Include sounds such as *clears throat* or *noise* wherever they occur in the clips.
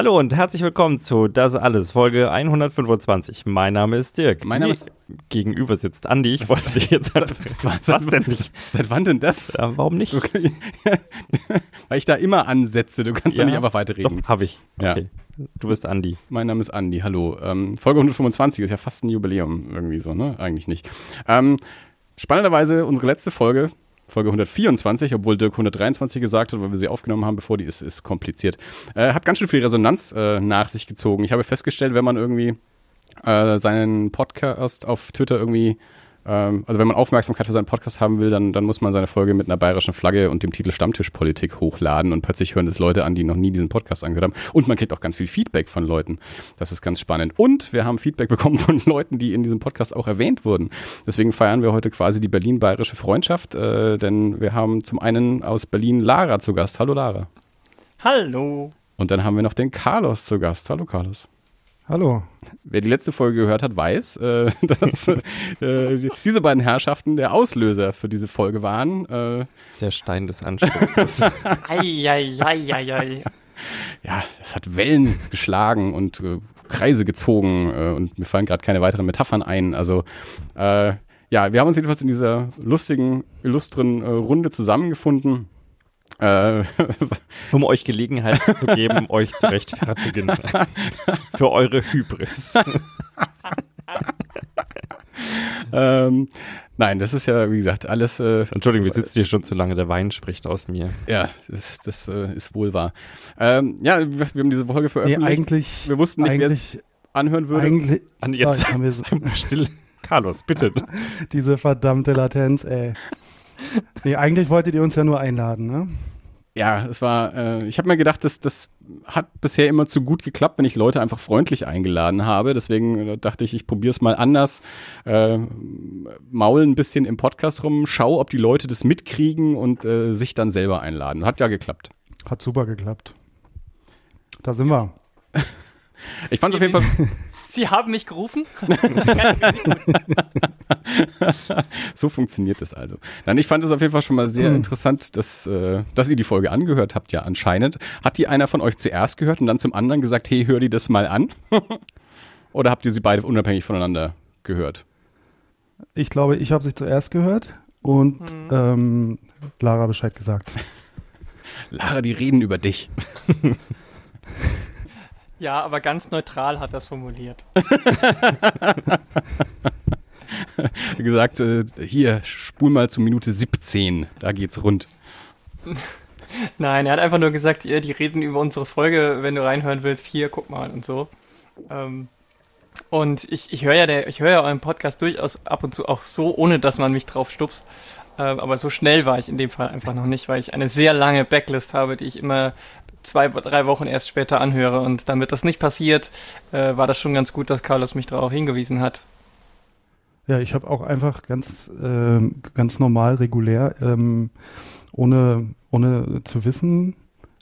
Hallo und herzlich willkommen zu Das Alles, Folge 125. Mein Name ist Dirk. Mein Name ist- Gegenüber sitzt Andi. Ich wollte dich jetzt. *laughs* Was, Was denn nicht? *laughs* Seit wann denn das? Ja, warum nicht? Okay. *laughs* Weil ich da immer ansetze. Du kannst ja, Ja. nicht einfach weiterreden. Doch, habe ich. Ja. Okay. Du bist Andi. Mein Name ist Andi, hallo. Ähm, Folge 125 ist ja fast ein Jubiläum irgendwie so, ne? Eigentlich nicht. Ähm, spannenderweise unsere letzte Folge, Folge 124, obwohl Dirk 123 gesagt hat, weil wir sie aufgenommen haben, bevor die ist, ist kompliziert, äh, hat ganz schön viel Resonanz äh, nach sich gezogen. Ich habe festgestellt, wenn man irgendwie äh, seinen Podcast auf Twitter irgendwie, ähm, also wenn man Aufmerksamkeit für seinen Podcast haben will, dann, dann muss man seine Folge mit einer bayerischen Flagge und dem Titel Stammtischpolitik hochladen und plötzlich hören das Leute an, die noch nie diesen Podcast angehört haben. Und man kriegt auch ganz viel Feedback von Leuten. Das ist ganz spannend. Und wir haben Feedback bekommen von *laughs* Leuten, die in diesem Podcast auch erwähnt wurden. Deswegen feiern wir heute quasi die Berlin-Bayerische Freundschaft, äh, denn wir haben zum einen aus Berlin Lara zu Gast. Hallo Lara. Hallo. Und dann haben wir noch den Carlos zu Gast. Hallo Carlos. Hallo. Wer die letzte Folge gehört hat, weiß, äh, *laughs* dass äh, diese beiden Herrschaften der Auslöser für diese Folge waren. Äh, Der Stein des Anstoßes. *laughs* Eieieiei. ja, das hat Wellen geschlagen und äh, Kreise gezogen äh, und mir fallen gerade keine weiteren Metaphern ein. Also äh, ja, wir haben uns jedenfalls in dieser lustigen, illustren äh, Runde zusammengefunden. Äh, *laughs* um euch Gelegenheit zu geben, *laughs* euch zu rechtfertigen. *laughs* Für eure Hybris. ähm, nein, das ist ja, wie gesagt, alles äh, Entschuldigung, wir sitzen hier schon zu lange. Der Wein spricht aus mir. Ja, das, das äh, ist wohl wahr. Ähm, ja, wir, wir haben diese Folge Nee, veröffentlicht. eigentlich. wir wussten nicht, wer es eigentlich, anhören würde. eigentlich. Andi, jetzt haben wir still. Carlos, bitte. diese verdammte Latenz, ey. Nee, eigentlich wolltet ihr uns ja nur einladen, ne? Ja, es war, äh, ich habe mir gedacht, das, das hat bisher immer zu gut geklappt, wenn ich Leute einfach freundlich eingeladen habe. Deswegen äh, dachte ich, ich probiere es mal anders. Äh, maul ein bisschen im Podcast rum, schau, ob die Leute das mitkriegen und äh, sich dann selber einladen. Hat ja geklappt. Hat super geklappt. Da sind wir. *laughs* Ich fand es auf jeden Fall *laughs* Sie haben mich gerufen? *laughs* So funktioniert es also. Nein, ich fand es auf jeden Fall schon mal sehr interessant, dass, äh, dass ihr die Folge angehört habt, ja anscheinend. Hat die einer von euch zuerst gehört und dann zum anderen gesagt, hey, hör dir das mal an? *laughs* Oder habt ihr sie beide unabhängig voneinander gehört? Ich glaube, ich habe sie zuerst gehört und Mhm. ähm, Lara Bescheid gesagt. *laughs* Lara, die reden über dich. Ja, aber ganz neutral hat das formuliert. *laughs* gesagt, äh, hier, spul mal zu Minute 17, da geht's rund. *laughs* Nein, er hat einfach nur gesagt, ihr, die reden über unsere Folge, wenn du reinhören willst, hier, guck mal und so. Ähm, und ich, ich höre ja, der- ich höre ja euren Podcast durchaus ab und zu auch so, ohne dass man mich drauf stupst. Ähm, aber so schnell war ich in dem Fall einfach noch nicht, weil ich eine sehr lange Backlist habe, die ich immer zwei, drei Wochen erst später anhöre. Und damit das nicht passiert, äh, war das schon ganz gut, dass Carlos mich darauf hingewiesen hat. Ja, ich habe auch einfach ganz, ähm, ganz normal, regulär, ähm, ohne, ohne zu wissen,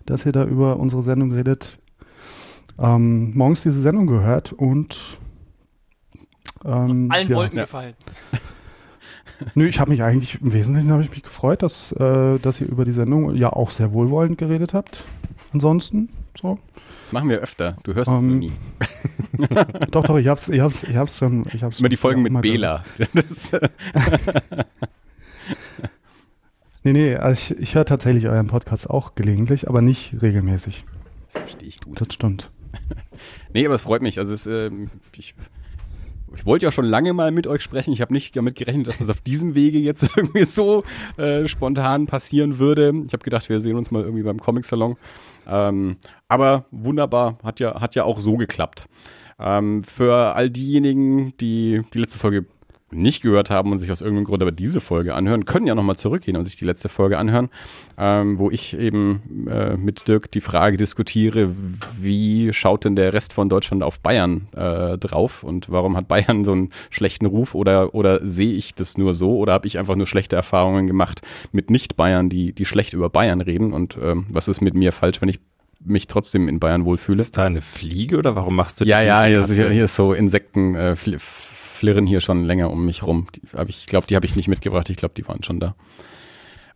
dass ihr da über unsere Sendung redet, ähm, morgens diese Sendung gehört und ähm, Allen ja. Wolken ja. gefallen. Nö, ich habe mich eigentlich, im Wesentlichen habe ich mich gefreut, dass, äh, dass ihr über die Sendung ja auch sehr wohlwollend geredet habt. Ansonsten, so. Das machen wir öfter. Du hörst uns Ähm, nie. *laughs* Doch, doch, ich hab's, ich hab's, ich hab's schon, ich hab's Immer die Folgen mit Bela. *laughs* Äh, *laughs* Nee, nee, also ich, ich höre tatsächlich euren Podcast auch gelegentlich, aber nicht regelmäßig. das verstehe ich gut. Das stimmt. Nee, aber es freut mich. Also es, ähm, ich, ich wollte ja schon lange mal mit euch sprechen. Ich habe nicht damit gerechnet, dass das auf diesem Wege jetzt *laughs* irgendwie so äh, spontan passieren würde. Ich habe gedacht, wir sehen uns mal irgendwie beim Comic-Salon. Ähm, aber wunderbar, hat ja, hat ja auch so geklappt. Ähm, für all diejenigen, die die letzte Folge nicht gehört haben und sich aus irgendeinem Grund aber diese Folge anhören, können ja nochmal zurückgehen und sich die letzte Folge anhören, ähm, wo ich eben äh, mit Dirk die Frage diskutiere, wie schaut denn der Rest von Deutschland auf Bayern äh, drauf und warum hat Bayern so einen schlechten Ruf oder, oder sehe ich das nur so oder habe ich einfach nur schlechte Erfahrungen gemacht mit Nicht-Bayern, die, die schlecht über Bayern reden und ähm, was ist mit mir falsch, wenn ich mich trotzdem in Bayern wohlfühle? Ist da eine Fliege oder warum machst du Ja, die ja, hier, hier, ist so Insekten äh, flirren hier schon länger um mich rum. Die, ich glaube, die habe ich nicht mitgebracht. Ich glaube, die waren schon da.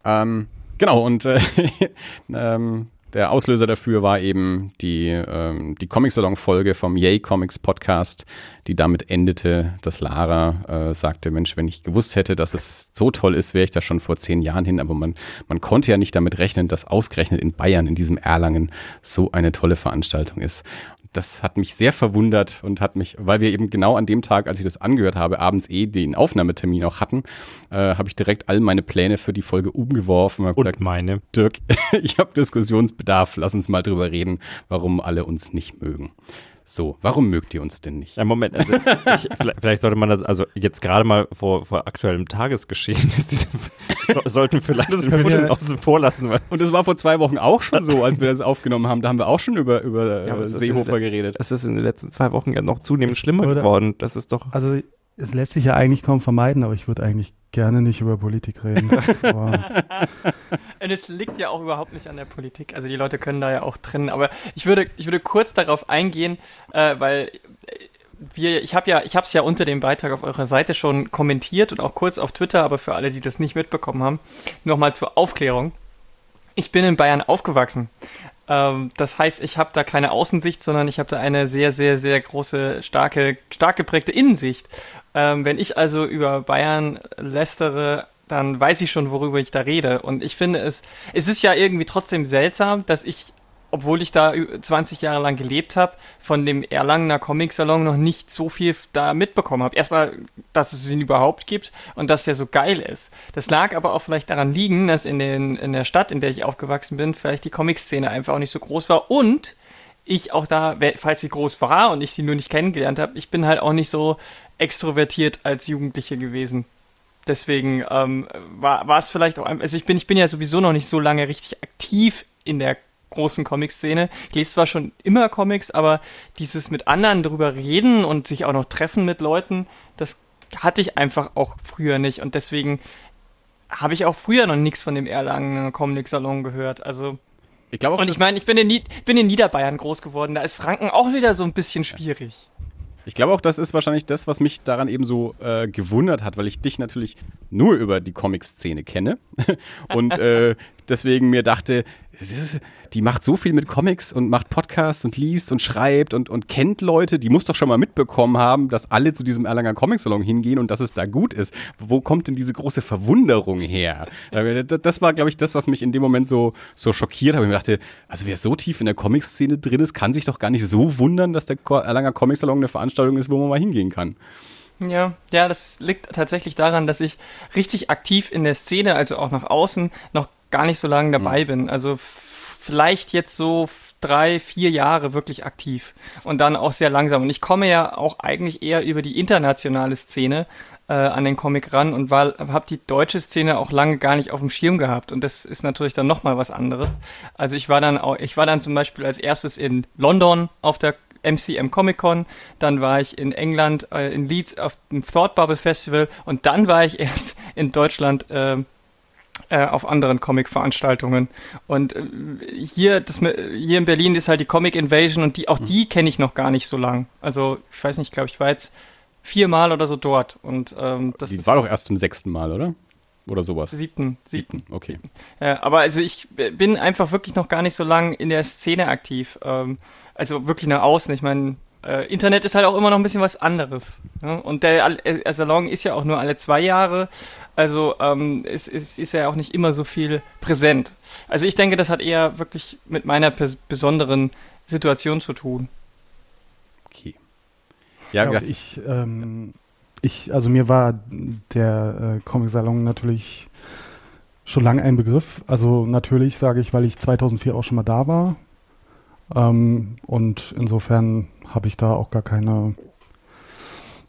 Ähm, genau, und äh, *laughs* ähm, der Auslöser dafür war eben die, ähm, die Comic-Salon-Folge vom Yay Comics Podcast, die damit endete, dass Lara äh, sagte, Mensch, wenn ich gewusst hätte, dass es so toll ist, wäre ich da schon vor zehn Jahren hin. Aber man, man konnte ja nicht damit rechnen, dass ausgerechnet in Bayern, in diesem Erlangen, so eine tolle Veranstaltung ist das hat mich sehr verwundert und hat mich, weil wir eben genau an dem Tag, als ich das angehört habe, abends eh den Aufnahmetermin auch hatten, äh, habe ich direkt all meine Pläne für die Folge umgeworfen. Und gesagt, meine. Dirk, *laughs* ich habe Diskussionsbedarf, lass uns mal drüber reden, warum alle uns nicht mögen. So, warum mögt ihr uns denn nicht? Ja, Moment, also ich, *laughs* vielleicht, sollte man das, also jetzt gerade mal vor, vor aktuellem Tagesgeschehen, diese, *laughs* so, sollten vielleicht das ein außen vor lassen. Weil Und das war vor zwei Wochen auch schon so, als wir das aufgenommen haben. Da haben wir auch schon über, über ja, Seehofer geredet. Es ist in den letzten zwei Wochen ja noch zunehmend schlimmer Oder, geworden. Das ist doch. Also es lässt sich ja eigentlich kaum vermeiden, aber ich würde eigentlich gerne nicht über Politik reden. *laughs* Und es liegt ja auch überhaupt nicht an der Politik. Also die Leute können da ja auch drin. Aber ich würde, ich würde kurz darauf eingehen, äh, weil wir, ich habe ja, ich habe es ja unter dem Beitrag auf eurer Seite schon kommentiert und auch kurz auf Twitter, aber für alle, die das nicht mitbekommen haben, nochmal zur Aufklärung. Ich bin in Bayern aufgewachsen. Ähm, das heißt, ich habe da keine Außensicht, sondern ich habe da eine sehr, sehr, sehr große, starke, stark geprägte Innensicht. Ähm, wenn ich also über Bayern lästere, dann weiß ich schon, worüber ich da rede. Und ich finde es, es ist ja irgendwie trotzdem seltsam, dass ich, obwohl ich da 20 Jahre lang gelebt habe, von dem Erlangener Comic-Salon noch nicht so viel da mitbekommen habe. Erstmal, dass es ihn überhaupt gibt und dass der so geil ist. Das lag aber auch vielleicht daran liegen, dass in, den, in der Stadt, in der ich aufgewachsen bin, vielleicht die Comic-Szene einfach auch nicht so groß war und ich auch da, falls sie groß war und ich sie nur nicht kennengelernt habe, ich bin halt auch nicht so extrovertiert als Jugendliche gewesen. Deswegen ähm, war, war es vielleicht auch, also ich bin, ich bin ja sowieso noch nicht so lange richtig aktiv in der großen Comic-Szene. Ich lese zwar schon immer Comics, aber dieses mit anderen darüber reden und sich auch noch treffen mit Leuten, das hatte ich einfach auch früher nicht und deswegen habe ich auch früher noch nichts von dem Erlangen Comic-Salon gehört. Also ich glaube Und ich meine, ich bin in, bin in Niederbayern groß geworden, da ist Franken auch wieder so ein bisschen schwierig. Ich glaube auch, das ist wahrscheinlich das, was mich daran eben so äh, gewundert hat, weil ich dich natürlich nur über die Comic-Szene kenne. *laughs* Und äh, deswegen mir dachte, die macht so viel mit Comics und macht Podcasts und liest und schreibt und, und kennt Leute, die muss doch schon mal mitbekommen haben, dass alle zu diesem Erlanger Comic-Salon hingehen und dass es da gut ist. Wo kommt denn diese große Verwunderung her? Das war, glaube ich, das, was mich in dem Moment so, so schockiert hat. Ich dachte, also wer so tief in der Comic-Szene drin ist, kann sich doch gar nicht so wundern, dass der Erlanger Comic-Salon eine Veranstaltung ist, wo man mal hingehen kann. Ja, ja, das liegt tatsächlich daran, dass ich richtig aktiv in der Szene, also auch nach außen, noch gar nicht so lange dabei mhm. bin. Also vielleicht jetzt so drei, vier Jahre wirklich aktiv und dann auch sehr langsam. Und ich komme ja auch eigentlich eher über die internationale Szene äh, an den Comic ran und habe die deutsche Szene auch lange gar nicht auf dem Schirm gehabt. Und das ist natürlich dann nochmal was anderes. Also ich war dann auch, ich war dann zum Beispiel als erstes in London auf der MCM Comic Con, dann war ich in England, äh, in Leeds auf dem Thought Bubble Festival und dann war ich *laughs* erst in Deutschland äh, auf anderen Comic-Veranstaltungen. Und äh, hier, das, hier in Berlin ist halt die Comic Invasion und die, auch mhm. die kenne ich noch gar nicht so lang. Also, ich weiß nicht, ich glaube, ich war jetzt viermal oder so dort. Und, ähm, das die war doch erst zum sechsten Mal, oder? Oder sowas? Siebten. Siebten, okay. Ja, aber also ich bin einfach wirklich noch gar nicht so lang in der Szene aktiv. Ähm, also wirklich nach außen. Ich meine, äh, Internet ist halt auch immer noch ein bisschen was anderes. Ne? Und der, äh, der, Salon ist ja auch nur alle zwei Jahre. Also ähm, es, es, ist ja auch nicht immer so viel präsent. Also ich denke, das hat eher wirklich mit meiner besonderen Situation zu tun. Okay. Ja, ja ich, ähm, ich, also mir war der äh, Comic-Salon natürlich schon lange ein Begriff. Also natürlich sage ich, weil ich 2004 auch schon mal da war. Ähm, und insofern habe ich da auch gar keine,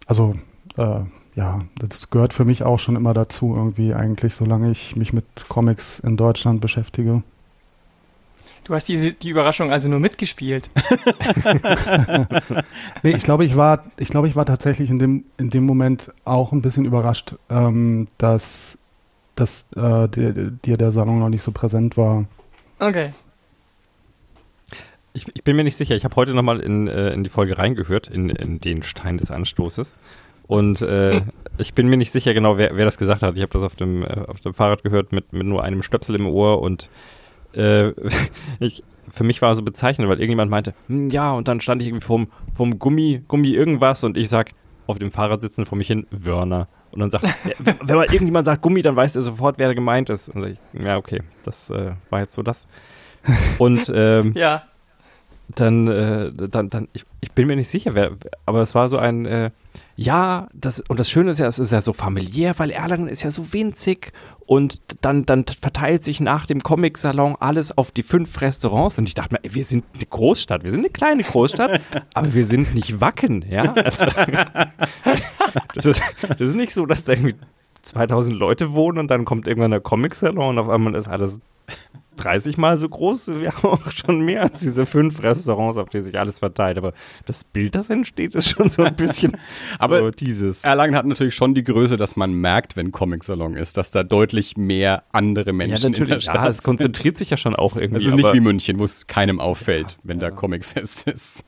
also äh, ja, das gehört für mich auch schon immer dazu, irgendwie eigentlich, solange ich mich mit Comics in Deutschland beschäftige. Du hast die, die Überraschung also nur mitgespielt. *laughs* nee, ich glaube, ich war, ich glaube, ich war tatsächlich in dem, in dem Moment auch ein bisschen überrascht, ähm, dass, dass äh, dir der Salon noch nicht so präsent war. Okay. Ich, ich bin mir nicht sicher. Ich habe heute nochmal in, äh, in die Folge reingehört, in, in den Stein des Anstoßes. Und äh, ich bin mir nicht sicher genau, wer, wer das gesagt hat. Ich habe das auf dem, äh, auf dem Fahrrad gehört mit, mit nur einem Stöpsel im Ohr und äh, *laughs* ich, für mich war so bezeichnend, weil irgendjemand meinte, hm, ja, und dann stand ich irgendwie vom, vom Gummi, Gummi irgendwas und ich sag, auf dem Fahrrad sitzen vor mich hin, Wörner. Und dann sagt, *laughs* wenn mal irgendjemand sagt Gummi, dann weiß er sofort, wer da gemeint ist. Und ich, ja, okay, das äh, war jetzt so das. Und *laughs* ähm, Ja, dann, äh, dann, dann ich, ich bin mir nicht sicher, wer, aber es war so ein, äh, ja, das, und das Schöne ist ja, es ist ja so familiär, weil Erlangen ist ja so winzig und dann, dann verteilt sich nach dem Comic-Salon alles auf die fünf Restaurants und ich dachte mir, ey, wir sind eine Großstadt, wir sind eine kleine Großstadt, *laughs* aber wir sind nicht Wacken, ja. Also, *laughs* das, ist, das ist nicht so, dass da irgendwie 2000 Leute wohnen und dann kommt irgendwann der Comic-Salon und auf einmal ist alles 30 Mal so groß. Wir haben auch schon mehr als diese fünf Restaurants, auf die sich alles verteilt. Aber das Bild, das entsteht, ist schon so ein bisschen *laughs* Aber so dieses. Erlangen hat natürlich schon die Größe, dass man merkt, wenn Comic-Salon ist, dass da deutlich mehr andere Ja, Menschen in der natürlich. Stadt Ja, es konzentriert sich ja schon auch irgendwie. Es ist nicht wie München, wo es keinem auffällt, wenn da Comicfest ist.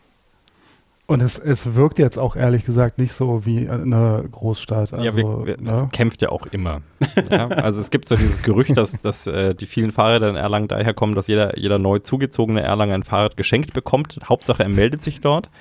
Und es, es wirkt jetzt auch ehrlich gesagt nicht so wie eine Großstadt. Also, ja, wir, wir, ne? das kämpft ja auch immer. ja, also es gibt so dieses Gerücht, dass, dass äh, die vielen Fahrräder in Erlangen daher kommen, dass jeder, jeder neu zugezogene Erlanger ein Fahrrad geschenkt bekommt. Hauptsache, er meldet sich dort,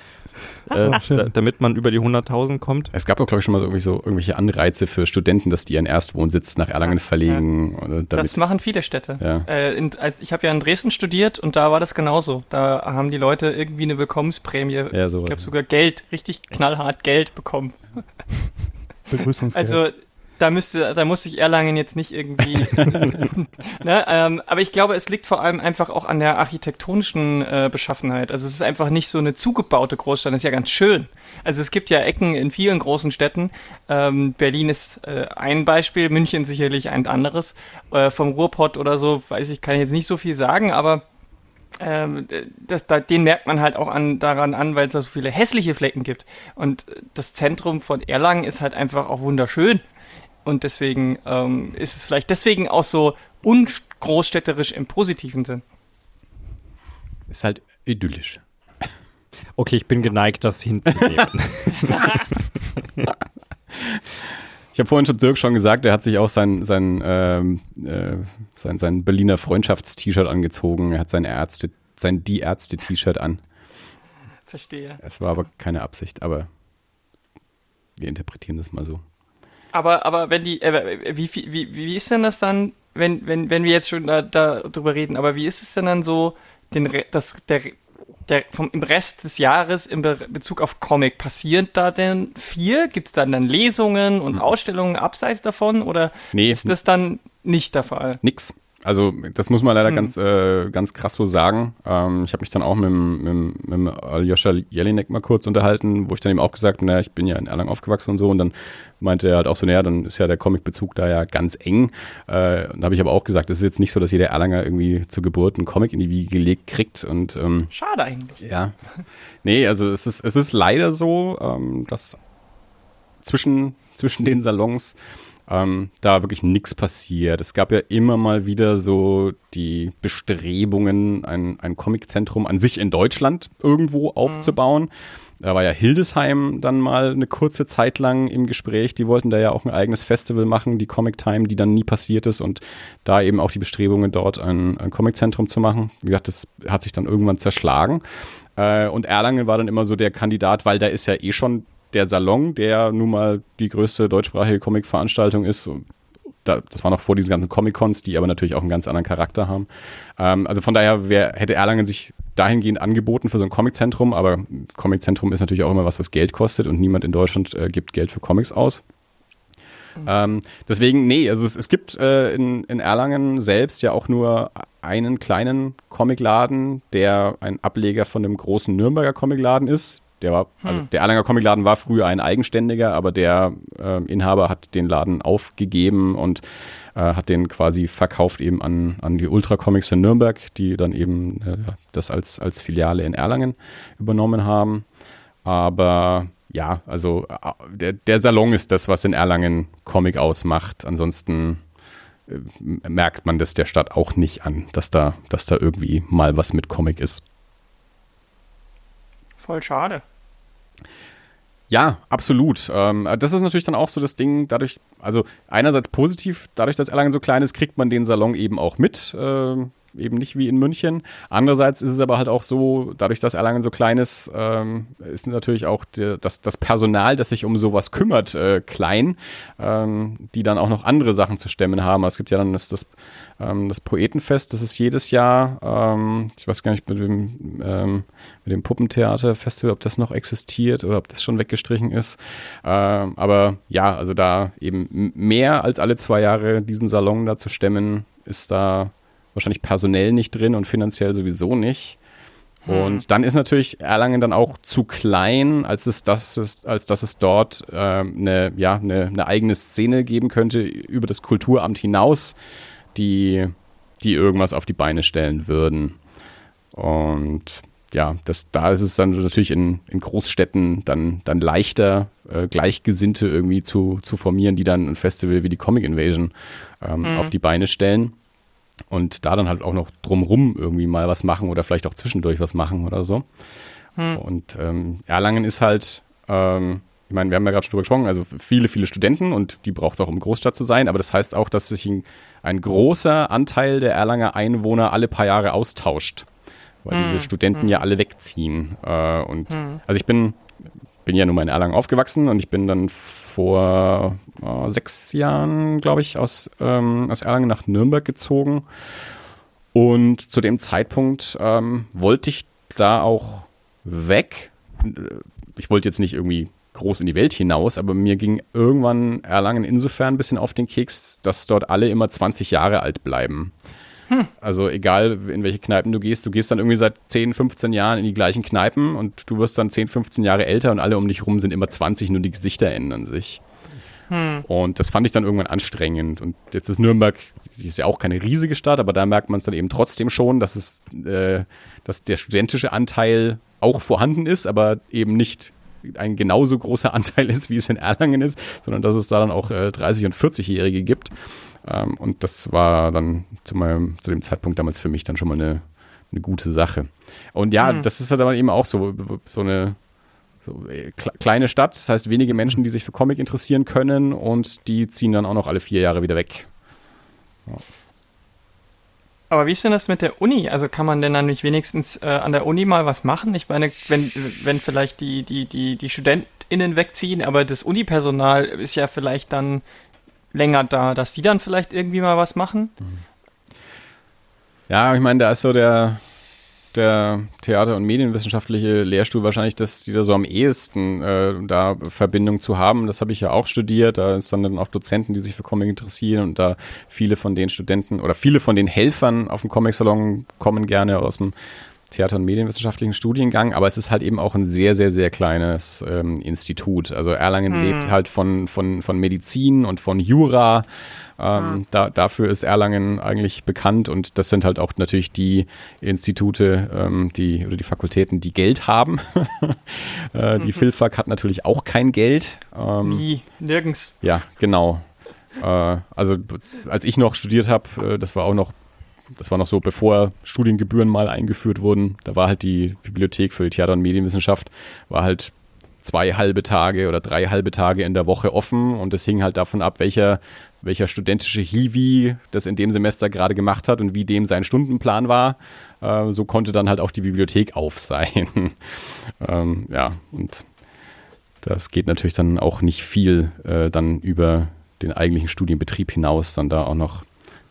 *laughs* äh, da, damit man über die 100.000 kommt. Es gab auch, glaube ich, schon mal so, irgendwie so irgendwelche Anreize für Studenten, dass die ihren Erstwohnsitz nach Erlangen verlegen. Oder damit, das machen viele Städte. Ja. Äh, in, als, ich habe ja in Dresden studiert und da war das genauso. Da haben die Leute irgendwie eine Willkommensprämie. ja. Ich glaube sogar Geld, richtig knallhart Geld bekommen. Begrüßungsgeld. Also da müsste, da muss sich Erlangen jetzt nicht irgendwie. *laughs* ne, ähm, aber ich glaube, es liegt vor allem einfach auch an der architektonischen äh, Beschaffenheit. Also es ist einfach nicht so eine zugebaute Großstadt. Das ist ja ganz schön. Also es gibt ja Ecken in vielen großen Städten. Ähm, Berlin ist äh, ein Beispiel, München sicherlich ein anderes. Äh, vom Ruhrpott oder so, weiß ich, kann ich jetzt nicht so viel sagen, aber ähm, das, da, den merkt man halt auch an, daran an, weil es da so viele hässliche Flecken gibt. Und das Zentrum von Erlangen ist halt einfach auch wunderschön. Und deswegen ähm, ist es vielleicht deswegen auch so ungroßstädterisch im positiven Sinn. Ist halt idyllisch. *laughs* Okay, ich bin geneigt, das hinzunehmen. *laughs* Ich habe vorhin schon Dirk schon gesagt, er hat sich auch sein, sein, ähm, äh, sein, sein Berliner Freundschafts-T-Shirt angezogen. Er hat sein Ärzte, sein Die Ärzte-T-Shirt an. Verstehe. Es war aber keine Absicht, aber wir interpretieren das mal so. Aber, aber wenn die, äh, wie, wie, wie ist denn das dann, wenn, wenn, wenn wir jetzt schon da, da drüber reden, aber wie ist es denn dann so, den, das, der, der, vom, im Rest des Jahres in Be Bezug auf Comic, passiert da denn viel? Gibt es dann dann Lesungen und Ausstellungen abseits davon oder Nee, ist das dann nicht der Fall? Nix. Also das muss man leider ganz, äh, ganz krass so sagen. Ähm, ich habe mich dann auch mit, dem- mit, mit Aljoscha Jelinek mal kurz unterhalten, wo ich dann ihm auch gesagt, naja, ich bin ja in Erlangen aufgewachsen und so. Und dann meinte er halt auch so, naja, dann ist ja der Comicbezug da ja ganz eng. Äh, und da habe ich aber auch gesagt, es ist jetzt nicht so, dass jeder Erlanger irgendwie zur Geburt einen Comic in die Wiege gelegt kriegt. Und ähm, Schade eigentlich. ja. *laughs* Nee, also es ist, es ist leider so, ähm, dass zwischen, zwischen den Salons ähm, da wirklich nichts passiert. Es gab ja immer mal wieder so die Bestrebungen, ein, ein Comiczentrum an sich in Deutschland irgendwo aufzubauen. Da war ja Hildesheim dann mal eine kurze Zeit lang im Gespräch. Die wollten da ja auch ein eigenes Festival machen, die Comic Time, die dann nie passiert ist und da eben auch die Bestrebungen dort ein, ein Comiczentrum zu machen. Wie gesagt, das hat sich dann irgendwann zerschlagen. Äh, und Erlangen war dann immer so der Kandidat, weil da ist ja eh schon der Salon, der nun mal die größte deutschsprachige Comic-Veranstaltung ist. Das war noch vor diesen ganzen Comic-Cons, die aber natürlich auch einen ganz anderen Charakter haben. Ähm, also von daher wär, hätte Erlangen sich dahingehend angeboten für so ein Comiczentrum, aber Comiczentrum ist natürlich auch immer was, was Geld kostet und niemand in Deutschland äh, gibt Geld für Comics aus. Ähm, deswegen, nee, also es, es gibt äh, in, in Erlangen selbst ja auch nur einen kleinen Comicladen, der ein Ableger von dem großen Nürnberger Comicladen ist. Der war, also der Erlanger Comicladen war früher ein eigenständiger, aber der äh, Inhaber hat den Laden aufgegeben und äh, hat den quasi verkauft eben an, an die Ultra Comics in Nürnberg, die dann eben äh, das als, als Filiale in Erlangen übernommen haben. Aber ja, also äh, der, der Salon ist das, was in Erlangen Comic ausmacht. Ansonsten äh, merkt man das der Stadt auch nicht an, dass da, dass da irgendwie mal was mit Comic ist. Voll schade. Ja, absolut. Ähm, das ist natürlich dann auch so das Ding, dadurch, also einerseits positiv, dadurch, dass Erlangen so klein ist, kriegt man den Salon eben auch mit. Ähm, eben nicht wie in München. Andererseits ist es aber halt auch so, dadurch, dass Erlangen so klein ist, ähm, ist natürlich auch der, das, das Personal, das sich um sowas kümmert, äh, klein, ähm, die dann auch noch andere Sachen zu stemmen haben. Also es gibt ja dann das, das, ähm, das Poetenfest, das ist jedes Jahr, ähm, ich weiß gar nicht mit dem, ähm, mit dem Puppentheaterfestival, ob das noch existiert oder ob das schon weggestrichen ist. Ähm, aber ja, also da eben mehr als alle zwei Jahre diesen Salon da zu stemmen, ist da wahrscheinlich personell nicht drin und finanziell sowieso nicht. Hm. Und dann ist natürlich Erlangen dann auch zu klein, als es das ist, als dass es dort ähm, eine, ja, eine, eine eigene Szene geben könnte über das Kulturamt hinaus, die, die irgendwas auf die Beine stellen würden. Und ja, das, da ist es dann natürlich in, in Großstädten dann, dann leichter, äh, Gleichgesinnte irgendwie zu, zu formieren, die dann ein Festival wie die Comic Invasion ähm, Mhm. auf die Beine stellen. Und da dann halt auch noch drumrum irgendwie mal was machen oder vielleicht auch zwischendurch was machen oder so. Hm. Und ähm, Erlangen ist halt, ähm, ich meine, wir haben ja gerade schon drüber gesprochen, also viele, viele Studenten und die braucht es auch, um Großstadt zu sein, aber das heißt auch, dass sich ein, ein großer Anteil der Erlanger Einwohner alle paar Jahre austauscht, weil Hm, diese Studenten hm. ja alle wegziehen. Äh, und Hm. also ich bin, bin ja nun mal in Erlangen aufgewachsen und ich bin dann vor äh, sechs Jahren, glaube ich, aus, ähm, aus Erlangen nach Nürnberg gezogen. Und zu dem Zeitpunkt ähm, wollte ich da auch weg. Ich wollte jetzt nicht irgendwie groß in die Welt hinaus, aber mir ging irgendwann Erlangen insofern ein bisschen auf den Keks, dass dort alle immer 20 Jahre alt bleiben. Also egal, in welche Kneipen du gehst, du gehst dann irgendwie seit 10, 15 Jahren in die gleichen Kneipen und du wirst dann 10, 15 Jahre älter und alle um dich rum sind immer 20, nur die Gesichter ändern sich. Hm. Und das fand ich dann irgendwann anstrengend. Und jetzt ist Nürnberg, die ist ja auch keine riesige Stadt, aber da merkt man es dann eben trotzdem schon, dass es, äh, dass der studentische Anteil auch vorhanden ist, aber eben nicht ein genauso großer *laughs* Anteil ist, wie es in Erlangen ist, sondern dass es da dann auch äh, 30- und 40-Jährige gibt. Ähm, und das war dann zu, meinem, zu dem Zeitpunkt damals für mich dann schon mal eine, eine gute Sache. Und ja, Hm. das ist halt aber eben auch so, so eine so, äh, kle- kleine Stadt, das heißt wenige Menschen, die sich für Comic interessieren können und die ziehen dann auch noch alle vier Jahre wieder weg. Aber wie ist denn das mit der Uni? Also kann man denn dann nicht wenigstens äh, an der Uni mal was machen? Ich meine, wenn, wenn vielleicht die, die, die, die StudentInnen wegziehen, aber das Unipersonal ist ja vielleicht dann länger da, dass die dann vielleicht irgendwie mal was machen? Ja, ich meine, da ist so der, der Theater- und Medienwissenschaftliche Lehrstuhl wahrscheinlich das, die da so am ehesten äh, da Verbindung zu haben. Das habe ich ja auch studiert. Da ist dann, dann auch Dozenten, die sich für Comic interessieren und da viele von den Studenten oder viele von den Helfern auf dem Comic-Salon kommen gerne aus dem Theater- und Medienwissenschaftlichen Studiengang, aber es ist halt eben auch ein sehr, sehr, sehr kleines ähm, Institut. Also Erlangen Hm. lebt halt von, von, von Medizin und von Jura. Ähm, da, dafür ist Erlangen eigentlich bekannt und das sind halt auch natürlich die Institute, ähm, die oder die Fakultäten, die Geld haben. *laughs* äh, die Philfak hat natürlich auch kein Geld. Ähm, Wie? Nirgends. ja, genau. Äh, also als ich noch studiert habe, äh, das war auch noch, das war noch so, bevor Studiengebühren mal eingeführt wurden, da war halt die Bibliothek für Theater- und Medienwissenschaft, war halt zwei halbe Tage oder drei halbe Tage in der Woche offen und das hing halt davon ab, welcher, welcher studentische Hiwi das in dem Semester gerade gemacht hat und wie dem sein Stundenplan war. Äh, so konnte dann halt auch die Bibliothek auf sein. *laughs* ähm, ja, und das geht natürlich dann auch nicht viel äh, dann über den eigentlichen Studienbetrieb hinaus, dann da auch noch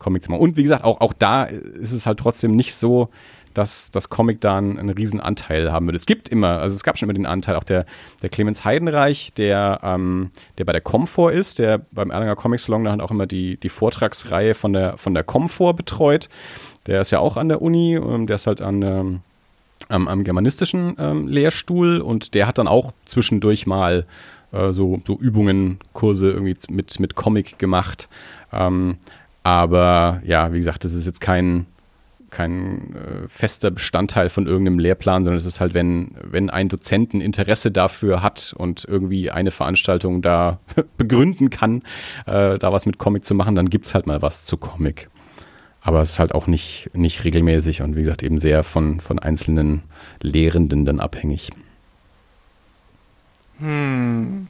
Comic machen. Und wie gesagt, auch, auch da ist es halt trotzdem nicht so, dass das Comic da einen, einen riesen Anteil haben würde. Es gibt immer, also es gab schon immer den Anteil, auch der, der Clemens Heidenreich, der, ähm, der bei der Comfort ist, der beim Erlanger Comic Salon dann auch immer die, die Vortragsreihe von der, von der Comfort betreut. Der ist ja auch an der Uni, ähm, der ist halt an der am, am germanistischen ähm, Lehrstuhl und der hat dann auch zwischendurch mal äh, so, so Übungen, Kurse irgendwie mit, mit Comic gemacht. Ähm, aber ja, wie gesagt, das ist jetzt kein, kein äh, fester Bestandteil von irgendeinem Lehrplan, sondern es ist halt, wenn, wenn ein Dozent ein Interesse dafür hat und irgendwie eine Veranstaltung da *laughs* begründen kann, äh, da was mit Comic zu machen, dann gibt es halt mal was zu Comic. Aber es ist halt auch nicht, nicht regelmäßig und wie gesagt eben sehr von, von einzelnen Lehrenden dann abhängig. Hm.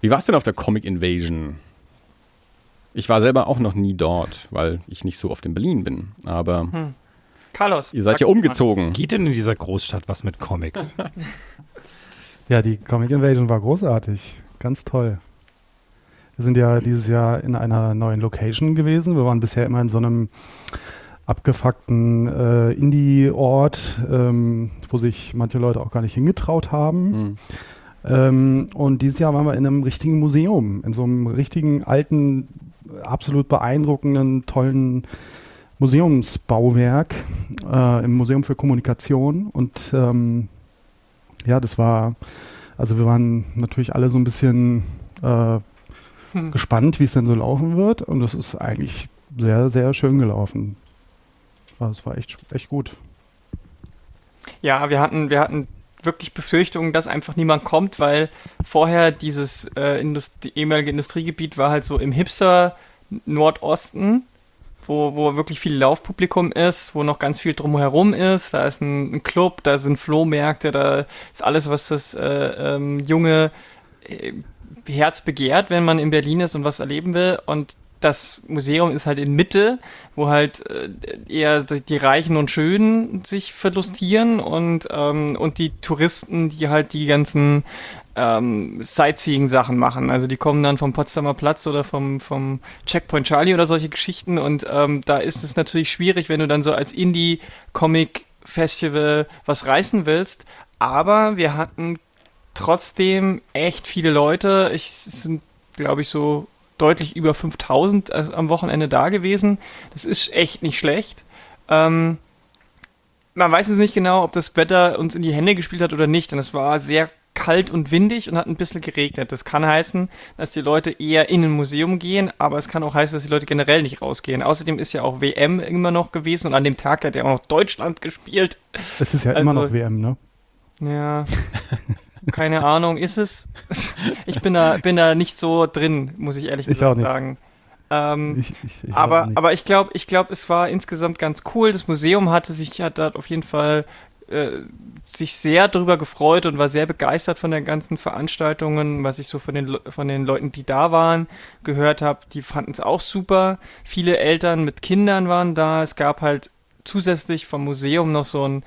Wie war es denn auf der Comic Invasion? Ich war selber auch noch nie dort, weil ich nicht so oft in Berlin bin. Aber Hm. Carlos. Ihr seid ja umgezogen. Geht denn in dieser Großstadt was mit Comics? *laughs* Ja, die Comic Invasion war großartig. Ganz toll. Wir sind ja dieses Jahr in einer neuen Location gewesen. Wir waren bisher immer in so einem abgefuckten äh, Indie-Ort, ähm, wo sich manche Leute auch gar nicht hingetraut haben. Hm. Ähm, und dieses Jahr waren wir in einem richtigen Museum, in so einem richtigen alten, absolut beeindruckenden, tollen Museumsbauwerk äh, im Museum für Kommunikation. Und ähm, ja, das war, also wir waren natürlich alle so ein bisschen äh, Hm. gespannt, wie es denn so laufen wird. Und das ist eigentlich sehr, sehr schön gelaufen. Also es war echt, echt gut. Ja, wir hatten, wir hatten wirklich Befürchtungen, dass einfach niemand kommt, weil vorher dieses äh, Indust ehemalige Industriegebiet war halt so im Hipster Nordosten, wo, wo wirklich viel Laufpublikum ist, wo noch ganz viel drumherum ist. Da ist ein, ein Club, da sind Flohmärkte, da ist alles, was das äh, ähm, junge äh, Herz begehrt, wenn man in Berlin ist und was erleben will. Und das Museum ist halt in Mitte, wo halt äh, eher die Reichen und Schönen sich verlustieren und, ähm, und die Touristen, die halt die ganzen ähm, Sightseeing-Sachen machen. Also die kommen dann vom Potsdamer Platz oder vom, vom Checkpoint Charlie oder solche Geschichten und ähm, da ist es natürlich schwierig, wenn du dann so als Indie-Comic-Festival was reißen willst. Aber wir hatten trotzdem echt viele Leute. Ich sind, glaube ich, so deutlich über 5000 äh, am Wochenende da gewesen. Das ist echt nicht schlecht. Ähm, man weiß jetzt nicht genau, ob das Wetter uns in die Hände gespielt hat oder nicht, denn es war sehr kalt und windig und hat ein bisschen geregnet. Das kann heißen, dass die Leute eher in ein Museum gehen, aber es kann auch heißen, dass die Leute generell nicht rausgehen. Außerdem ist ja auch WM immer noch gewesen und an dem Tag hat ja auch noch Deutschland gespielt. Es ist ja immer Also- noch WM, ne? Ja. *laughs* Keine Ahnung, ist es? *laughs* Ich bin da, bin da nicht so drin, muss ich ehrlich Ich gesagt sagen. Ähm, Ich, ich, ich aber, aber ich glaube, ich glaube, es war insgesamt ganz cool. Das Museum hatte sich, hat da auf jeden Fall äh, sich sehr darüber gefreut und war sehr begeistert von den ganzen Veranstaltungen, was ich so von den, von den Leuten, die da waren, gehört habe. Die fanden es auch super. Viele Eltern mit Kindern waren da. Es gab halt zusätzlich vom Museum noch so ein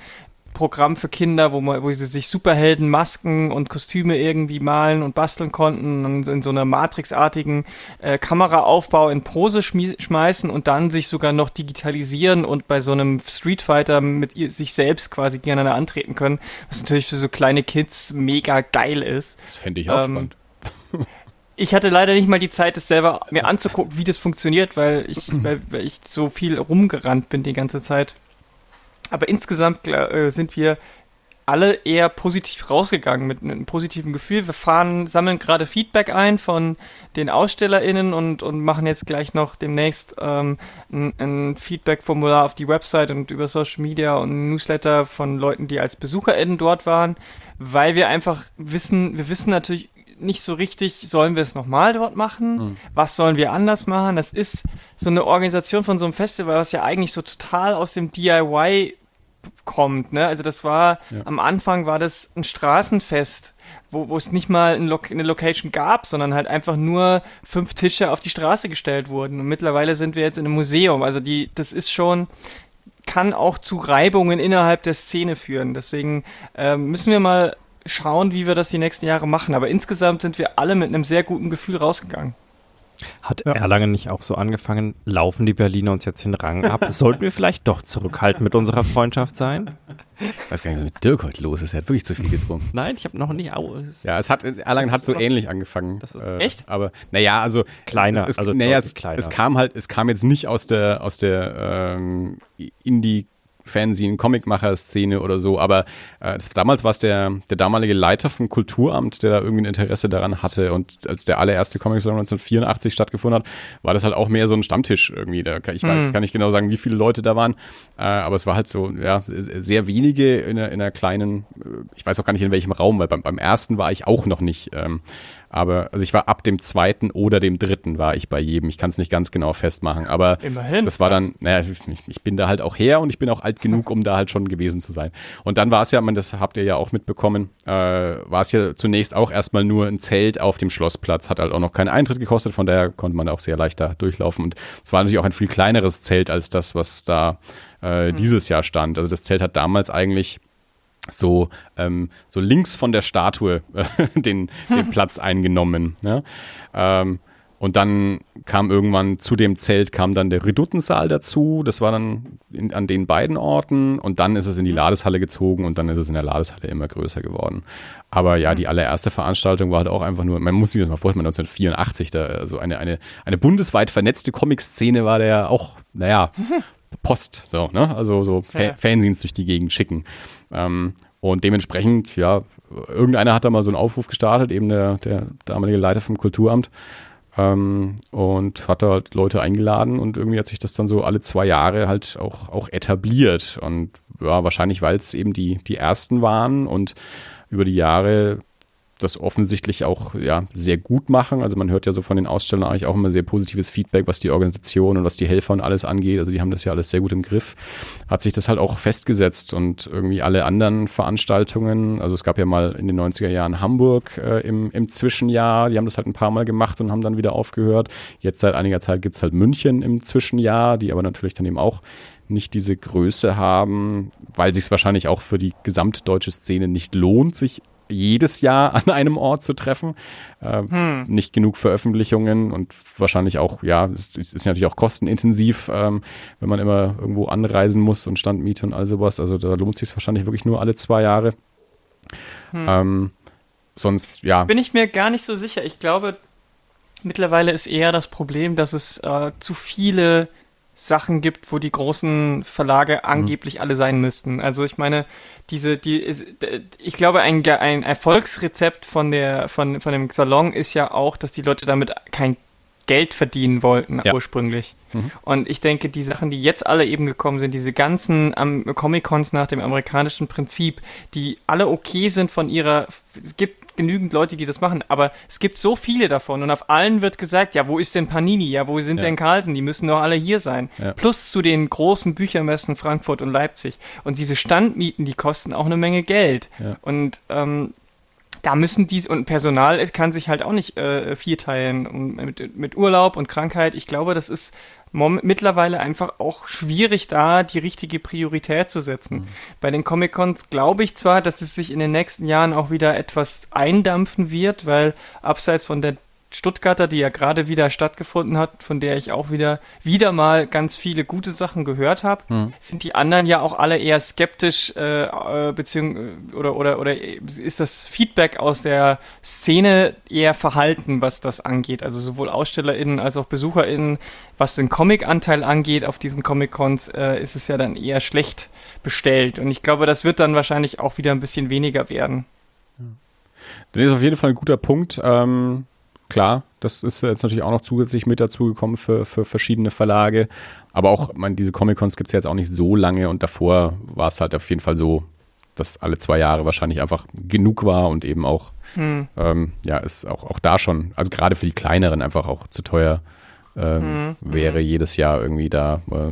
Programm für Kinder, wo, man, wo sie sich Superhelden, Masken und Kostüme irgendwie malen und basteln konnten und in so einer Matrixartigen äh, Kameraaufbau in Pose schmeißen und dann sich sogar noch digitalisieren und bei so einem Street Fighter mit ihr, sich selbst quasi gegeneinander antreten können, was natürlich für so kleine Kids mega geil ist. Das fände ich auch Ähm, spannend. *laughs* Ich hatte leider nicht mal die Zeit, das selber mir anzugucken, wie das funktioniert, weil ich, weil, weil ich so viel rumgerannt bin die ganze Zeit. Aber insgesamt äh, sind wir alle eher positiv rausgegangen mit einem positiven Gefühl. Wir fahren, sammeln gerade Feedback ein von den AusstellerInnen und, und machen jetzt gleich noch demnächst ähm, ein, ein Feedback-Formular auf die Website und über Social Media und Newsletter von Leuten, die als BesucherInnen dort waren, weil wir einfach wissen, wir wissen natürlich nicht so richtig, sollen wir es nochmal dort machen? Hm. Was sollen wir anders machen? Das ist so eine Organisation von so einem Festival, was ja eigentlich so total aus dem DIY kommt, ne? Also das war, Ja. am Anfang war das ein Straßenfest, wo, wo es nicht mal ein Lo eine Location gab, sondern halt einfach nur fünf Tische auf die Straße gestellt wurden. Und mittlerweile sind wir jetzt in einem Museum. Also die, das ist schon, kann auch zu Reibungen innerhalb der Szene führen. Deswegen ähm, müssen wir mal schauen, wie wir das die nächsten Jahre machen. Aber insgesamt sind wir alle mit einem sehr guten Gefühl rausgegangen. Hat Ja. Erlangen nicht auch so angefangen? Laufen die Berliner uns jetzt den Rang ab? *laughs* Sollten wir vielleicht doch zurückhaltend mit unserer Freundschaft sein? Ich weiß gar nicht, was mit Dirk heute los ist. Er hat wirklich zu viel getrunken. Nein, ich habe noch nicht aus. Ja, es hat, Erlangen hat so ähnlich angefangen. Das ist- Echt? Aber, naja, also. Kleiner, es, also naja, deutlich es, kleiner. es kam halt, es kam jetzt nicht aus der, aus der ähm, Indie- Fanzine, Comicmacher-Szene oder so, aber äh, das, damals war es der, der damalige Leiter vom Kulturamt, der da irgendwie ein Interesse daran hatte und als der allererste Comic Salon 1984 stattgefunden hat, war das halt auch mehr so ein Stammtisch irgendwie. Da kann ich Hm. kann nicht genau sagen, wie viele Leute da waren, äh, aber es war halt so, ja, sehr wenige in einer, in einer kleinen, äh, ich weiß auch gar nicht in welchem Raum, weil beim, beim ersten war ich auch noch nicht. Ähm, Aber also ich war ab dem zweiten oder dem dritten war ich bei jedem. Ich kann es nicht ganz genau festmachen. Aber Immerhin. das war dann, naja, ich, ich bin da halt auch her und ich bin auch alt genug, um da halt schon gewesen zu sein. Und dann war es ja, man, das habt ihr ja auch mitbekommen, äh, war es ja zunächst auch erstmal nur ein Zelt auf dem Schlossplatz, hat halt auch noch keinen Eintritt gekostet, von daher konnte man auch sehr leicht da durchlaufen. Und es war natürlich auch ein viel kleineres Zelt als das, was da äh, dieses Jahr stand. Also das Zelt hat damals eigentlich so, ähm, so links von der Statue äh, *laughs* den, den Platz eingenommen. Ja? Ähm, und dann kam irgendwann zu dem Zelt kam dann der Reduttensaal dazu. Das war dann in, an den beiden Orten. Und dann ist es in die Ladeshalle gezogen und dann ist es in der Ladeshalle immer größer geworden. Aber ja, die allererste Veranstaltung war halt auch einfach nur, man muss sich das mal vorstellen, 1984, da also eine, eine, eine bundesweit vernetzte Comic-Szene war der auch, naja, Post, so, ne? Also so Fa. Fanzines durch die Gegend schicken. Ähm, und dementsprechend, ja, irgendeiner hat da mal so einen Aufruf gestartet, eben der, der damalige Leiter vom Kulturamt. Ähm, und hat da halt Leute eingeladen und irgendwie hat sich das dann so alle zwei Jahre halt auch, auch etabliert. Und ja, wahrscheinlich, weil es eben die, die ersten waren und über die Jahre das offensichtlich auch ja, sehr gut machen. Also man hört ja so von den Ausstellern eigentlich auch immer sehr positives Feedback, was die Organisation und was die Helfer und alles angeht. Also die haben das ja alles sehr gut im Griff. Hat sich das halt auch festgesetzt und irgendwie alle anderen Veranstaltungen, also es gab ja mal in den 90er Jahren Hamburg äh, im, im Zwischenjahr, die haben das halt ein paar Mal gemacht und haben dann wieder aufgehört. Jetzt seit einiger Zeit gibt's halt München im Zwischenjahr, die aber natürlich dann eben auch nicht diese Größe haben, weil sich es wahrscheinlich auch für die gesamtdeutsche Szene nicht lohnt, sich jedes Jahr an einem Ort zu treffen. Äh, Hm. Nicht genug Veröffentlichungen und wahrscheinlich auch, ja, es es ist natürlich auch kostenintensiv, ähm, wenn man immer irgendwo anreisen muss und Standmiete und all sowas. Also da lohnt sich wahrscheinlich wirklich nur alle zwei Jahre. Hm. Ähm, sonst, ja, Bin ich mir gar nicht so sicher. Ich glaube, mittlerweile ist eher das Problem, dass es äh, zu viele Sachen gibt, wo die großen Verlage angeblich alle sein müssten. Also ich meine, diese, die, ich glaube, ein, ein Erfolgsrezept von der, von, von dem Salon ist ja auch, dass die Leute damit kein Geld verdienen wollten Ja. ursprünglich. Mhm. Und ich denke, die Sachen, die jetzt alle eben gekommen sind, diese ganzen Comic-Cons nach dem amerikanischen Prinzip, die alle okay sind von ihrer, es gibt genügend Leute, die das machen, aber es gibt so viele davon und auf allen wird gesagt, ja, wo ist denn Panini? Ja, wo sind Ja. denn Carlsen? Die müssen doch alle hier sein. Ja. Plus zu den großen Büchermessen Frankfurt und Leipzig. Und diese Standmieten, die kosten auch eine Menge Geld. Ja. Und ähm, da müssen die, und Personal es kann sich halt auch nicht äh, vierteilen und mit, mit Urlaub und Krankheit. Ich glaube, das ist mittlerweile einfach auch schwierig, da die richtige Priorität zu setzen. Bei den Comic-Cons glaube ich zwar, dass es sich in den nächsten Jahren auch wieder etwas eindampfen wird, weil abseits von der Stuttgarter, die ja gerade wieder stattgefunden hat, von der ich auch wieder wieder mal ganz viele gute Sachen gehört habe, Hm. sind die anderen ja auch alle eher skeptisch äh, äh, beziehungsweise oder oder oder ist das Feedback aus der Szene eher verhalten, was das angeht, also sowohl AusstellerInnen als auch BesucherInnen, was den Comic-Anteil angeht auf diesen Comic-Cons, äh, ist es ja dann eher schlecht bestellt und ich glaube, das wird dann wahrscheinlich auch wieder ein bisschen weniger werden. Das ist auf jeden Fall ein guter Punkt. Ähm, klar, das ist jetzt natürlich auch noch zusätzlich mit dazugekommen für, für verschiedene Verlage. Aber auch, man, diese Comic-Cons gibt es ja jetzt auch nicht so lange und davor war es halt auf jeden Fall so, dass alle zwei Jahre wahrscheinlich einfach genug war und eben auch, Hm. ähm, ja, ist auch, auch da schon, also gerade für die kleineren einfach auch zu teuer ähm, Mhm. wäre, jedes Jahr irgendwie da äh,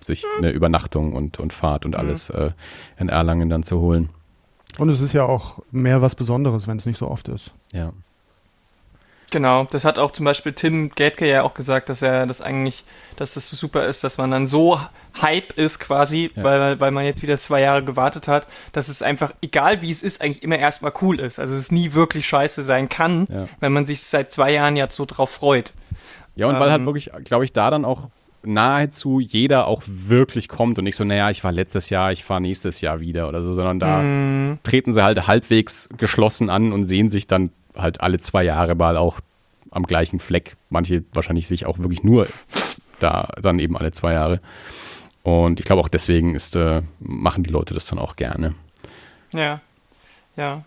sich eine Übernachtung und, und Fahrt und Mhm. alles äh, in Erlangen dann zu holen. Und es ist ja auch mehr was Besonderes, wenn es nicht so oft ist. Ja. Genau, das hat auch zum Beispiel Tim Gatke ja auch gesagt, dass er das eigentlich, dass das so super ist, dass man dann so Hype ist quasi, Ja. weil, weil man jetzt wieder zwei Jahre gewartet hat, dass es einfach, egal wie es ist, eigentlich immer erstmal cool ist. Also es nie wirklich scheiße sein kann, Ja. wenn man sich seit zwei Jahren ja so drauf freut. Ja, und weil halt Ähm, wirklich, glaube ich, da dann auch nahezu jeder auch wirklich kommt und nicht so, naja, ich war letztes Jahr, ich fahre nächstes Jahr wieder oder so, sondern da Mm, treten sie halt halbwegs geschlossen an und sehen sich dann halt alle zwei Jahre mal auch am gleichen Fleck. Manche wahrscheinlich sich auch wirklich nur da dann eben alle zwei Jahre. Und ich glaube auch deswegen ist, äh, machen die Leute das dann auch gerne. ja, ja.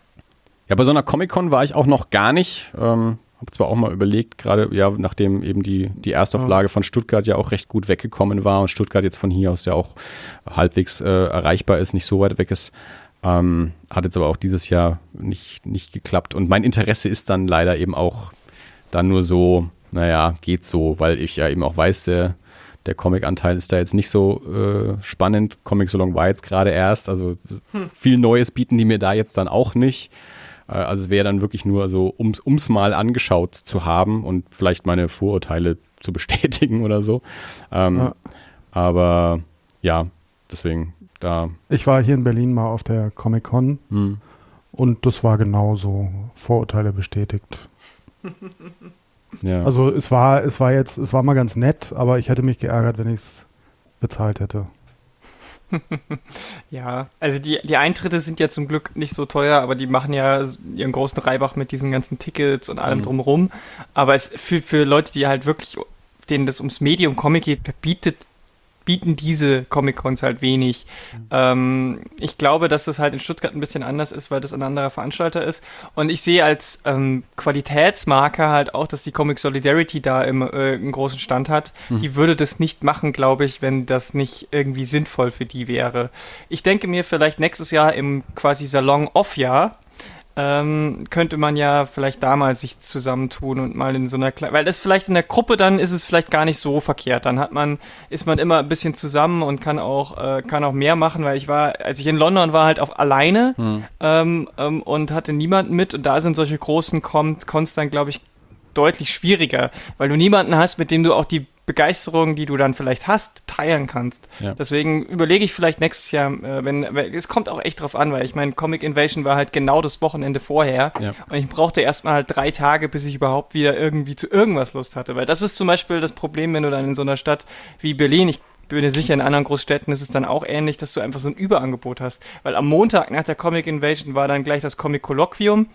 Ja, bei so einer Comic-Con war ich auch noch gar nicht. Ähm, habe zwar auch mal überlegt, gerade ja, nachdem eben die, die Erstauflage von Stuttgart ja auch recht gut weggekommen war und Stuttgart jetzt von hier aus ja auch halbwegs äh, erreichbar ist, nicht so weit weg ist. Ähm, hat jetzt aber auch dieses Jahr nicht, nicht geklappt. Und mein Interesse ist dann leider eben auch dann nur so, naja, geht so, weil ich ja eben auch weiß, der, der Comic-Anteil ist da jetzt nicht so äh, spannend. Comic Salon war jetzt gerade erst, also hm. viel Neues bieten die mir da jetzt dann auch nicht. Äh, also es wäre dann wirklich nur so, ums, ums mal angeschaut zu haben und vielleicht meine Vorurteile zu *laughs* bestätigen oder so. Ähm, ja. Aber ja, deswegen da. Ich war hier in Berlin mal auf der Comic-Con hm. und das war genauso. Vorurteile bestätigt. ja. Also es war, es war jetzt, es war mal ganz nett, aber ich hätte mich geärgert, wenn ich es bezahlt hätte. *laughs* ja, also die, die Eintritte sind ja zum Glück nicht so teuer, aber die machen ja ihren großen Reibach mit diesen ganzen Tickets und allem mhm. drumherum. Aber es für, für Leute, die halt wirklich, denen das ums Medium Comic geht, bietet bieten diese Comic-Cons halt wenig. Mhm. Ähm, ich glaube, dass das halt in Stuttgart ein bisschen anders ist, weil das ein anderer Veranstalter ist. Und ich sehe als ähm, Qualitätsmarker halt auch, dass die Comic Solidarity da im, äh, einen großen Stand hat. Mhm. Die würde das nicht machen, glaube ich, wenn das nicht irgendwie sinnvoll für die wäre. Ich denke mir vielleicht nächstes Jahr im quasi Salon-Off-Jahr ähm, könnte man ja vielleicht da mal sich zusammentun und mal in so einer Kle weil das vielleicht in der Gruppe dann ist es vielleicht gar nicht so verkehrt. Dann hat man ist man immer ein bisschen zusammen und kann auch äh, kann auch mehr machen, weil ich war als ich in London war halt auf alleine hm. ähm, ähm, und hatte niemanden mit und da sind solche großen Cons dann glaube ich deutlich schwieriger, weil du niemanden hast, mit dem du auch die Begeisterung, die du dann vielleicht hast, teilen kannst. Ja. Deswegen überlege ich vielleicht nächstes Jahr, äh, wenn, es kommt auch echt drauf an, weil ich meine, Comic Invasion war halt genau das Wochenende vorher ja. und ich brauchte erstmal halt drei Tage, bis ich überhaupt wieder irgendwie zu irgendwas Lust hatte, weil das ist zum Beispiel das Problem, wenn du dann in so einer Stadt wie Berlin, ich bin mir sicher, in anderen Großstädten ist es dann auch ähnlich, dass du einfach so ein Überangebot hast. Weil am Montag nach der Comic Invasion war dann gleich das Comic Kolloquium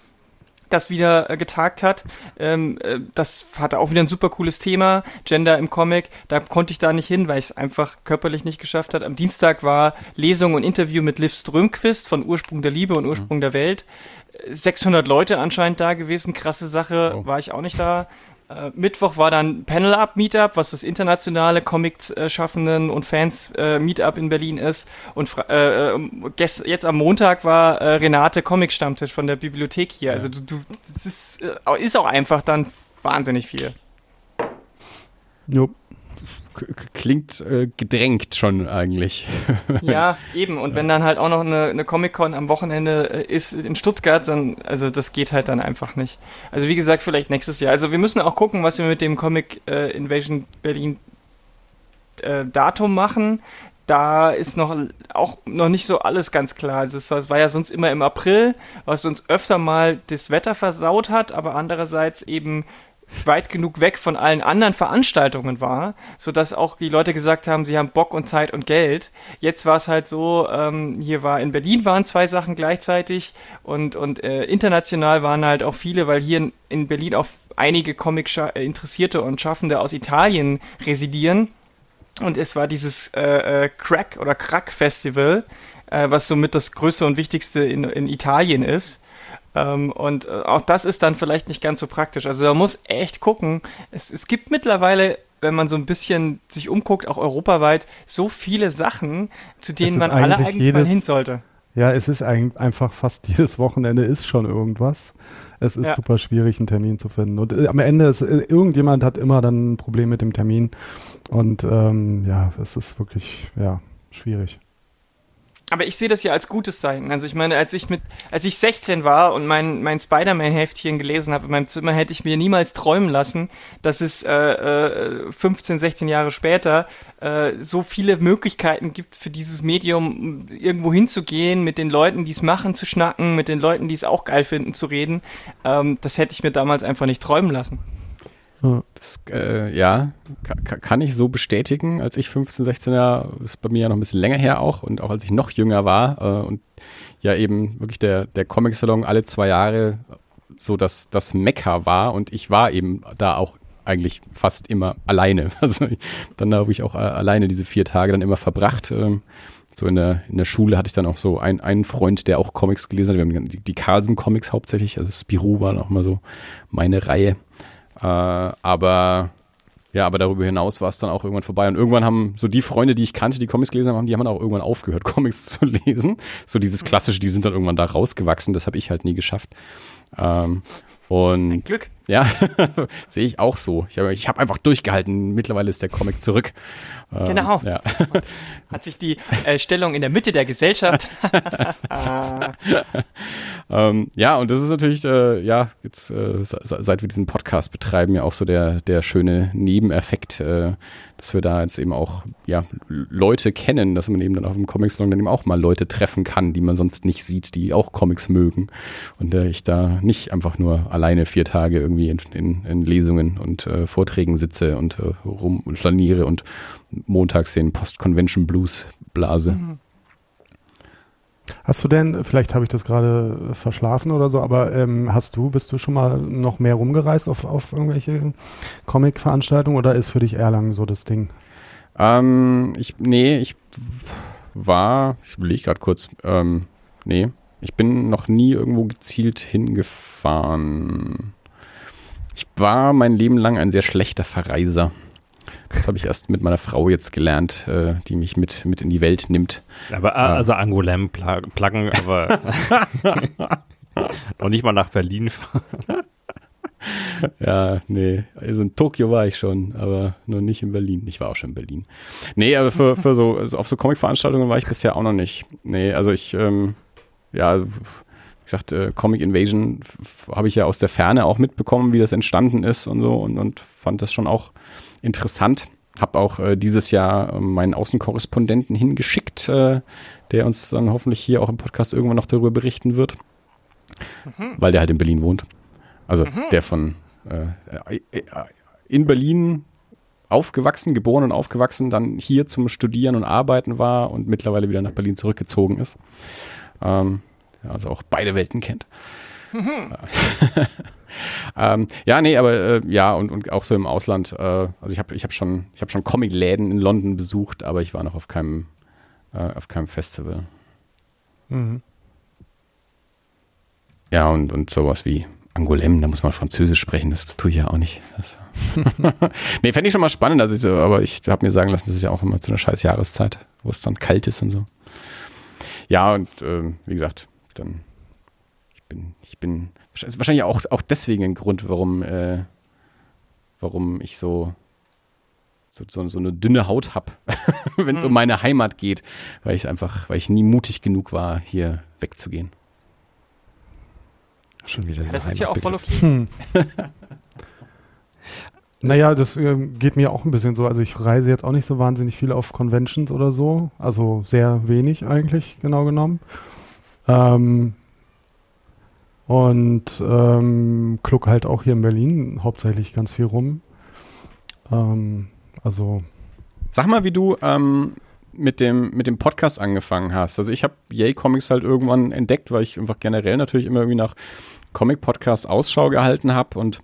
das wieder äh, getagt hat. Ähm, äh, das hatte auch wieder ein super cooles Thema, Gender im Comic. Da konnte ich da nicht hin, weil ich es einfach körperlich nicht geschafft hat. Am Dienstag war Lesung und Interview mit Liv Strömquist von Ursprung der Liebe und Ursprung mhm. der Welt. 600 Leute anscheinend da gewesen, krasse Sache, oh. war ich auch nicht da. Äh, Mittwoch war dann Panel-Up Meetup, was das internationale Comic-Schaffenden und Fans äh, Meetup in Berlin ist. Und äh, ähm, jetzt am Montag war äh, Renate Comic-Stammtisch von der Bibliothek hier. Also du, du das ist, äh, ist auch einfach dann wahnsinnig viel. Nope klingt äh, gedrängt schon eigentlich. *laughs* ja, eben. Und wenn dann halt auch noch eine, eine Comic-Con am Wochenende äh, ist in Stuttgart, dann, also das geht halt dann einfach nicht. Also wie gesagt, vielleicht nächstes Jahr. Also wir müssen auch gucken, was wir mit dem Comic äh, Invasion Berlin äh, Datum machen. Da ist noch auch noch nicht so alles ganz klar. Das, das war ja sonst immer im April, was uns öfter mal das Wetter versaut hat, aber andererseits eben weit genug weg von allen anderen Veranstaltungen war, sodass auch die Leute gesagt haben, sie haben Bock und Zeit und Geld. Jetzt war es halt so, ähm, hier war in Berlin waren zwei Sachen gleichzeitig und, und äh, international waren halt auch viele, weil hier in, in Berlin auch einige Comic-Interessierte und Schaffende aus Italien residieren. Und es war dieses äh, äh, Crack oder Crack Festival, äh, was somit das größte und wichtigste in, in Italien ist. Ähm, und äh, auch das ist dann vielleicht nicht ganz so praktisch. Also man muss echt gucken. Es, es gibt mittlerweile wenn man so ein bisschen sich umguckt, auch europaweit, so viele Sachen, zu denen man alle eigentlich jedes, mal hin sollte. Ja, es ist ein, einfach fast jedes Wochenende ist schon irgendwas. Es ist ja. super schwierig, einen Termin zu finden. Und äh, am Ende ist äh, irgendjemand hat immer dann ein Problem mit dem Termin. Und ähm, ja, es ist wirklich ja schwierig aber ich sehe das ja als gutes Zeichen. Also ich meine, als ich mit, als ich 16 war und mein, mein Spider-Man-Heftchen gelesen habe in meinem Zimmer, hätte ich mir niemals träumen lassen, dass es äh, äh, 15, 16 Jahre später äh, so viele Möglichkeiten gibt für dieses Medium, irgendwo hinzugehen, mit den Leuten, die es machen, zu schnacken, mit den Leuten, die es auch geil finden, zu reden. Ähm, das hätte ich mir damals einfach nicht träumen lassen. Das, äh, ja, kann ich so bestätigen. Als ich 15, 16 Jahre, ist bei mir ja noch ein bisschen länger her auch und auch als ich noch jünger war äh, und ja eben wirklich der, der Comic-Salon alle zwei Jahre so das, das Mekka war und ich war eben da auch eigentlich fast immer alleine. *laughs* Also dann habe ich auch äh, alleine diese vier Tage dann immer verbracht. Ähm, so in der, in der Schule hatte ich dann auch so ein, einen Freund, der auch Comics gelesen hat. Wir haben die, die Carlsen-Comics hauptsächlich, also Spirou war auch mal so meine Reihe. Äh, aber ja, aber darüber hinaus war es dann auch irgendwann vorbei. Und irgendwann haben so die Freunde, die ich kannte, die Comics gelesen haben, die haben dann auch irgendwann aufgehört, *laughs* Comics zu lesen. So dieses klassische, die sind dann irgendwann da rausgewachsen. Das habe ich halt nie geschafft. Ähm, und Ein Glück. Ja, *laughs* sehe ich auch so. Ich habe ich hab einfach durchgehalten. Mittlerweile ist der Comic zurück. Ähm, Genau. Ja. *laughs* Hat sich die äh, Stellung in der Mitte der Gesellschaft. *laughs* Ähm, ja, und das ist natürlich, äh, ja, jetzt, äh, se- seit wir diesen Podcast betreiben, ja auch so der, der schöne Nebeneffekt, äh, dass wir da jetzt eben auch, ja, Leute kennen, dass man eben dann auf dem Comic-Salon dann eben auch mal Leute treffen kann, die man sonst nicht sieht, die auch Comics mögen. Und äh, ich da nicht einfach nur alleine vier Tage irgendwie in, in, in Lesungen und äh, Vorträgen sitze und äh, rumflaniere und montags den Post-Convention Blues blase. Hast du denn, vielleicht habe ich das gerade verschlafen oder so, aber ähm, hast du, bist du schon mal noch mehr rumgereist auf, auf irgendwelche Comic-Veranstaltungen oder ist für dich Erlangen so das Ding? Ähm, ich, nee, ich war, ich überlege gerade kurz, ähm, nee, ich bin noch nie irgendwo gezielt hingefahren. Ich war mein Leben lang ein sehr schlechter Verreiser. Das habe ich erst mit meiner Frau jetzt gelernt, äh, die mich mit, mit in die Welt nimmt. Aber äh, also Angoulême pla pluggen, aber *laughs* und nicht mal nach Berlin fahren. *laughs* Ja, nee. Also in Tokio war ich schon, aber nur nicht in Berlin. Ich war auch schon in Berlin. Nee, aber für, für so, also auf so Comic-Veranstaltungen war ich bisher auch noch nicht. Nee, also ich, ähm, ja, wie gesagt, äh, Comic Invasion habe ich ja aus der Ferne auch mitbekommen, wie das entstanden ist und so und, und fand das schon auch interessant. Hab auch äh, dieses Jahr äh, meinen Außenkorrespondenten hingeschickt, äh, der uns dann hoffentlich hier auch im Podcast irgendwann noch darüber berichten wird, weil der halt in Berlin wohnt. Also der von äh, äh, in Berlin aufgewachsen, geboren und aufgewachsen, dann hier zum Studieren und Arbeiten war und mittlerweile wieder nach Berlin zurückgezogen ist. Ähm, also auch beide Welten kennt. *laughs* ähm, ja, nee, aber äh, ja, und, und auch so im Ausland. Äh, also ich habe ich hab schon, ich hab schon Comicläden in London besucht, aber ich war noch auf keinem, äh, auf keinem Festival. Mhm. Ja, und, und sowas wie Angoulême, da muss man Französisch sprechen, das tue ich ja auch nicht. *laughs* *laughs* Nee, fände ich schon mal spannend, also ich, aber ich habe mir sagen lassen, das ist ja auch immer zu einer scheiß Jahreszeit, wo es dann kalt ist und so. Ja, und ähm, wie gesagt, dann, ich bin, ich bin, wahrscheinlich auch, auch deswegen ein Grund, warum, äh, warum ich so, so, so, so eine dünne Haut habe, *laughs* wenn es um meine Heimat geht, weil ich einfach, weil ich nie mutig genug war, hier wegzugehen. Schon wieder Das ist ja auch voll okay. Hm. Naja, das ähm, geht mir auch ein bisschen so. Also ich reise jetzt auch nicht so wahnsinnig viel auf Conventions oder so. Also sehr wenig eigentlich, genau genommen. Ähm, und ähm, kluck halt auch hier in Berlin hauptsächlich ganz viel rum. Ähm, also Sag mal, wie du ähm, mit, dem, mit dem Podcast angefangen hast. Also ich habe Yay Comics halt irgendwann entdeckt, weil ich einfach generell natürlich immer irgendwie nach Comic-Podcasts Ausschau gehalten habe und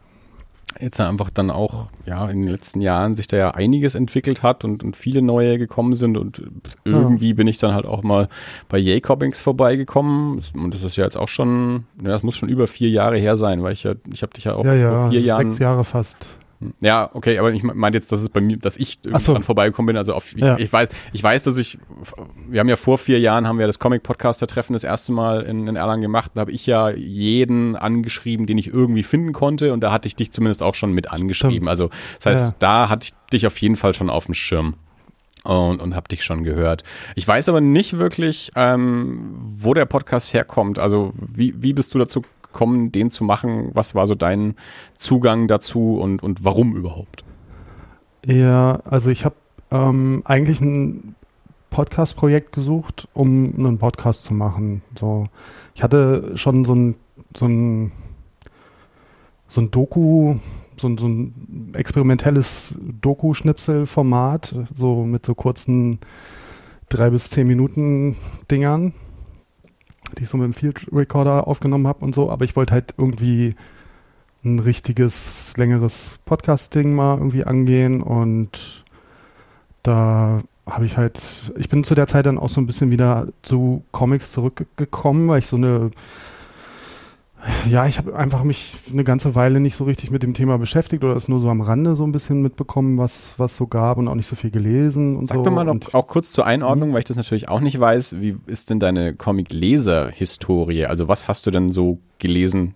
jetzt einfach dann auch ja in den letzten Jahren sich da ja einiges entwickelt hat und, und viele neue gekommen sind und irgendwie bin ich dann halt auch mal bei Comics vorbeigekommen und das ist ja jetzt auch schon, ja, das muss schon über vier Jahre her sein, weil ich ja, ich habe dich ja auch ja, ja, vor vier Jahren sechs Jahre fast. Ja, okay, aber ich meinte jetzt, dass es bei mir, dass ich Ach so. irgendwann vorbeigekommen bin. Also auf, ich, Ja. ich weiß, ich weiß, dass ich, wir haben ja vor vier Jahren haben wir das Comic Podcaster Treffen das erste Mal in, in Erlangen gemacht. Da habe ich ja jeden angeschrieben, den ich irgendwie finden konnte, und da hatte ich dich zumindest auch schon mit angeschrieben. Stimmt. Also das heißt, Ja. da hatte ich dich auf jeden Fall schon auf dem Schirm. Und, und habe dich schon gehört. Ich weiß aber nicht wirklich, ähm, wo der Podcast herkommt. Also wie, wie bist du dazu gekommen, den zu machen? Was war so dein Zugang dazu und, und warum überhaupt? Ja, also ich habe ähm, eigentlich ein Podcast-Projekt gesucht, um einen Podcast zu machen. So, ich hatte schon so ein, so ein, so ein Doku, so ein, so ein experimentelles Doku-Schnipsel-Format, so mit so kurzen drei bis zehn Minuten Dingern, die ich so mit dem Field Recorder aufgenommen habe und so. Aber ich wollte halt irgendwie ein richtiges, längeres Podcast-Ding mal irgendwie angehen und da habe ich halt, ich bin zu der Zeit dann auch so ein bisschen wieder zu Comics zurückgekommen, weil ich so eine Ja, ich habe einfach mich eine ganze Weile nicht so richtig mit dem Thema beschäftigt oder es nur so am Rande so ein bisschen mitbekommen, was was so gab und auch nicht so viel gelesen und Sag so. doch mal noch, auch kurz zur Einordnung, weil ich das natürlich auch nicht weiß. Wie ist denn deine Comic-Leser-Historie? Also was hast du denn so gelesen,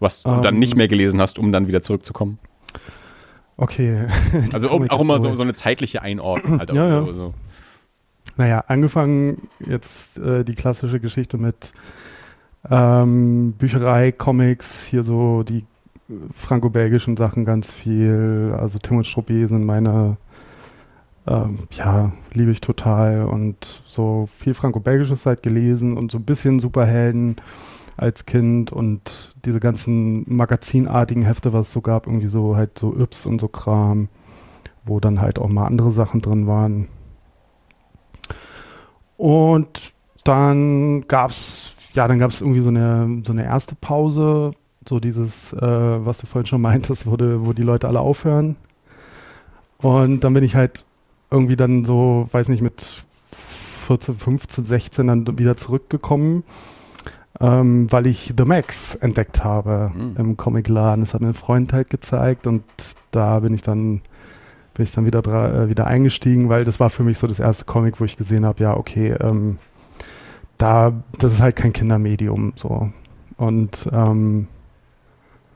was du dann Ähm, nicht mehr gelesen hast, um dann wieder zurückzukommen? okay. *laughs* Also um, auch immer so, so eine zeitliche Einordnung halt. auch Ja, ja. So. Naja, angefangen jetzt äh, die klassische Geschichte mit ähm, Bücherei, Comics, hier so die franco-belgischen Sachen ganz viel. Also Tim und Struppi sind meine, ähm, ja, liebe ich total. Und so viel franco-belgisches halt gelesen und so ein bisschen Superhelden als Kind und diese ganzen magazinartigen Hefte, was es so gab, irgendwie so halt so Yps und so Kram, wo dann halt auch mal andere Sachen drin waren. Und dann gab's, ja, dann gab's irgendwie so eine, so eine erste Pause, so dieses, äh, was du vorhin schon meintest, wo, die- wo die Leute alle aufhören. Und dann bin ich halt irgendwie dann so, weiß nicht, mit 14, 15, 16 dann wieder zurückgekommen, ähm, weil ich The Max entdeckt habe Mhm. im Comicladen. Das hat mir ein Freund halt gezeigt und da bin ich dann bin ich dann wieder, äh, wieder eingestiegen, weil das war für mich so das erste Comic, wo ich gesehen habe, ja, okay, ähm, da, das ist halt kein Kindermedium, so. Und ähm,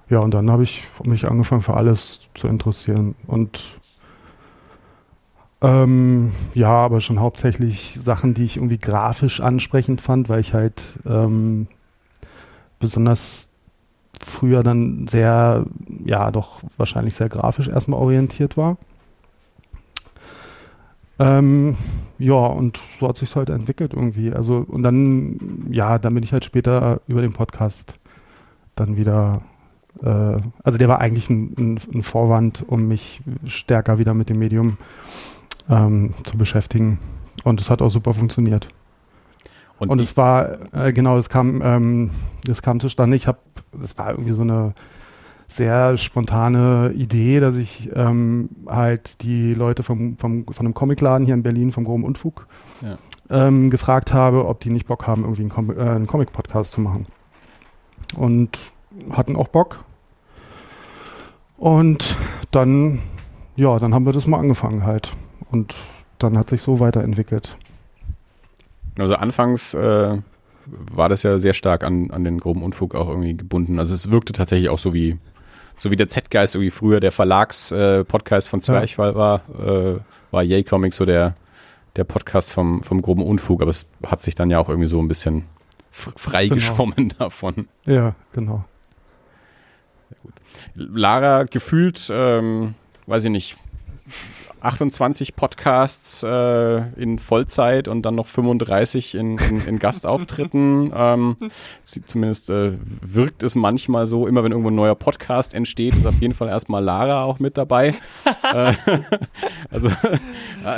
ja, und dann habe ich mich angefangen für alles zu interessieren und ähm, ja, aber schon hauptsächlich Sachen, die ich irgendwie grafisch ansprechend fand, weil ich halt ähm, besonders früher dann sehr, ja, doch wahrscheinlich sehr grafisch erstmal orientiert war. Ähm, ja, und so hat sich halt entwickelt irgendwie. Also, und dann, ja, dann bin ich halt später über den Podcast dann wieder, äh, also der war eigentlich ein, ein, ein Vorwand, um mich stärker wieder mit dem Medium ähm, zu beschäftigen. Und es hat auch super funktioniert. Und, Und es war, äh, genau, es kam, ähm, es kam zustande, ich habe, das war irgendwie so eine sehr spontane Idee, dass ich ähm, halt die Leute vom, vom, von einem Comicladen hier in Berlin, vom Groben Unfug, Ja. ähm, gefragt habe, ob die nicht Bock haben, irgendwie einen, Com äh, einen Comic-Podcast zu machen. Und hatten auch Bock. Und dann, ja, dann haben wir das mal angefangen halt. Und dann hat sich so weiterentwickelt. Also anfangs äh, war das ja sehr stark an, an den groben Unfug auch irgendwie gebunden. Also es wirkte tatsächlich auch so wie, so wie der Z-Geist irgendwie früher der Verlags-Podcast von Zwerchfall war, äh, war Yay Comics so der, der Podcast vom, vom groben Unfug, aber es hat sich dann ja auch irgendwie so ein bisschen freigeschwommen davon. Ja, genau. Lara gefühlt, ähm, weiß ich nicht, 28 Podcasts äh, in Vollzeit und dann noch 35 in, in, in Gastauftritten. *laughs* ähm, sie, zumindest äh, wirkt es manchmal so, immer wenn irgendwo ein neuer Podcast entsteht, ist auf jeden Fall erstmal Lara auch mit dabei. *laughs* äh, also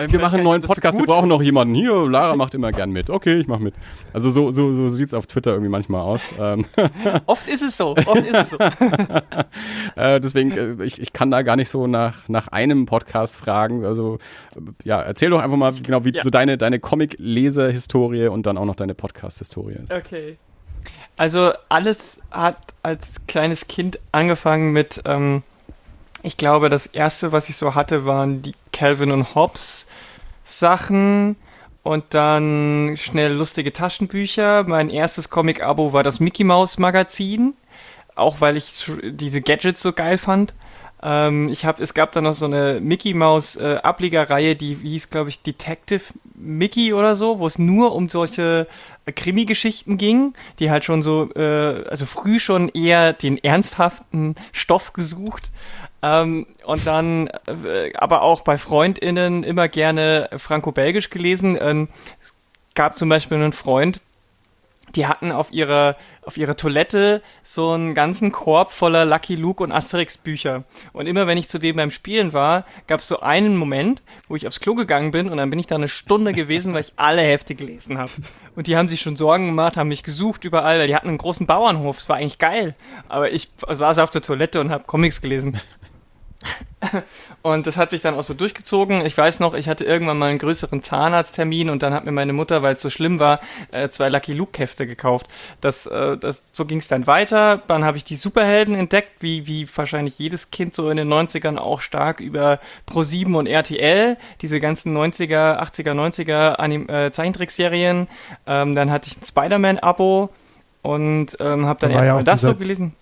wir machen einen neuen Podcast, wir brauchen noch jemanden. Hier, Lara macht immer gern mit. Okay, ich mach mit. Also so, so, so sieht es auf Twitter irgendwie manchmal aus. Ähm, *laughs* Oft ist es so. Oft ist es so. Äh, deswegen, äh, ich, ich kann da gar nicht so nach, nach einem Podcast fragen. Also, äh, ja, erzähl doch einfach mal genau, wie Ja. so deine, deine Comic-Leser-Historie und dann auch noch deine Podcast-Historie ist. Okay. Also alles hat als kleines Kind angefangen mit, ähm, ich glaube, das erste, was ich so hatte, waren die Calvin und Hobbes Sachen und dann schnell lustige Taschenbücher. Mein erstes Comic-Abo war das Mickey Mouse Magazin, auch weil ich diese Gadgets so geil fand. Ähm, ich habe, es gab da noch so eine Mickey Mouse äh, Ablegerreihe, die hieß, glaube ich, Detective Mickey oder so, wo es nur um solche äh, Krimi-Geschichten ging, die halt schon so, äh, also früh schon eher den ernsthaften Stoff gesucht. Ähm, und dann, äh, aber auch bei FreundInnen immer gerne franco-belgisch gelesen. Ähm, es gab zum Beispiel einen Freund, die hatten auf ihrer, auf ihrer Toilette so einen ganzen Korb voller Lucky Luke und Asterix Bücher. Und immer wenn ich zu dem beim Spielen war, gab es so einen Moment, wo ich aufs Klo gegangen bin und dann bin ich da eine Stunde gewesen, weil ich alle Hefte gelesen habe. Und die haben sich schon Sorgen gemacht, haben mich gesucht überall, weil die hatten einen großen Bauernhof. Es war eigentlich geil. Aber ich saß auf der Toilette und habe Comics gelesen. Und das hat sich dann auch so durchgezogen. Ich weiß noch, ich hatte irgendwann mal einen größeren Zahnarzttermin und dann hat mir meine Mutter, weil es so schlimm war, äh, zwei Lucky Luke Hefte gekauft. Das, äh, das, so ging es dann weiter. Dann habe ich die Superhelden entdeckt, wie, wie wahrscheinlich jedes Kind so in den 90ern auch stark über Pro7 und RTL. Diese ganzen 90er, 80er, 90er Anim äh, Zeichentrickserien. Ähm, dann hatte ich ein Spider-Man-Abo und ähm, habe dann Da ja erstmal auch das so dieser- gelesen.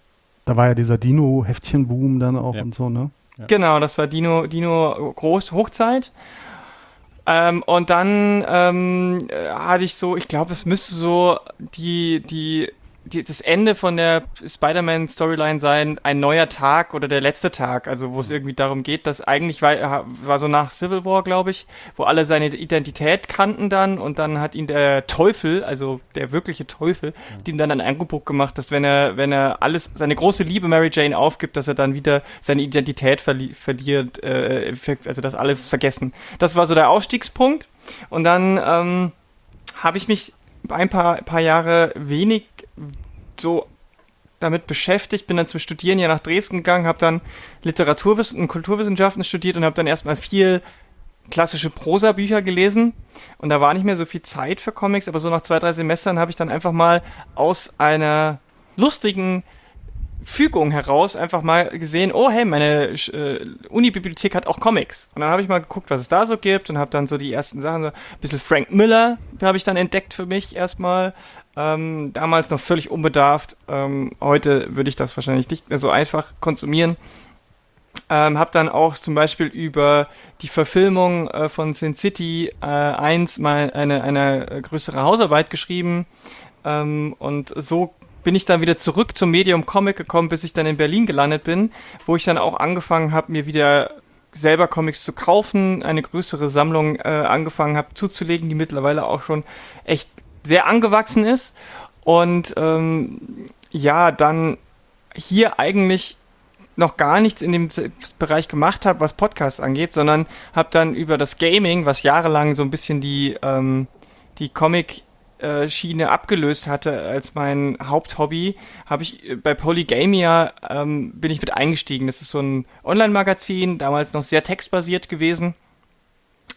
Da war ja dieser Dino-Heftchen-Boom dann auch Ja. und so, ne? Genau, das war Dino, Dino Groß Hochzeit. Ähm, und dann ähm, äh, hatte ich so, ich glaube, es müsste so die, die, die, das Ende von der Spider-Man-Storyline sein, ein neuer Tag oder der letzte Tag, also wo es irgendwie darum geht, dass eigentlich war, war so nach Civil War, glaube ich, wo alle seine Identität kannten dann und dann hat ihn der Teufel, also der wirkliche Teufel, hat ihm dann ein Angebot gemacht, dass wenn er, wenn er alles, seine große Liebe Mary Jane aufgibt, dass er dann wieder seine Identität verli verliert, äh, also das alle vergessen. Das war so der Ausstiegspunkt. Und dann ähm, habe ich mich ein paar, paar Jahre wenig so damit beschäftigt, bin dann zum Studieren ja nach Dresden gegangen, habe dann Literaturwissen und Kulturwissenschaften studiert und habe dann erstmal viel klassische Prosa-Bücher gelesen und da war nicht mehr so viel Zeit für Comics, aber so nach zwei, drei Semestern habe ich dann einfach mal aus einer lustigen Fügung heraus einfach mal gesehen, oh hey, meine äh, Uni-Bibliothek hat auch Comics. Und dann habe ich mal geguckt, was es da so gibt und habe dann so die ersten Sachen, so ein bisschen Frank Miller habe ich dann entdeckt für mich erstmal. Ähm, damals noch völlig unbedarft. Ähm, heute würde ich das wahrscheinlich nicht mehr so einfach konsumieren. Ähm, habe dann auch zum Beispiel über die Verfilmung äh, von Sin City äh, 1 mal eine, eine äh, größere Hausarbeit geschrieben. Ähm, und so bin ich dann wieder zurück zum Medium Comic gekommen, bis ich dann in Berlin gelandet bin, wo ich dann auch angefangen habe, mir wieder selber Comics zu kaufen, eine größere Sammlung äh, angefangen habe zuzulegen, die mittlerweile auch schon echt sehr angewachsen ist. Und ähm, ja, dann hier eigentlich noch gar nichts in dem Bereich gemacht habe, was Podcasts angeht, sondern habe dann über das Gaming, was jahrelang so ein bisschen die, ähm, die Comic-Schiene abgelöst hatte als mein Haupthobby, habe ich äh, bei Polygamia ähm, bin ich mit eingestiegen. Das ist so ein Online-Magazin, damals noch sehr textbasiert gewesen,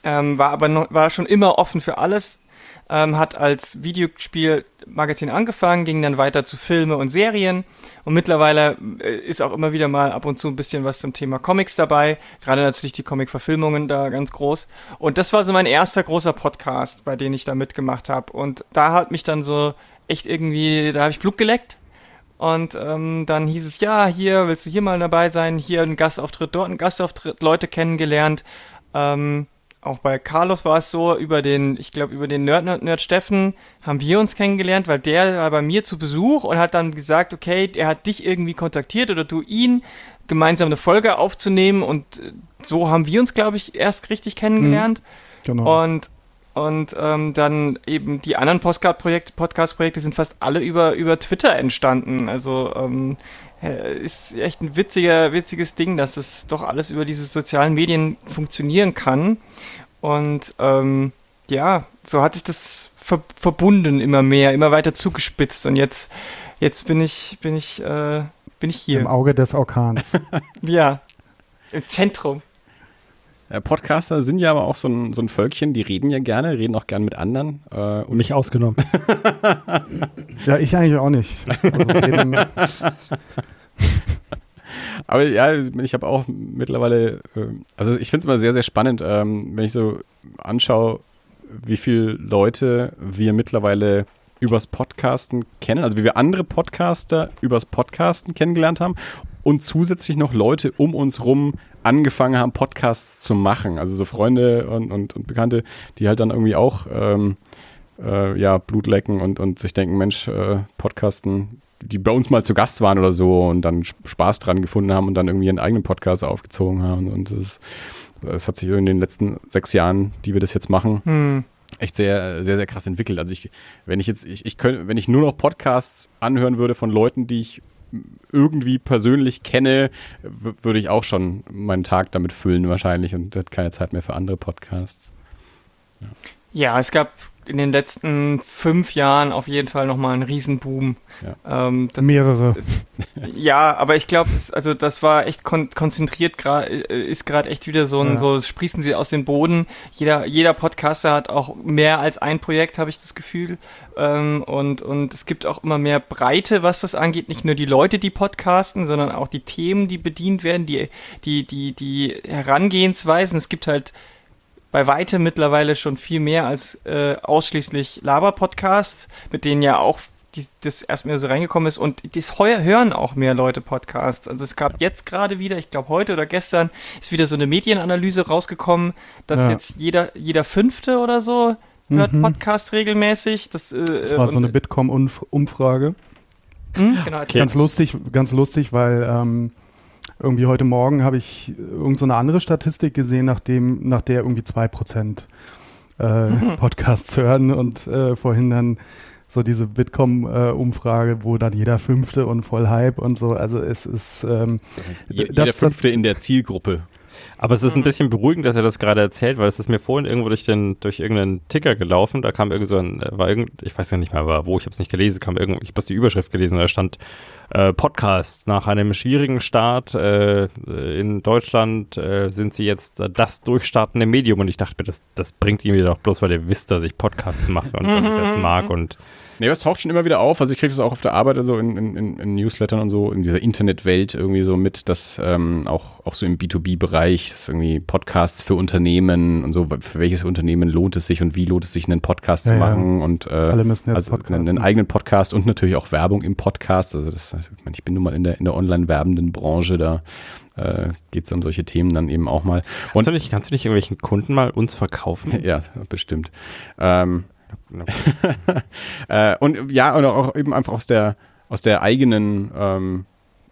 ähm, war aber noch, war schon immer offen für alles. Ähm, hat als Videospielmagazin angefangen, ging dann weiter zu Filme und Serien und mittlerweile äh, ist auch immer wieder mal ab und zu ein bisschen was zum Thema Comics dabei, gerade natürlich die Comic-Verfilmungen da ganz groß. Und das war so mein erster großer Podcast, bei dem ich da mitgemacht habe. Und da hat mich dann so echt irgendwie, da habe ich Blut geleckt. Und ähm, dann hieß es, ja, hier willst du hier mal dabei sein, hier ein Gastauftritt, dort ein Gastauftritt, Leute kennengelernt. Ähm, auch bei Carlos war es so, über den, ich glaube, über den Nerd, Nerd, Nerd Steffen haben wir uns kennengelernt, weil der war bei mir zu Besuch und hat dann gesagt, okay, er hat dich irgendwie kontaktiert oder du ihn, gemeinsam eine Folge aufzunehmen und äh, so haben wir uns, glaube ich, erst richtig kennengelernt. Genau. Und, und ähm, dann eben die anderen Podcast-Projekte sind fast alle über, über Twitter entstanden. Also ähm, äh, ist echt ein witziger, witziges Ding, dass das doch alles über diese sozialen Medien funktionieren kann. Und ähm, ja, so hat sich das ver verbunden immer mehr, immer weiter zugespitzt. Und jetzt, jetzt bin ich, bin ich, äh, bin ich Im hier. Auge des Orkans. *laughs* Ja. Im Zentrum. Äh, Podcaster sind ja aber auch so ein, so ein Völkchen, die reden ja gerne, reden auch gerne mit anderen. Äh, und Mich ausgenommen. *laughs* ja, ich eigentlich auch nicht. Also reden, *laughs* *laughs* Aber ja, ich habe auch mittlerweile, äh, also ich finde es immer sehr, sehr spannend, ähm, wenn ich so anschaue, wie viele Leute wir mittlerweile übers Podcasten kennen, also wie wir andere Podcaster übers Podcasten kennengelernt haben und zusätzlich noch Leute um uns rum angefangen haben, Podcasts zu machen. Also so Freunde und, und, und Bekannte, die halt dann irgendwie auch ähm, äh, ja, Blut lecken und, und sich denken, Mensch, äh, Podcasten, die bei uns mal zu Gast waren oder so und dann Sp- Spaß dran gefunden haben und dann irgendwie ihren eigenen Podcast aufgezogen haben. Und das hat sich in den letzten sechs Jahren, die wir das jetzt machen, Hm. echt sehr, sehr, sehr krass entwickelt. Also ich, wenn ich jetzt, ich, ich könnte, wenn ich nur noch Podcasts anhören würde von Leuten, die ich irgendwie persönlich kenne, würde ich auch schon meinen Tag damit füllen wahrscheinlich und hätte keine Zeit mehr für andere Podcasts. Ja, es gab in den letzten fünf Jahren auf jeden Fall nochmal einen Riesenboom. Ja. Ähm, Mehrere. Ist, ist, ja, aber ich glaube, also das war echt kon konzentriert, gerade ist gerade echt wieder so ein, Ja. so sprießen sie aus dem Boden. Jeder, jeder Podcaster hat auch mehr als ein Projekt, habe ich das Gefühl. Ähm, und, und es gibt auch immer mehr Breite, was das angeht. Nicht nur die Leute, die podcasten, sondern auch die Themen, die bedient werden, die, die, die, die Herangehensweisen. Es gibt halt bei weitem mittlerweile schon viel mehr als äh, ausschließlich Laber-Podcasts, mit denen ja auch die, das erst mehr so reingekommen ist und das heuer hören auch mehr Leute Podcasts. Also es gab jetzt gerade wieder, ich glaube heute oder gestern, ist wieder so eine Medienanalyse rausgekommen, dass Ja. jetzt jeder, jeder Fünfte oder so hört Mhm. Podcast regelmäßig. Das, äh, Das war so eine Bitkom-Umfrage. Hm, genau, Okay. Ganz lustig, ganz lustig, weil ähm, irgendwie heute Morgen habe ich irgend so eine andere Statistik gesehen, nachdem, nach der irgendwie 2% äh, Podcasts hören und äh, vorhin dann so diese Bitkom-Umfrage, wo dann jeder Fünfte und voll Hype und so. Also es ist ähm, Je, das- jeder Fünfte in der Zielgruppe. Aber es ist ein bisschen beruhigend, dass er das gerade erzählt, weil es ist mir vorhin irgendwo durch den durch irgendeinen Ticker gelaufen. Da kam irgend so ein, äh, war irgend, ich weiß ja nicht mehr, war wo, ich habe es nicht gelesen, kam irgendwo, ich habe die Überschrift gelesen, da stand äh, Podcast. Nach einem schwierigen Start äh, in Deutschland äh, sind sie jetzt äh, das durchstartende Medium und ich dachte mir, das, das bringt ihm doch bloß, weil ihr wisst, dass ich Podcasts mache und dass ich das mag und Nee, das taucht schon immer wieder auf. Also ich kriege das auch auf der Arbeit, also in, in, in, Newslettern und so, in dieser Internetwelt irgendwie so mit, dass ähm, auch, auch so im B2B-Bereich, dass irgendwie Podcasts für Unternehmen und so, für welches Unternehmen lohnt es sich und wie lohnt es sich, einen Podcast Ja, zu ja. machen und äh, alle müssen jetzt also Podcasten. einen, einen eigenen Podcast und natürlich auch Werbung im Podcast. Also das, ich, meine, ich bin nun mal in der, in der online-werbenden Branche, da äh, geht es um solche Themen dann eben auch mal. kannst du, nicht, kannst du nicht irgendwelchen Kunden mal uns verkaufen? *laughs* Ja, bestimmt. Ähm, *laughs* äh, und ja, oder auch eben einfach aus der, aus der eigenen ähm,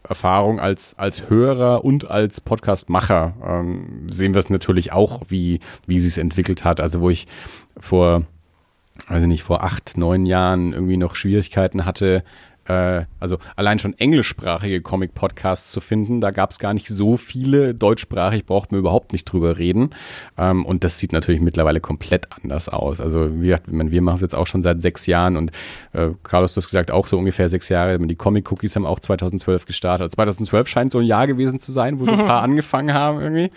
Erfahrung als, als Hörer und als Podcastmacher ähm, sehen wir es natürlich auch, wie, wie sie es entwickelt hat. Also wo ich vor, ich nicht, vor acht, neun Jahren irgendwie noch Schwierigkeiten hatte, äh, also allein schon englischsprachige Comic-Podcasts zu finden. Da gab es gar nicht so viele. Deutschsprachig braucht man überhaupt nicht drüber reden. Ähm, und das sieht natürlich mittlerweile komplett anders aus. Also wie gesagt, wir machen es jetzt auch schon seit sechs Jahren und äh, Carlos, du hast gesagt, auch so ungefähr sechs Jahre. Die Comic-Cookies haben auch 2012 gestartet. Also 2012 scheint so ein Jahr gewesen zu sein, wo so ein paar *laughs* angefangen haben irgendwie.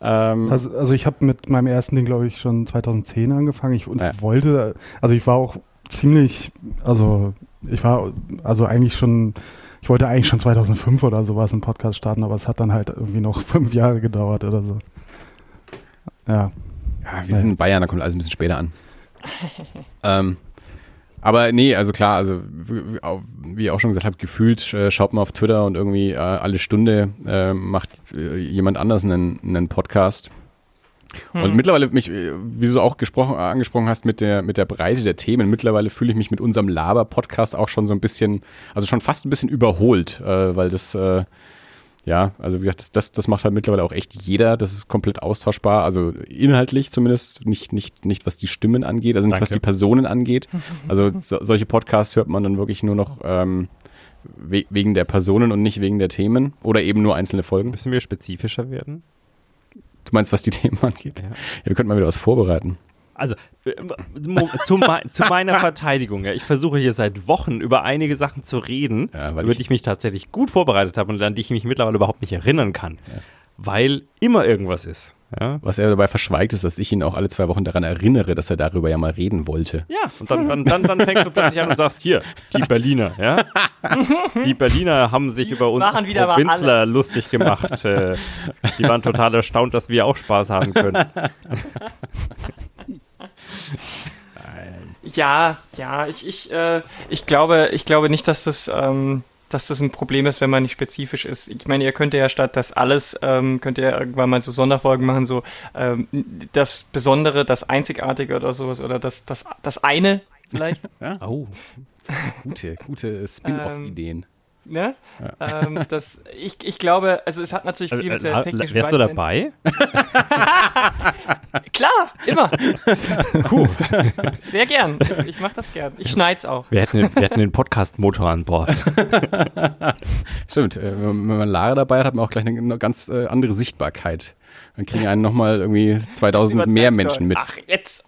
Ähm, Also, also ich habe mit meinem ersten Ding, glaube ich, schon 2010 angefangen. Ich und Ja. wollte, also ich war auch ziemlich, also ich war also eigentlich schon, ich wollte eigentlich schon 2005 oder sowas einen Podcast starten, aber es hat dann halt irgendwie noch *laughs* fünf Jahre gedauert oder so. Ja. Ja, wir sind in Bayern, da kommt alles ein bisschen später an. *laughs* ähm, aber nee, also klar, also wie ich auch schon gesagt habe, gefühlt äh, schaut man auf Twitter und irgendwie äh, alle Stunde äh, macht äh, jemand anders einen, einen Podcast. Und mittlerweile mich, äh, wie du auch gesprochen, angesprochen hast, mit der, mit der Breite der Themen, mittlerweile fühle ich mich mit unserem Laber-Podcast auch schon so ein bisschen, also schon fast ein bisschen überholt, äh, weil das, äh, ja, also wie gesagt, das, das, das macht halt mittlerweile auch echt jeder. Das ist komplett austauschbar. Also inhaltlich zumindest, nicht, nicht, nicht was die Stimmen angeht, also nicht was Danke. die Personen angeht. *laughs* Also so, solche Podcasts hört man dann wirklich nur noch ähm, we wegen der Personen und nicht wegen der Themen oder eben nur einzelne Folgen. Müssen wir spezifischer werden? Du meinst, was die *laughs* Themen angeht? Ja. Ja, wir könnten mal wieder was vorbereiten. Also, äh, zu, mei- zu meiner *laughs* Verteidigung, ja, ich versuche hier seit Wochen über einige Sachen zu reden, Ja, über ich- die ich mich tatsächlich gut vorbereitet habe und an die ich mich mittlerweile überhaupt nicht erinnern kann. Weil immer irgendwas ist. Ja, Was er dabei verschweigt, ist, dass ich ihn auch alle zwei Wochen daran erinnere, dass er darüber ja mal reden wollte. ja und dann, dann, dann, dann fängst du plötzlich an und sagst, hier, die Berliner, ja. *laughs* Die Berliner haben sich über uns Provinzler lustig gemacht. Äh, die waren total erstaunt, dass wir auch Spaß haben können. Ja, ja, ich, ich, äh, ich glaube, ich glaube nicht, dass das, ähm, dass das ein Problem ist, wenn man nicht spezifisch ist. Ich meine, ihr könnt ja statt das alles, ähm, könnt ihr irgendwann mal so Sonderfolgen machen, so ähm, das Besondere, das Einzigartige oder sowas oder das, das, das eine vielleicht. *laughs* Oh. Gute, gute Spin-off-Ideen. Ne? Ähm, das, ich, ich glaube, also es hat natürlich viel mit der Äh, technischen Wärst du dabei? *laughs* Klar, immer. *laughs* Puh. Sehr gern. Ich, ich mache das gern. Ich schneid's auch. Wir hätten, den- wir hätten den Podcast-Motor an Bord. *laughs* Stimmt, äh, wenn man Lara dabei hat, hat man auch gleich eine, ganz äh, andere Sichtbarkeit. Dann kriegen einen nochmal irgendwie 2000 mehr. Menschen mit. Ach, jetzt.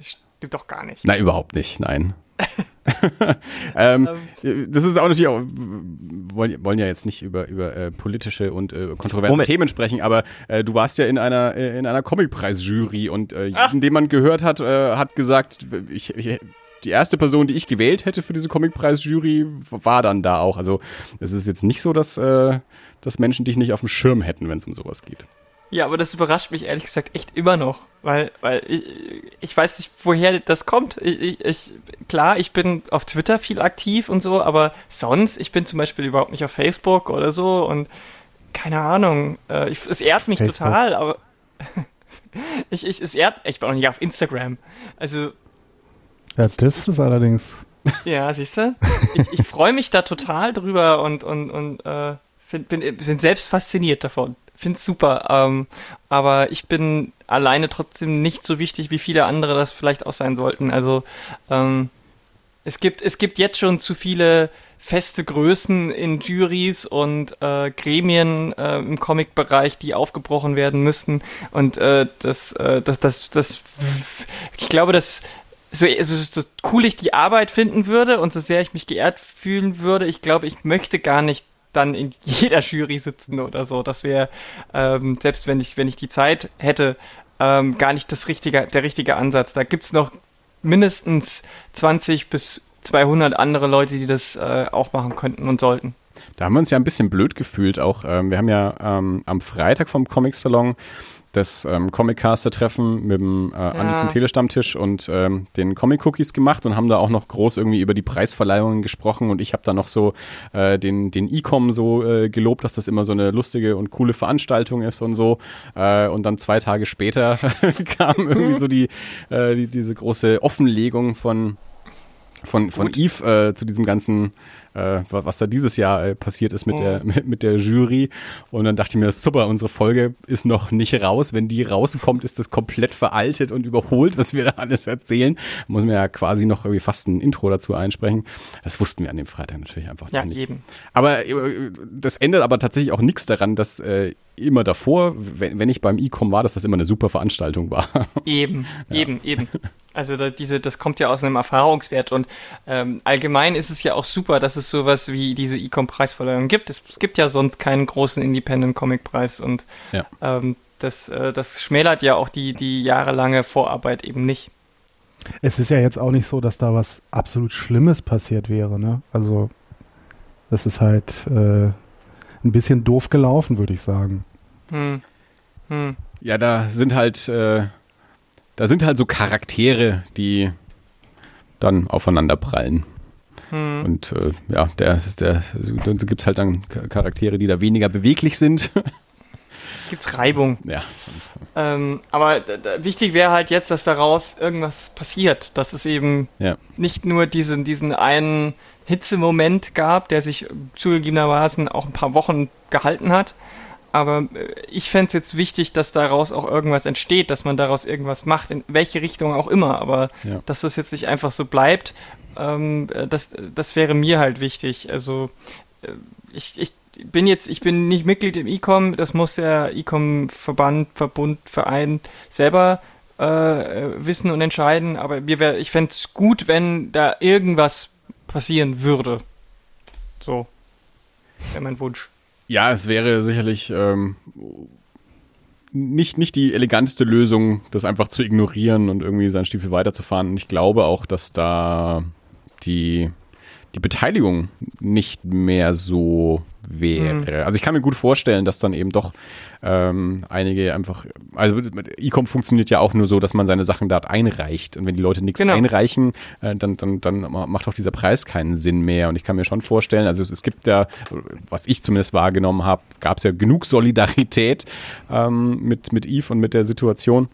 Stimmt doch gar nicht. Nein, überhaupt nicht, nein. *laughs* ähm, das ist auch natürlich auch, wollen, wollen ja jetzt nicht über, über äh, politische und äh, kontroverse Moment. Themen sprechen, aber äh, du warst ja in einer, äh, in einer Comicpreis-Jury und äh, jeden, den man gehört hat, äh, hat gesagt, ich, ich, die erste Person, die ich gewählt hätte für diese Comicpreis-Jury, war dann da auch. Also es ist jetzt nicht so, dass, äh, dass Menschen dich nicht auf dem Schirm hätten, wenn es um sowas geht. Ja, aber das überrascht mich ehrlich gesagt echt immer noch, weil, weil ich, ich weiß nicht, woher das kommt. Ich, ich, klar, ich bin auf Twitter viel aktiv und so, aber sonst, ich bin zum Beispiel überhaupt nicht auf Facebook oder so und keine Ahnung. Äh, ich, es ehrt mich Facebook. total, aber *laughs* ich, ich, es ehrt, ich bin auch nicht auf Instagram. Also. Ja, das ist es allerdings. *laughs* Ja, siehst du? Ich, ich freue mich da total drüber und, und, und äh, find, bin, bin selbst fasziniert davon finde es super. Ähm, aber ich bin alleine trotzdem nicht so wichtig, wie viele andere das vielleicht auch sein sollten. Also ähm, es gibt, es gibt jetzt schon zu viele feste Größen in Juries und äh, Gremien äh, im Comic-Bereich, die aufgebrochen werden müssten. Und äh, das, äh, das, das, das, ich glaube, dass so, so, so cool ich die Arbeit finden würde und so sehr ich mich geehrt fühlen würde, ich glaube, ich möchte gar nicht dann in jeder Jury sitzen oder so. Das wäre, ähm, selbst wenn ich, wenn ich die Zeit hätte, ähm, gar nicht das richtige, der richtige Ansatz. Da gibt es noch mindestens 20 bis 200 andere Leute, die das äh, auch machen könnten und sollten. Da haben wir uns ja ein bisschen blöd gefühlt auch. Ähm, wir haben ja ähm, am Freitag vom Comic Salon das ähm, Comic-Caster-Treffen mit dem äh, ja. Andi vom Telestammtisch und ähm, den Comic-Cookies gemacht und haben da auch noch groß irgendwie über die Preisverleihungen gesprochen und ich habe da noch so äh, den, den E-Com so äh, gelobt, dass das immer so eine lustige und coole Veranstaltung ist und so. Äh, und dann zwei Tage später *laughs* kam irgendwie so die, äh, die, diese große Offenlegung von von, von Eve äh, zu diesem ganzen äh, was da dieses Jahr äh, passiert ist mit, oh. der, mit, *laughs* mit, der Jury. Und dann dachte ich mir, super, unsere Folge ist noch nicht raus. Wenn die rauskommt, ist das komplett veraltet und überholt, was wir da alles erzählen. Muss man ja quasi noch irgendwie fast ein Intro dazu einsprechen. Das wussten wir an dem Freitag natürlich einfach ja, nicht. Ja, eben. Aber äh, das ändert aber tatsächlich auch nichts daran, dass äh, immer davor, wenn, wenn ich beim E-Com war, dass das immer eine super Veranstaltung war. Eben, *laughs* ja. eben, eben. Also da, diese, das kommt ja aus einem Erfahrungswert und ähm, allgemein ist es ja auch super, dass es sowas wie diese E-Com-Preisverleihung gibt. Es, es, gibt ja sonst keinen großen Independent-Comic-Preis und ja. ähm, das, äh, das schmälert ja auch die, die jahrelange Vorarbeit eben nicht. Es ist ja jetzt auch nicht so, dass da was absolut Schlimmes passiert wäre, ne? Also das ist halt äh, ein bisschen doof gelaufen, würde ich sagen. Hm. Hm. Ja, da sind halt, äh, da sind halt so Charaktere, die dann aufeinander prallen. Hm. Und äh, ja, der, der, da gibt es halt dann Charaktere, die da weniger beweglich sind. *laughs* Gibt's Reibung. Ja. Ähm, aber wichtig wäre halt jetzt, dass daraus irgendwas passiert. Dass es eben ja. nicht nur diesen, diesen einen Hitzemoment gab, der sich zugegebenermaßen auch ein paar Wochen gehalten hat. Aber äh, ich fände es jetzt wichtig, dass daraus auch irgendwas entsteht, dass man daraus irgendwas macht, in welche Richtung auch immer. Aber ja. dass das jetzt nicht einfach so bleibt, ähm, äh, das, das wäre mir halt wichtig. Also äh, ich, ich bin jetzt, ich bin nicht Mitglied im E-Com, das muss der E-Com-Verband, Verbund, Verein selber äh, wissen und entscheiden. Aber mir wär, ich fände es gut, wenn da irgendwas passieren würde. So. Wäre mein Wunsch. Ja, es wäre sicherlich ähm, nicht, nicht die eleganteste Lösung, das einfach zu ignorieren und irgendwie seinen Stiefel weiterzufahren. Und ich glaube auch, dass da die, die Beteiligung nicht mehr so wäre. Mhm. Also ich kann mir gut vorstellen, dass dann eben doch ähm, einige einfach, also E-Com funktioniert ja auch nur so, dass man seine Sachen dort einreicht und wenn die Leute nichts genau. einreichen, äh, dann, dann, dann macht auch dieser Preis keinen Sinn mehr und ich kann mir schon vorstellen, also es gibt ja, was ich zumindest wahrgenommen habe, gab es ja genug Solidarität ähm, mit, mit Eve und mit der Situation.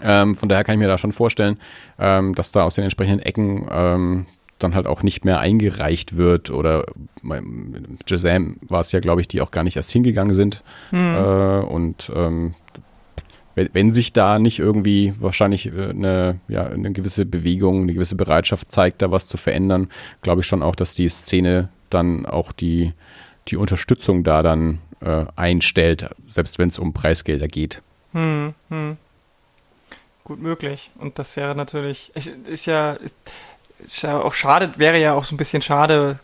Ähm, von daher kann ich mir da schon vorstellen, ähm, dass da aus den entsprechenden Ecken ähm, dann halt auch nicht mehr eingereicht wird oder Jazam war es ja, glaube ich, die auch gar nicht erst hingegangen sind. Mhm. Äh, und ähm, wenn, wenn, sich da nicht irgendwie wahrscheinlich äh, eine, ja, eine gewisse Bewegung, eine gewisse Bereitschaft zeigt, da was zu verändern, glaube ich schon auch, dass die Szene dann auch die, die Unterstützung da dann äh, einstellt, selbst wenn es um Preisgelder geht. Hm, hm. gut möglich. Und das wäre natürlich, es ist ja, ist ja auch schade, wäre ja auch so ein bisschen schade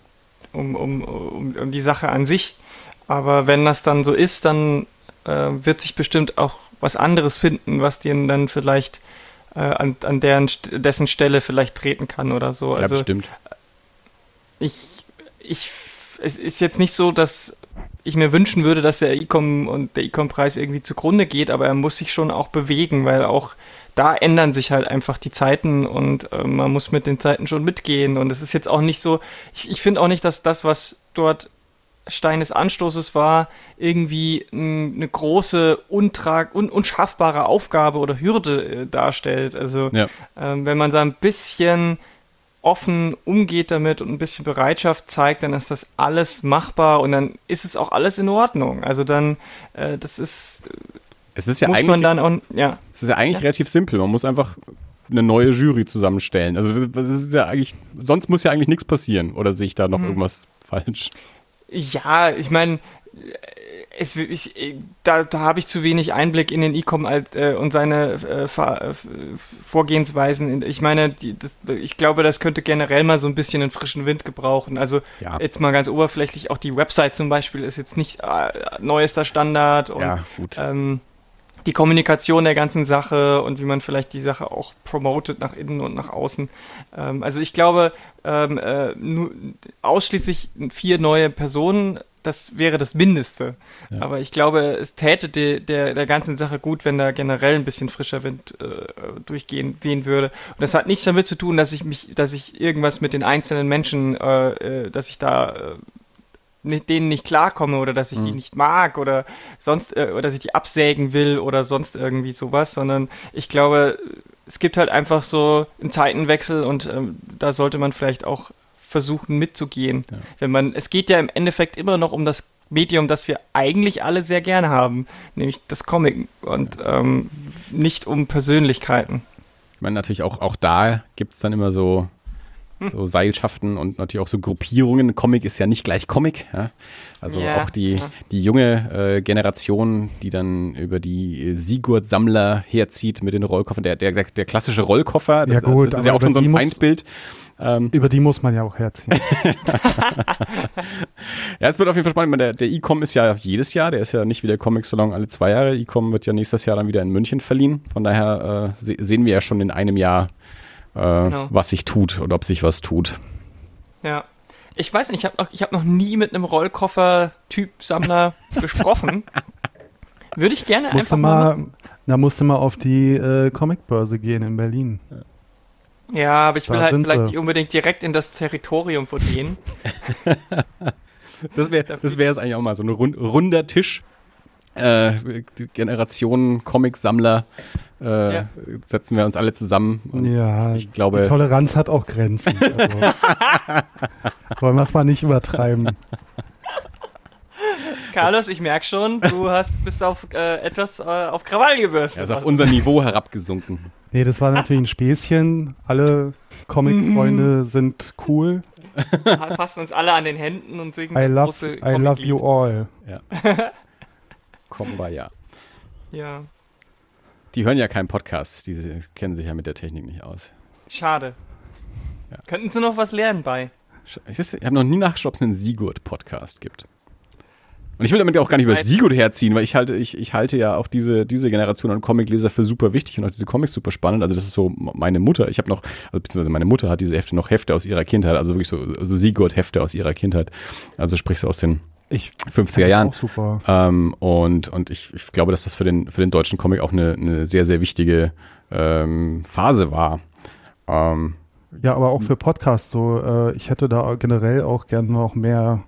um, um, um, um die Sache an sich. Aber wenn das dann so ist, dann äh, wird sich bestimmt auch was anderes finden, was dir dann vielleicht äh, an, an deren, dessen Stelle vielleicht treten kann oder so. Ja, Also bestimmt. ich, ich, es ist jetzt nicht so, dass ich mir wünschen würde, dass der Ecom und der Ecom-Preis irgendwie zugrunde geht, aber er muss sich schon auch bewegen, weil auch da ändern sich halt einfach die Zeiten und äh, man muss mit den Zeiten schon mitgehen. Und es ist jetzt auch nicht so, ich, ich finde auch nicht, dass das, was dort Stein des Anstoßes war, irgendwie eine große, untrag, un, unschaffbare Aufgabe oder Hürde äh, darstellt. Also Ja. ähm, wenn man da ein bisschen offen umgeht damit und ein bisschen Bereitschaft zeigt, dann ist das alles machbar und dann ist es auch alles in Ordnung. Also dann, äh, das ist, Es ist ja muss eigentlich, man dann auch, ja, es ist ja eigentlich relativ simpel. Man muss einfach eine neue Jury zusammenstellen. Also das ist ja eigentlich, sonst muss ja eigentlich nichts passieren. Oder sehe ich da noch irgendwas falsch? Ja, ich meine, es, ich, da, da habe ich zu wenig Einblick in den E-Com äh, und seine äh, äh, Vorgehensweisen. Ich meine, die, das, ich glaube, das könnte generell mal so ein bisschen einen frischen Wind gebrauchen. Also Ja. jetzt mal ganz oberflächlich, auch die Website zum Beispiel ist jetzt nicht äh, neuester Standard und Ja, gut. ähm, die Kommunikation der ganzen Sache und wie man vielleicht die Sache auch promotet nach innen und nach außen. Ähm, also ich glaube, ähm, äh, nur, ausschließlich vier neue Personen, das wäre das Mindeste. Ja. Aber ich glaube, es täte de, der, der ganzen Sache gut, wenn da generell ein bisschen frischer Wind äh, durchgehen wehen würde. Und das hat nichts damit zu tun, dass ich mich, dass ich irgendwas mit den einzelnen Menschen, äh, äh, dass ich da äh, mit denen nicht klarkomme oder dass ich die Mhm. nicht mag oder sonst äh, oder dass ich die absägen will oder sonst irgendwie sowas, sondern ich glaube, es gibt halt einfach so einen Zeitenwechsel und ähm, da sollte man vielleicht auch versuchen mitzugehen. Ja. Wenn man, es geht ja im Endeffekt immer noch um das Medium, das wir eigentlich alle sehr gerne haben, nämlich das Comic und ähm, nicht um Persönlichkeiten. Ich meine, natürlich auch, auch da gibt es dann immer so, so Seilschaften und natürlich auch so Gruppierungen. Comic ist ja nicht gleich Comic. Ja? Also Ja, auch die, die junge äh, Generation, die dann über die äh, Sigurd-Sammler herzieht mit den Rollkoffern. Der, der, der, der klassische Rollkoffer, das, Ja gut, das ist ja aber auch schon so über ein die muss- Feindbild. Ähm, Über die muss man ja auch herziehen. *laughs* *laughs* Ja, es wird auf jeden Fall spannend. Ich meine, Der, der E-Com ist ja jedes Jahr, der ist ja nicht wie der Comic-Salon alle zwei Jahre. E-Com wird ja nächstes Jahr dann wieder in München verliehen. Von daher äh, se sehen wir ja schon in einem Jahr, äh, Genau. was sich tut oder ob sich was tut. Ja. Ich weiß nicht, ich habe noch, ich hab noch nie mit einem Rollkoffer-Typ-Sammler *laughs* gesprochen. Würde ich gerne musste einfach mal. mal, da musste mal auf die äh, Comicbörse gehen in Berlin. Ja, aber ich will Da halt sind vielleicht sie. nicht unbedingt direkt in das Territorium von denen. Das wäre das eigentlich auch mal, so ein rund, runder Tisch. Äh, Generationen Comic-Sammler äh, Ja. setzen wir uns alle zusammen. Und Ja, ich die glaube, Toleranz hat auch Grenzen. Also. *laughs* Wollen wir es mal nicht übertreiben. Carlos, ich merke schon, du hast, bist auf äh, etwas äh, auf Krawall gebürstet. er ist auf unser Niveau herabgesunken. Nee, das war natürlich ein Späßchen. Alle Comic-Freunde sind cool. passen uns alle an den Händen und singen I love, große I love you all. Kommen wir ja. Die hören ja keinen Podcast, die kennen sich ja mit der Technik nicht aus. schade. Ja. Könnten Sie noch was lernen bei? Ich, ich habe noch nie nachgeschaut, ob es einen Sigurd-Podcast gibt. Und ich will damit ja auch gar nicht über. Sigurd herziehen, weil ich halte, ich, ich halte ja auch diese, diese Generation an Comicleser für super wichtig und auch diese Comics super spannend. Also das ist so meine Mutter. Ich habe noch, also beziehungsweise meine Mutter hat diese Hefte noch Hefte aus ihrer Kindheit, also wirklich so, so Sigurd-Hefte aus ihrer Kindheit. Also sprich so aus den Ich 50er Jahren. Auch super. Ähm, und und ich, ich glaube, dass das für den, für den deutschen Comic auch eine, eine sehr, sehr wichtige ähm, Phase war. Ähm, Ja, aber auch für Podcasts so. Äh, ich hätte da generell auch gerne noch mehr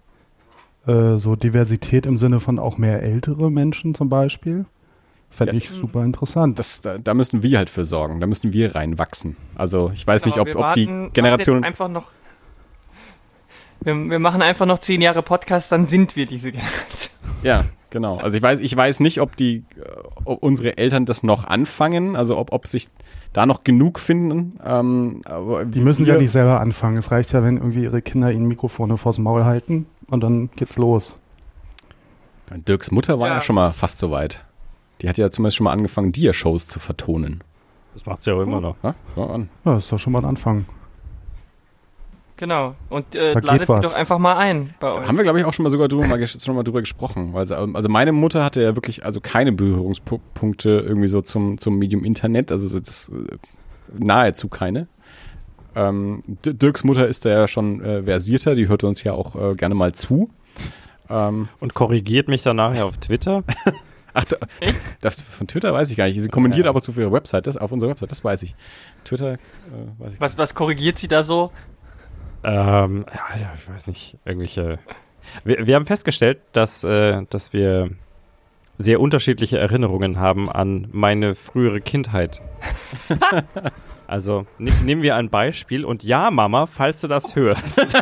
äh, so Diversität im Sinne von auch mehr ältere Menschen zum Beispiel. Fände Ja. ich super interessant. das, da, da müssen wir halt für sorgen. Da müssen wir reinwachsen. Also ich weiß nicht, Genau, ob, wir ob die warten- Generation. warten jetzt einfach noch. Wir, wir machen einfach noch zehn Jahre Podcast, dann sind wir diese Generation. Ja, genau. Also ich weiß, ich weiß nicht, ob die, äh, ob unsere Eltern das noch anfangen, also ob, ob sich da noch genug finden. Ähm, aber Die müssen wir, ja nicht selber anfangen. Es reicht ja, wenn irgendwie ihre Kinder ihnen Mikrofone vors Maul halten und dann geht's los. Dirks Mutter war ja. Ja. schon mal fast so weit. Die hat ja zumindest schon mal angefangen, Dia-Shows zu vertonen. Das macht sie ja auch immer noch. Ja, an. Ja, das ist doch schon mal ein Anfang. Genau. Und äh, ladet sie was. doch einfach mal ein bei euch. Haben wir, glaube ich, auch schon mal sogar drüber, mal, ges- schon mal drüber gesprochen. Weil, sie- also meine Mutter hatte ja wirklich also keine Berührungspunkte irgendwie so zum, zum Medium Internet, also das, äh, nahezu keine. Ähm, Dirks Mutter ist da ja schon äh, versierter, die hört uns ja auch äh, gerne mal zu. Ähm, Und korrigiert mich dann nachher auf Twitter. *laughs* ach, da, das, von Twitter weiß ich gar nicht. Sie kommentiert aber zu ihrer Website, das, auf unserer Website, das weiß ich. Twitter äh, weiß ich Was, was korrigiert sie da so? Ähm, ja, ja, ich weiß nicht, irgendwelche. Wir, wir haben festgestellt, dass, äh, dass wir sehr unterschiedliche Erinnerungen haben an meine frühere Kindheit. *laughs* also ne, nehmen wir ein Beispiel und ja, Mama, falls du das hörst. *laughs*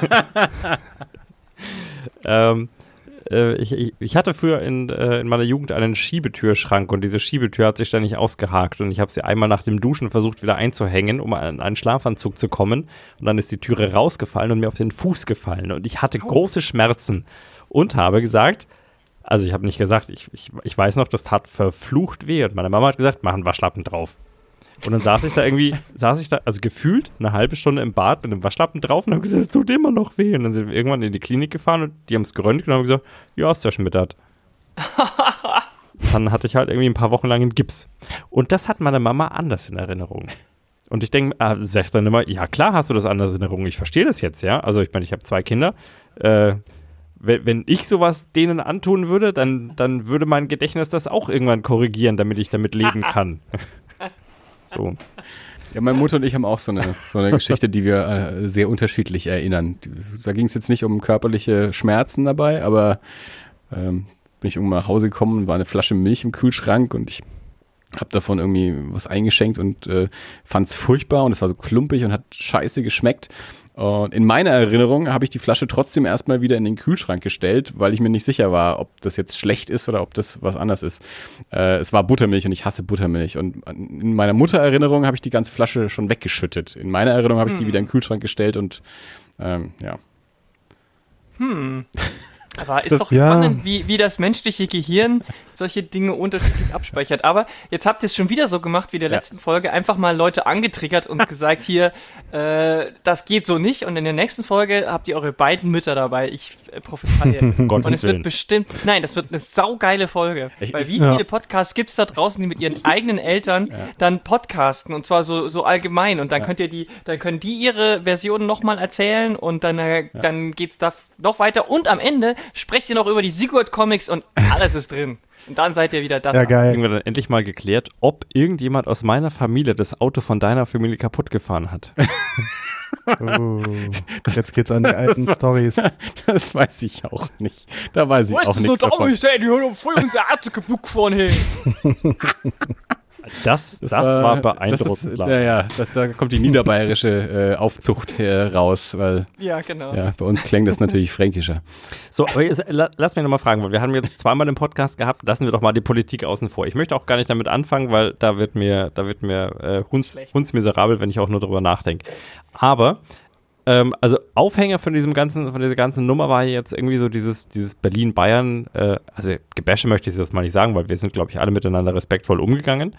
ähm, äh, ich, ich, ich hatte früher in, äh, in meiner Jugend einen Schiebetürschrank und diese Schiebetür hat sich ständig ausgehakt und ich habe sie einmal nach dem Duschen versucht wieder einzuhängen, um an einen Schlafanzug zu kommen und dann ist die Türe rausgefallen und mir auf den Fuß gefallen und ich hatte große Schmerzen und habe gesagt, also ich habe nicht gesagt, ich, ich, ich weiß noch, das tat verflucht weh und meine Mama hat gesagt, mach einen Waschlappen drauf. Und dann saß ich da irgendwie, saß ich da, also gefühlt eine halbe Stunde im Bad mit einem Waschlappen drauf und habe gesagt, es tut immer noch weh. Und dann sind wir irgendwann in die Klinik gefahren und die haben es geröntgt und haben gesagt, ja, ist ja schmittert. *laughs* dann hatte ich halt irgendwie ein paar Wochen lang einen Gips. Und das hat meine Mama anders in Erinnerung. Und ich denke, äh, sagt dann immer, ja klar hast du das anders in Erinnerung. Ich verstehe das jetzt, ja. Also ich meine, ich habe zwei Kinder. Äh, wenn, wenn ich sowas denen antun würde, dann, dann würde mein Gedächtnis das auch irgendwann korrigieren, damit ich damit leben *laughs* kann. So. Ja, meine Mutter und ich haben auch so eine, so eine Geschichte, die wir äh, sehr unterschiedlich erinnern. Da ging es jetzt nicht um körperliche Schmerzen dabei, aber ähm, bin ich irgendwann nach Hause gekommen, war eine Flasche Milch im Kühlschrank und ich habe davon irgendwie was eingeschenkt und äh, fand es furchtbar und es war so klumpig und hat scheiße geschmeckt. Und in meiner Erinnerung habe ich die Flasche trotzdem erstmal wieder in den Kühlschrank gestellt, weil ich mir nicht sicher war, ob das jetzt schlecht ist oder ob das was anderes ist. Äh, es war Buttermilch und ich hasse Buttermilch. Und in meiner Mutter-Erinnerung habe ich die ganze Flasche schon weggeschüttet. In meiner Erinnerung habe ich die wieder in den Kühlschrank gestellt und ähm, ja. Hm. *laughs* Aber ist Das- doch ja. spannend, wie, wie das menschliche Gehirn solche Dinge unterschiedlich abspeichert. Aber jetzt habt ihr es schon wieder so gemacht wie in der Ja. letzten Folge, einfach mal Leute angetriggert und *laughs* gesagt, hier, äh, das geht so nicht. Und in der nächsten Folge habt ihr eure beiden Mütter dabei. Ich äh, prophezeie. *laughs* Und Gottes es wird Willen. bestimmt, nein, das wird eine saugeile Folge. Ich- Weil ich- wie Ja. viele Podcasts gibt es da draußen, die mit ihren *laughs* eigenen Eltern dann podcasten und zwar so, so allgemein und dann könnt ihr die, dann können die ihre Version nochmal erzählen und dann, äh, dann geht's da noch weiter und am Ende sprecht ihr noch über die Sigurd Comics und alles ist drin. Und dann seid ihr wieder das. Ja, geil. Kriegen wir dann endlich mal geklärt, ob irgendjemand aus meiner Familie das Auto von deiner Familie kaputt gefahren hat. *laughs* Oh, jetzt geht's an die *laughs* alten Stories. *laughs* Das weiß ich auch nicht. Da weiß ich Wo ist auch das nichts so davon. damals, ey, die haben voll unsere Ärzte kaputt gefahren, hey. Das, das, war, beeindruckend. Das ist, ja, ja, das, da kommt die niederbayerische äh, Aufzucht heraus, weil Ja, genau. ja, bei uns klingt das natürlich fränkischer. So, aber jetzt, la, lass mich nochmal fragen, weil wir haben jetzt zweimal den Podcast gehabt, lassen wir doch mal die Politik außen vor. Ich möchte auch gar nicht damit anfangen, weil da wird mir, da wird mir äh, Hunds, hundsmiserabel, wenn ich auch nur drüber nachdenke. Aber ähm, also Aufhänger von diesem ganzen, von dieser ganzen Nummer war jetzt irgendwie so dieses, dieses Berlin-Bayern, äh, also Gebäsche möchte ich jetzt mal nicht sagen, weil wir sind, glaube ich, alle miteinander respektvoll umgegangen.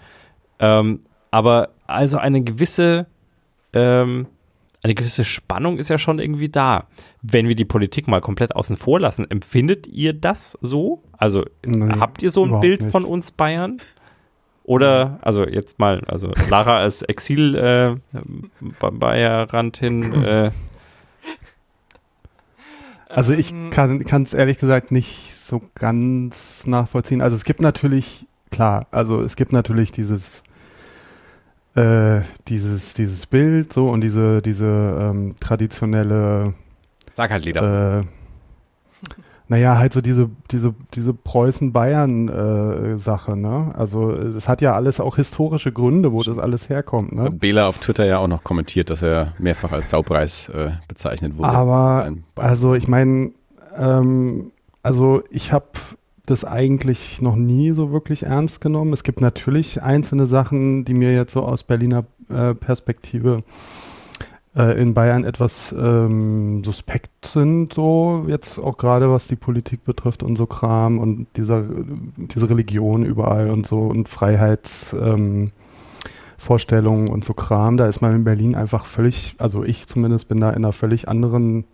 Ähm, aber also eine gewisse, ähm, eine gewisse Spannung ist ja schon irgendwie da. Wenn wir die Politik mal komplett außen vor lassen, empfindet ihr das so? Also Nee, habt ihr so ein Bild nicht. von uns Bayern? Oder, also jetzt mal, also Lara als Exil äh, *clears throat* äh, Also ich Ähm, kann es ehrlich gesagt nicht so ganz nachvollziehen. Also es gibt natürlich, klar, also es gibt natürlich dieses äh, dieses, dieses Bild so und diese, diese ähm, traditionelle Sag halt Leder. äh, naja, halt so diese, diese, diese Preußen-Bayern-Sache, ne? Also es hat ja alles auch historische Gründe, wo das alles herkommt, ne? Hat Bela auf Twitter ja auch noch kommentiert, dass er mehrfach als Saupreis äh, bezeichnet wurde. Aber also ich meine, ähm, also ich habe das eigentlich noch nie so wirklich ernst genommen. Es gibt natürlich einzelne Sachen, die mir jetzt so aus Berliner äh, Perspektive äh, in Bayern etwas ähm, suspekt sind, so jetzt auch gerade was die Politik betrifft und so Kram und dieser, diese Religion überall und so und Freiheits, ähm, und so Kram. Da ist man in Berlin einfach völlig, also ich zumindest bin da in einer völlig anderen,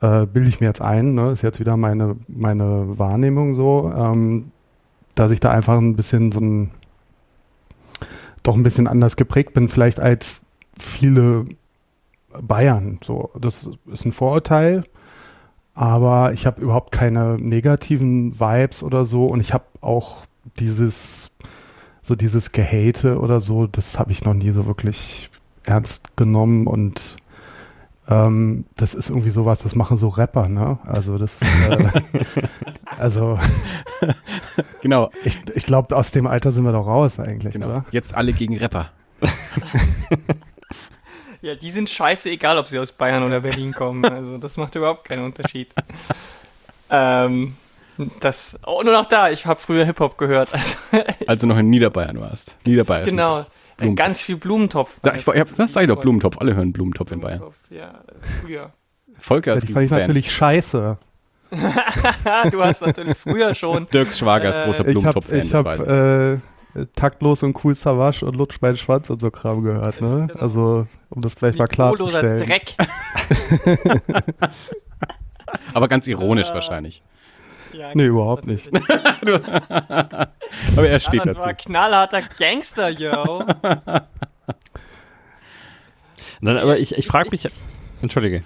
äh, bilde ich mir jetzt ein, ne? ist jetzt wieder meine, meine Wahrnehmung so, ähm, dass ich da einfach ein bisschen so ein, doch ein bisschen anders geprägt bin, vielleicht als viele Bayern. So, das ist ein Vorurteil, aber ich habe überhaupt keine negativen Vibes oder so und ich habe auch dieses so dieses Gehate oder so, das habe ich noch nie so wirklich ernst genommen und ähm, das ist irgendwie sowas, das machen so Rapper, ne? Also das äh, *laughs* also Genau, ich, ich glaube, aus dem Alter sind wir doch raus eigentlich, genau. oder? Jetzt alle gegen Rapper. *laughs* Ja, die sind scheiße, egal ob sie aus Bayern oder Berlin kommen. Also das macht überhaupt keinen Unterschied. *laughs* ähm, das. Oh, nur noch da. Ich habe früher Hip-Hop gehört. Also, *laughs* Als du noch in Niederbayern warst. Niederbayern. genau. Blumentopf. Ganz viel Blumentopf. Sag, ich, ich, das sag ich doch, Blumentopf. Alle hören Blumentopf in Bayern. Blumentopf, Ja, früher. Volker Das ist fand ich Fan. natürlich scheiße. *laughs* du hast natürlich früher schon. Dirks Schwager ist Äh, großer habe Blumentopf-Fan, ich das hab, äh, taktlos und cool Savage und lutsch meinen Schwanz und so Kram gehört, ne? Genau. Also, um das gleich mal Niveauloser klarzustellen. Dreck. *laughs* Aber ganz ironisch wahrscheinlich. Ja, Nee, überhaupt nicht. *laughs* Aber er steht das war dazu. knallharter Gangster, yo. Nein, aber ich, ich frage mich, entschuldige.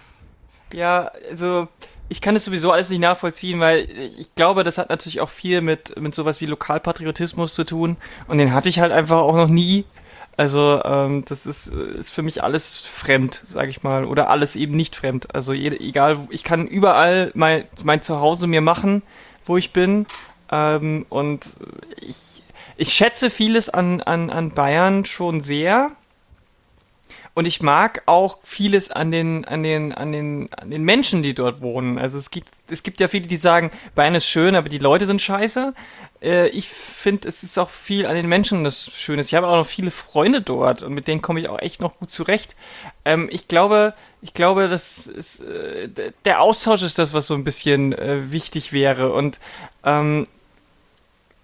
Ja, also ich kann das sowieso alles nicht nachvollziehen, weil ich glaube, das hat natürlich auch viel mit, mit sowas wie Lokalpatriotismus zu tun. Und den hatte ich halt einfach auch noch nie. Also ähm, das ist, ist für mich alles fremd, sag ich mal. Oder alles eben nicht fremd. Also egal, ich kann überall mein, mein Zuhause mir machen, wo ich bin. Ähm, und ich, ich schätze vieles an, an, an Bayern schon sehr. Und ich mag auch vieles an den, an den, an den, an den Menschen, die dort wohnen. Also es gibt, es gibt ja viele, die sagen, Bayern ist schön, aber die Leute sind scheiße. Äh, ich finde, es ist auch viel an den Menschen, das schön ist. Ich habe auch noch viele Freunde dort und mit denen komme ich auch echt noch gut zurecht. Ähm, ich glaube, ich glaube, das ist, äh, der Austausch ist das, was so ein bisschen äh, wichtig wäre. Und ähm,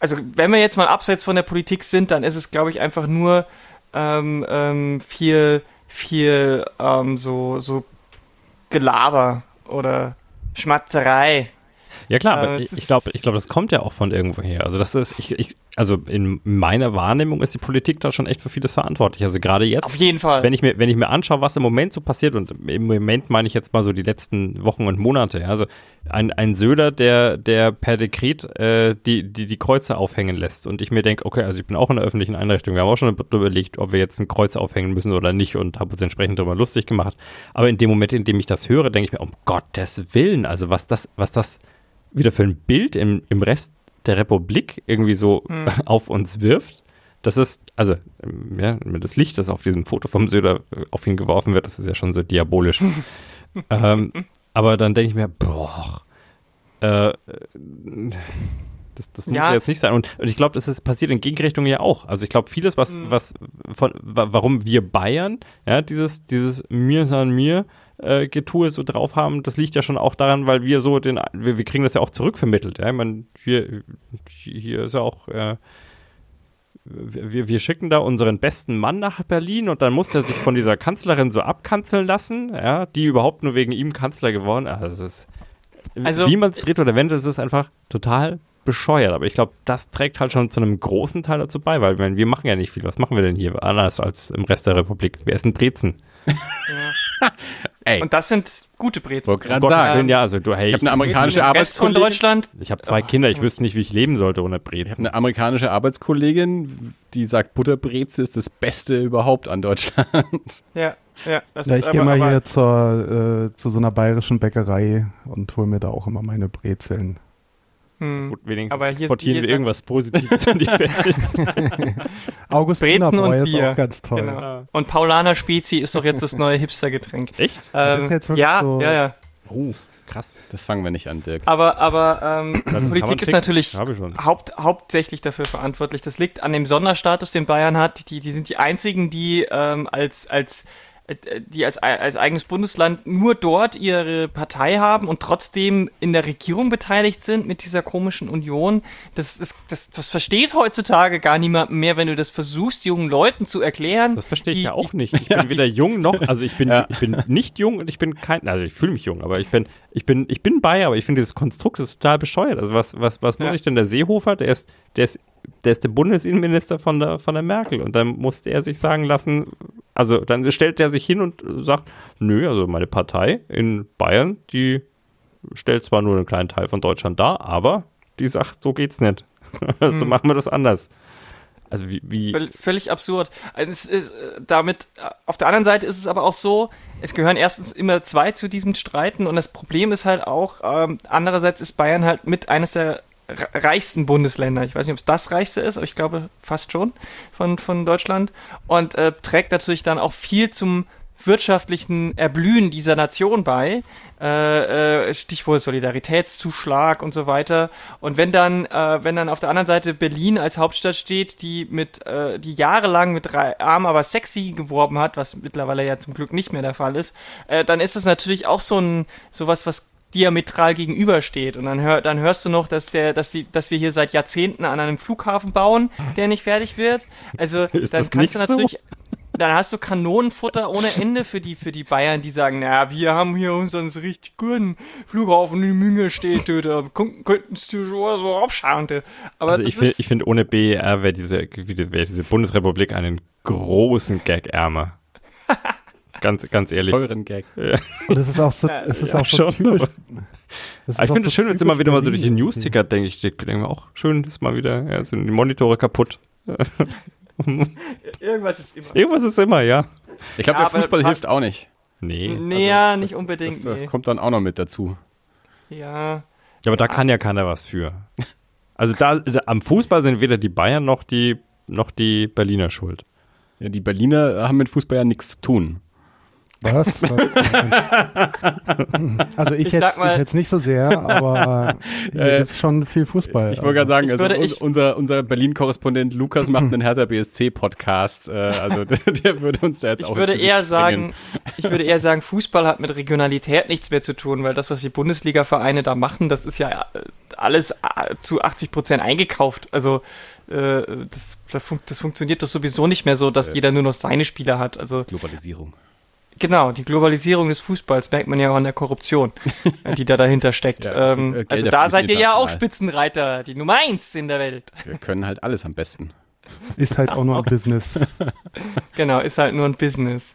also wenn wir jetzt mal abseits von der Politik sind, dann ist es, glaube ich, einfach nur ähm, ähm, viel, viel ähm, so, so Gelaber oder Schmatzerei. Ja klar, Äh, aber es ich, glaube, ich glaub, das kommt ja auch von irgendwoher. Also das ist, ich, ich, also in meiner Wahrnehmung ist die Politik da schon echt für vieles verantwortlich. Also gerade jetzt, Auf jeden Fall. wenn ich mir, wenn ich mir anschaue, was im Moment so passiert, und im Moment meine ich jetzt mal so die letzten Wochen und Monate, also ein, ein Söder, der, der per Dekret äh, die, die, die Kreuze aufhängen lässt und ich mir denke, okay, also ich bin auch in einer öffentlichen Einrichtung, wir haben auch schon darüber überlegt, ob wir jetzt ein Kreuz aufhängen müssen oder nicht und habe uns entsprechend darüber lustig gemacht. Aber in dem Moment, in dem ich das höre, denke ich mir, um Gottes Willen, also was das, was das wieder für ein Bild im, im Rest der Republik irgendwie so *laughs* auf uns wirft. Das ist, also, ähm, ja, das Licht, das auf diesem Foto vom Söder äh, auf ihn geworfen wird, das ist ja schon so diabolisch. *laughs* ähm, aber dann denke ich mir, boah, äh, das, das muss Ja. jetzt nicht sein. Und, und ich glaube, das ist passiert in Gegenrichtung ja auch. Also ich glaube, vieles, was, Mhm. was von, wa warum wir Bayern, ja, dieses, dieses mir san mir äh, Getue so drauf haben, das liegt ja schon auch daran, weil wir so den, wir, wir kriegen das ja auch zurückvermittelt. Ja? Ich meine, hier, hier ist ja auch, äh, wir, wir schicken da unseren besten Mann nach Berlin und dann muss er sich von dieser Kanzlerin so abkanzeln lassen, ja, die überhaupt nur wegen ihm Kanzler geworden ist. Also, es ist Also- wie man es dreht oder wendet, es ist einfach total bescheuert. Aber ich glaube, das trägt halt schon zu einem großen Teil dazu bei, weil ich meine, wir machen ja nicht viel. Was machen wir denn hier anders als im Rest der Republik? Wir essen Brezen. *laughs* *laughs* *laughs* Ey, Und das sind gute Brezen. wollte gerade sagen. Willen, ja, also du, hey, Ich habe eine amerikanische Rest von Arbeitskollegin. Deutschland. ich habe zwei Kinder, ich wüsste nicht, wie ich leben sollte ohne Ich habe eine amerikanische Arbeitskollegin, die sagt, Butterbreze ist das Beste überhaupt an Deutschland. Ja, ja. Das Ja, ich gehe mal hier zur, äh, zu so einer bayerischen Bäckerei und hole mir da auch immer meine Brezeln. Hm. Gut, wenigstens Aber hier- exportieren hier wir irgendwas Positives in die *laughs* Welt. *laughs* Augustinerbräu und ist Bier. auch ganz toll. Genau. Und Paulaner Spezi ist doch jetzt das neue Hipstergetränk. *laughs* Echt? Ähm, ist jetzt wirklich ja, so- ja, ja. Oh, krass. Das fangen wir nicht an, Dirk. Aber, aber ähm, Politik ist natürlich haupt, hauptsächlich dafür verantwortlich. Das liegt an dem Sonderstatus, den Bayern hat. Die, die sind die einzigen, die ähm, als, als, die als, als eigenes Bundesland nur dort ihre Partei haben und trotzdem in der Regierung beteiligt sind mit dieser komischen Union. Das, das, das, das versteht heutzutage gar niemand mehr, wenn du das versuchst, jungen Leuten zu erklären. Das verstehe ich die, ja auch nicht. Ich *laughs* bin weder jung noch, also ich bin, ja. ich bin nicht jung und ich bin kein, also ich fühle mich jung, aber ich bin, ich bin, ich bin bei, aber ich finde dieses Konstrukt ist total bescheuert. Also was, was, was muss ich denn der Seehofer, der ist, der ist der ist der Bundesinnenminister von der, von der Merkel. Und dann musste er sich sagen lassen, also dann stellt er sich hin und sagt, nö, also meine Partei in Bayern, die stellt zwar nur einen kleinen Teil von Deutschland dar, aber die sagt, so geht's nicht. *laughs* also hm. machen wir das anders. Also wie, wie Völlig absurd. Ist, äh, damit, äh, auf der anderen Seite ist es aber auch so, es gehören erstens immer zwei zu diesem Streiten und das Problem ist halt auch, ähm, andererseits ist Bayern halt mit eines der reichsten Bundesländer. Ich weiß nicht, ob es das reichste ist, aber ich glaube fast schon von, von Deutschland. Und äh, trägt natürlich dann auch viel zum wirtschaftlichen Erblühen dieser Nation bei. Äh, äh, Stichwort Solidaritätszuschlag und so weiter. Und wenn dann, äh, wenn dann auf der anderen Seite Berlin als Hauptstadt steht, die mit, äh, die jahrelang mit arm, aber sexy geworben hat, was mittlerweile ja zum Glück nicht mehr der Fall ist, äh, dann ist es natürlich auch so ein sowas, was diametral gegenübersteht. Und dann, hör, dann hörst du noch, dass, der, dass, die, dass wir hier seit Jahrzehnten an einem Flughafen bauen, der nicht fertig wird. Also *laughs* Ist dann das kannst du natürlich. So? Dann hast du Kanonenfutter ohne Ende für die, für die Bayern, die sagen, naja, wir haben hier unseren richtig guten Flughafen in Müngelstädte, da könnten sie schon so abschauen. Aber also ich finde, ich find, ohne BER wäre diese, wär diese Bundesrepublik einen großen Gag-Ärmer. *laughs* Ganz, ganz ehrlich. Teuren Gag. *laughs* Ja. Und es ist auch so, es ist ja, auch so schon, typisch. ich finde es schön, wenn es immer wieder mal so durch den News tickert, denke ich, denke mir auch schön, ist mal wieder, ja, sind die Monitore kaputt. *laughs* Irgendwas ist immer. Irgendwas ist immer, ja. Ich glaube, ja, der Fußball hilft auch nicht. Nee. Nee, also, ja, nicht das, unbedingt. Das, das nee. kommt dann auch noch mit dazu. Ja. Ja, aber da kann ja keiner was für. Also da, da am Fußball sind weder die Bayern noch die, noch die Berliner schuld. Ja, die Berliner haben mit Fußball ja nichts zu tun. *laughs* Was? also ich, ich ich jetzt nicht so sehr, aber *laughs* hier äh, gibt es schon viel Fußball. Ich wollte gerade sagen, also uns, unser, unser Berlin-Korrespondent Lukas macht einen Hertha BSC-Podcast. Äh, also *laughs* der, der, würde uns da jetzt ich auch würde eher sagen, Ich würde eher sagen, Fußball hat mit Regionalität nichts mehr zu tun, weil das, was die Bundesliga-Vereine da machen, das ist ja alles äh, zu 80 Prozent eingekauft. Also äh, das, das, funktioniert doch sowieso nicht mehr so, dass jeder nur noch seine Spieler hat. Also Globalisierung. Genau, die Globalisierung des Fußballs merkt man ja auch an der Korruption, *laughs* die da dahinter steckt. Ja, ähm, äh, also da seid ihr ja auch Spitzenreiter, die Nummer eins in der Welt. Wir können halt alles am besten. Ist halt auch nur ein *laughs* Business. genau, ist halt nur ein Business.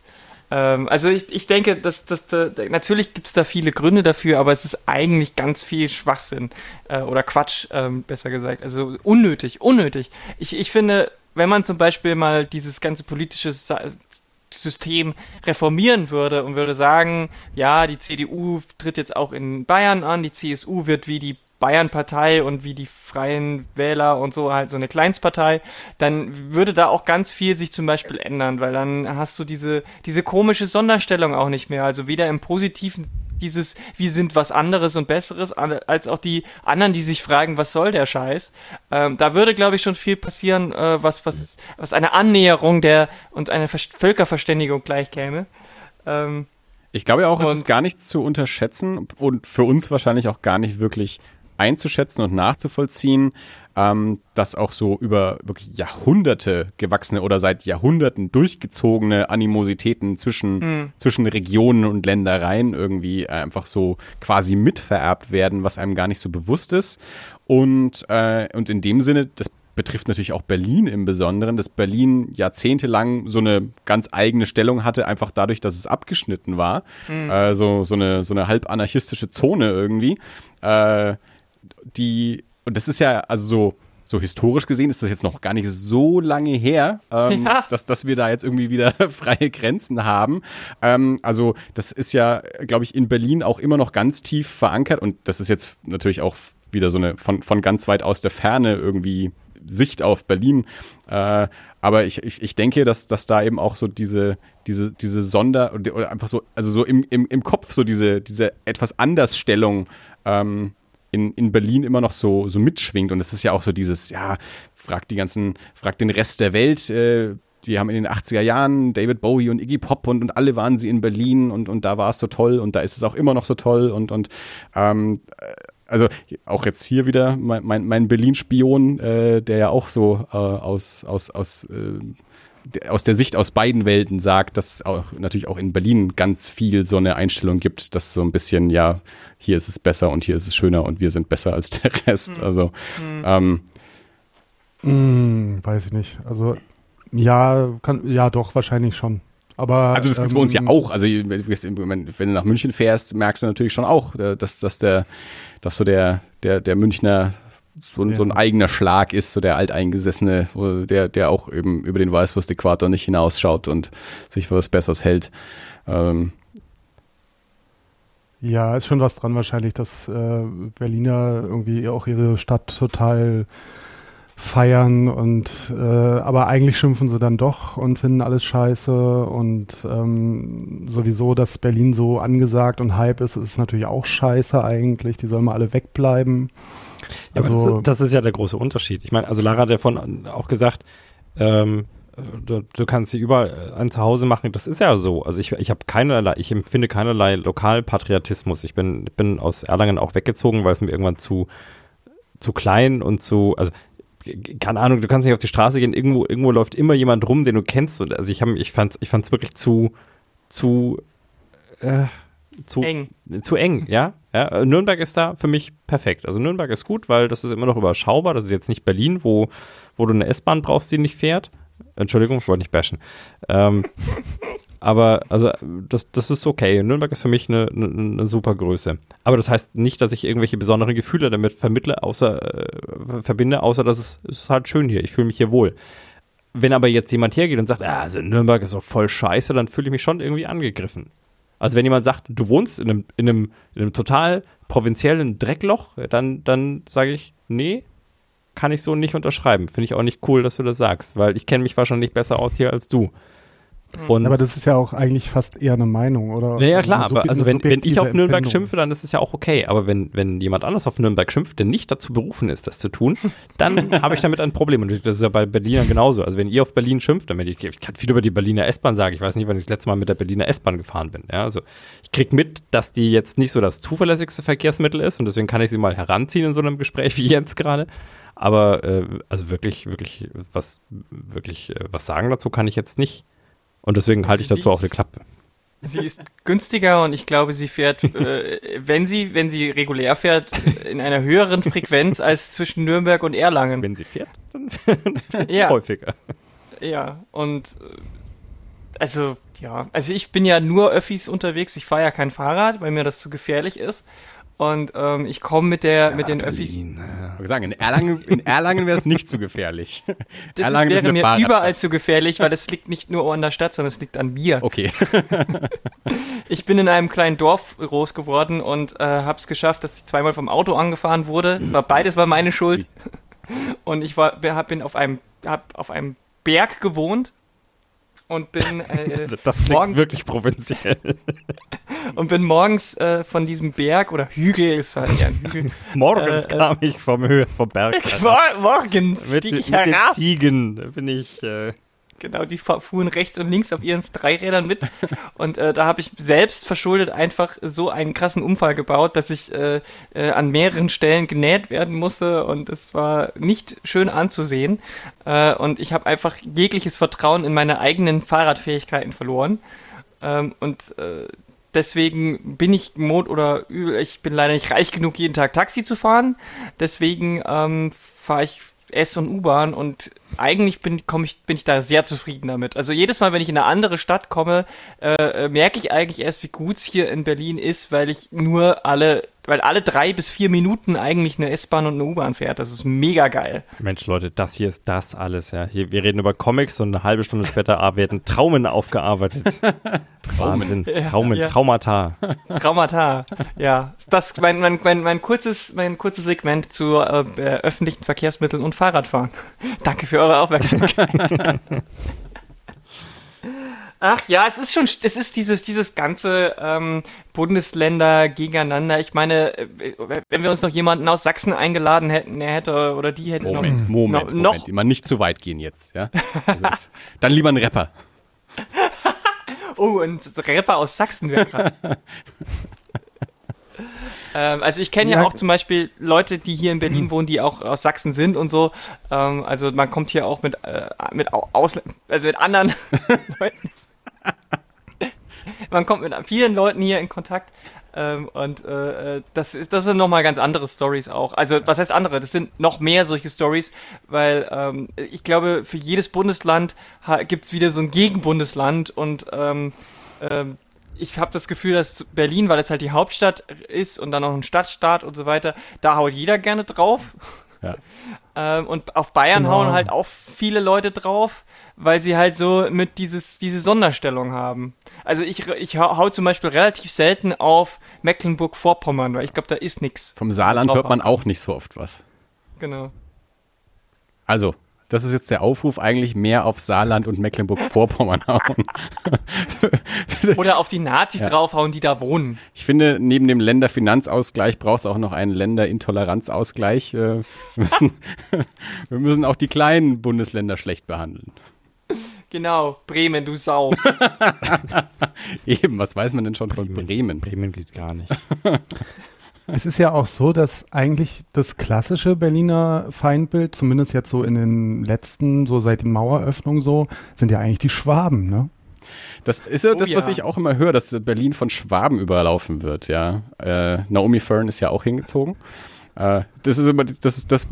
Ähm, also ich, ich denke, dass, dass, dass natürlich gibt es da viele Gründe dafür, aber es ist eigentlich ganz viel Schwachsinn äh, oder Quatsch, ähm, besser gesagt. Also unnötig, unnötig. Ich, ich finde, wenn man zum Beispiel mal dieses ganze politische System reformieren würde und würde sagen, ja, die CDU tritt jetzt auch in Bayern an, die CSU wird wie die Bayern-Partei und wie die Freien Wähler und so halt so eine Kleinstpartei, dann würde da auch ganz viel sich zum Beispiel ändern, weil dann hast du diese, diese komische Sonderstellung auch nicht mehr. Also weder im positiven dieses, wir sind was anderes und Besseres, als auch die anderen, die sich fragen, was soll der Scheiß. Ähm, da würde, glaube ich, schon viel passieren, äh, was, was, was eine Annäherung der und eine Ver Völkerverständigung gleich käme. Ähm, ich glaube ja auch, es ist gar nicht zu unterschätzen und für uns wahrscheinlich auch gar nicht wirklich einzuschätzen und nachzuvollziehen, ähm, dass auch so über wirklich Jahrhunderte gewachsene oder seit Jahrhunderten durchgezogene Animositäten zwischen, mhm. zwischen Regionen und Ländereien irgendwie einfach so quasi mitvererbt werden, was einem gar nicht so bewusst ist. Und, äh, und in dem Sinne, das betrifft natürlich auch Berlin im Besonderen, dass Berlin jahrzehntelang so eine ganz eigene Stellung hatte, einfach dadurch, dass es abgeschnitten war. Mhm. Äh, so, so, eine, so eine halb anarchistische Zone irgendwie. Äh, die und das ist ja, also so, so historisch gesehen ist das jetzt noch gar nicht so lange her, ähm, ja. dass, dass wir da jetzt irgendwie wieder *laughs* freie Grenzen haben. Ähm, also das ist ja, glaube ich, in Berlin auch immer noch ganz tief verankert und das ist jetzt natürlich auch wieder so eine von, von ganz weit aus der Ferne irgendwie Sicht auf Berlin. Äh, aber ich, ich, ich denke, dass, dass da eben auch so diese, diese, diese Sonder- oder einfach so, also so im, im, im Kopf so diese, diese etwas Andersstellung ähm, in, in Berlin immer noch so, so mitschwingt. Und es ist ja auch so dieses, ja, fragt die ganzen, fragt den Rest der Welt, äh, die haben in den 80er Jahren David Bowie und Iggy Pop und, und alle waren sie in Berlin und, und da war es so toll und da ist es auch immer noch so toll und, und ähm, also auch jetzt hier wieder mein, mein, mein Berlin-Spion, äh, der ja auch so äh, aus, aus, aus, äh, aus der Sicht aus beiden Welten sagt, dass es auch natürlich auch in Berlin ganz viel so eine Einstellung gibt, dass so ein bisschen, ja, hier ist es besser und hier ist es schöner und wir sind besser als der Rest. Mhm. Also Hm. ähm, Hm, weiß ich nicht. Also ja, kann, ja doch, wahrscheinlich schon. Aber, Also das gibt's bei uns ja ähm, auch. Also wenn du nach München fährst, merkst du natürlich schon auch, äh, dass, dass der, dass so der, der, der Münchner so, ein- so ein Ja. eigener Schlag ist, so der alteingesessene, so der, der auch eben über den Weißwurst-Äquator nicht hinausschaut und sich für was Besseres hält. Ähm, Ja, ist schon was dran wahrscheinlich, dass äh, Berliner irgendwie auch ihre Stadt total feiern und äh, aber eigentlich schimpfen sie dann doch und finden alles scheiße und ähm, sowieso, dass Berlin so angesagt und Hype ist, ist natürlich auch scheiße eigentlich. Die sollen mal alle wegbleiben. Ja, aber Also- das, das ist ja der große Unterschied. Ich meine, also Lara hat ja von auch gesagt, ähm, du, du kannst sie überall ein Zuhause machen. Das ist ja so. Also ich, ich habe keinerlei, ich empfinde keinerlei Lokalpatriotismus. Ich bin, ich bin aus Erlangen auch weggezogen, weil es mir irgendwann zu, zu klein und zu, also keine Ahnung, du kannst nicht auf die Straße gehen, irgendwo, irgendwo läuft immer jemand rum, den du kennst. Und also ich habe, ich fand's, ich fand's wirklich zu, zu, äh, zu Eng. zu eng, ja? ja. äh, Nürnberg ist da für mich perfekt. Also Nürnberg ist gut, weil das ist immer noch überschaubar. Das ist jetzt nicht Berlin, wo, wo du eine S-Bahn brauchst, die nicht fährt. Entschuldigung, ich wollte nicht bashen. Ähm, *laughs* aber also das, das ist okay. Nürnberg ist für mich eine, eine, eine super Größe. Aber das heißt nicht, dass ich irgendwelche besonderen Gefühle damit vermittle, außer äh, verbinde, außer dass es, es ist halt schön hier. Ich fühle mich hier wohl. Wenn aber jetzt jemand hergeht und sagt, ah, also Nürnberg ist doch voll scheiße, dann fühle ich mich schon irgendwie angegriffen. Also wenn jemand sagt, du wohnst in einem, in einem, in einem total provinziellen Dreckloch, dann, dann sage ich, nee, kann ich so nicht unterschreiben. Finde ich auch nicht cool, dass du das sagst, weil ich kenne mich wahrscheinlich besser aus hier als du. Und Aber das ist ja auch eigentlich fast eher eine Meinung, oder? ja, ja, klar, Eine aber also wenn, wenn ich auf Nürnberg Empfindung. schimpfe, dann ist es ja auch okay. Aber wenn, wenn jemand anders auf Nürnberg schimpft, der nicht dazu berufen ist, das zu tun, dann *laughs* habe ich damit ein Problem. Und das ist ja bei Berlinern genauso. Also wenn ihr auf Berlin schimpft, dann ich, ich kann viel über die Berliner S-Bahn sagen. Ich weiß nicht, wann ich das letzte Mal mit der Berliner S-Bahn gefahren bin. Ja, also ich krieg mit, dass die jetzt nicht so das zuverlässigste Verkehrsmittel ist und deswegen kann ich sie mal heranziehen in so einem Gespräch wie jetzt gerade. Aber äh, also wirklich, wirklich was, wirklich äh, was sagen dazu kann ich jetzt nicht. Und deswegen halte ich dazu auch die Klappe. Sie ist günstiger und ich glaube, sie fährt, äh, wenn sie, wenn sie regulär fährt, in einer höheren Frequenz als zwischen Nürnberg und Erlangen. Wenn sie fährt, dann *laughs* Ja. häufiger. Ja, und äh, also, ja, also ich bin ja nur Öffis unterwegs, ich fahre ja kein Fahrrad, weil mir das zu gefährlich ist. Und ähm, ich komme mit der, mit den Öffis. Ich würde sagen, in Erlangen, in Erlangen wäre es nicht so gefährlich. *laughs* Das ist, Erlangen wäre eine mir Fahrrad- überall zu gefährlich, weil es liegt nicht nur an der Stadt, sondern es liegt an mir. Okay. *laughs* Ich bin in einem kleinen Dorf groß geworden und äh, habe es geschafft, dass ich zweimal vom Auto angefahren wurde. War beides war meine Schuld. Und ich war, hab, bin auf einem, hab auf einem Berg gewohnt und bin äh, Also das klingt morgen- wirklich provinziell. *laughs* und bin morgens äh, von diesem Berg oder Hügel, es war eher ein Hügel, *laughs* Morgens Äh, äh. kam ich vom Höhe, vom Berg. Alter. Mor- morgens mit, stieg mit ich den herab. Ziegen da bin ich. Genau, die fuhren rechts und links auf ihren Dreirädern mit. *laughs* Und äh, da habe ich selbst verschuldet einfach so einen krassen Unfall gebaut, dass ich äh, äh, an mehreren Stellen genäht werden musste. Und es war nicht schön anzusehen. Äh, und ich habe einfach jegliches Vertrauen in meine eigenen Fahrradfähigkeiten verloren. Ähm, und äh, deswegen bin ich Mond oder übel, ich bin leider nicht reich genug, jeden Tag Taxi zu fahren. Deswegen ähm, fahre ich S- und U-Bahn und eigentlich bin, komm ich, bin ich da sehr zufrieden damit. Also jedes Mal, wenn ich in eine andere Stadt komme, äh, äh, merke ich eigentlich erst, wie gut es hier in Berlin ist, weil ich nur alle, weil alle drei bis vier Minuten eigentlich eine S-Bahn und eine U-Bahn fährt. Das ist mega geil. Mensch, Leute, das hier ist das alles, ja. Hier, wir reden über Comics und eine halbe Stunde später *laughs* werden Traumen aufgearbeitet. Wahnsinn. Traumen, ja. Traumata. Traumata. ja, das mein, mein, mein, mein kurzes mein kurzes Segment zu äh, äh, öffentlichen Verkehrsmitteln und Fahrradfahren. *laughs* Danke für eure Aufmerksamkeit. *laughs* Ach ja, es ist schon, es ist dieses, dieses ganze ähm, Bundesländer gegeneinander. Ich meine, äh, wenn wir uns noch jemanden aus Sachsen eingeladen hätten, er hätte oder die hätte Moment, noch, Moment, noch, Moment. Immer nicht zu weit gehen jetzt, ja? Also es, *laughs* dann lieber ein Rapper. *laughs* Oh, ein Rapper aus Sachsen wäre krass. *laughs* ähm, also ich kenne ja, Ja. auch zum Beispiel Leute, die hier in Berlin wohnen, die auch aus Sachsen sind und so. Ähm, also man kommt hier auch mit, äh, mit Au- Ausl also mit anderen Leuten. Man kommt mit vielen Leuten hier in Kontakt. Ähm, und äh, äh, das, ist, das sind nochmal ganz andere Stories auch. Also, was heißt andere? Das sind noch mehr solche Stories, weil ähm, ich glaube, für jedes Bundesland gibt es wieder so ein Gegenbundesland und ähm, ähm, ich habe das Gefühl, dass Berlin, weil es halt die Hauptstadt ist und dann noch ein Stadtstaat und so weiter, da haut jeder gerne drauf. Ja. *laughs* Ähm, und auf Bayern Genau. hauen halt auch viele Leute drauf, weil sie halt so mit dieses, diese Sonderstellung haben. Also ich, ich hau, zum Beispiel relativ selten auf Mecklenburg-Vorpommern, weil ich glaube, da ist nix. Vom Saarland hört man auch nicht so oft was. Genau. Also, das ist jetzt der Aufruf, eigentlich mehr auf Saarland und Mecklenburg-Vorpommern hauen. *laughs* Oder auf die Nazis Ja. draufhauen, die da wohnen. Ich finde, neben dem Länderfinanzausgleich braucht es auch noch einen Länderintoleranzausgleich. Äh, Wir müssen, *laughs* wir müssen auch die kleinen Bundesländer schlecht behandeln. Genau, Bremen, du Sau. *laughs* Eben, was weiß man denn schon von Bremen? Bremen geht gar nicht. *laughs* Es ist ja auch so, dass eigentlich das klassische Berliner Feindbild, zumindest jetzt so in den letzten, so seit den Maueröffnungen so, sind ja eigentlich die Schwaben, ne? Das ist ja Oh das, was ja. ich auch immer höre, dass Berlin von Schwaben überlaufen wird, ja. Äh, Naomi Fern ist ja auch hingezogen. Äh, das ist immer, das ist, das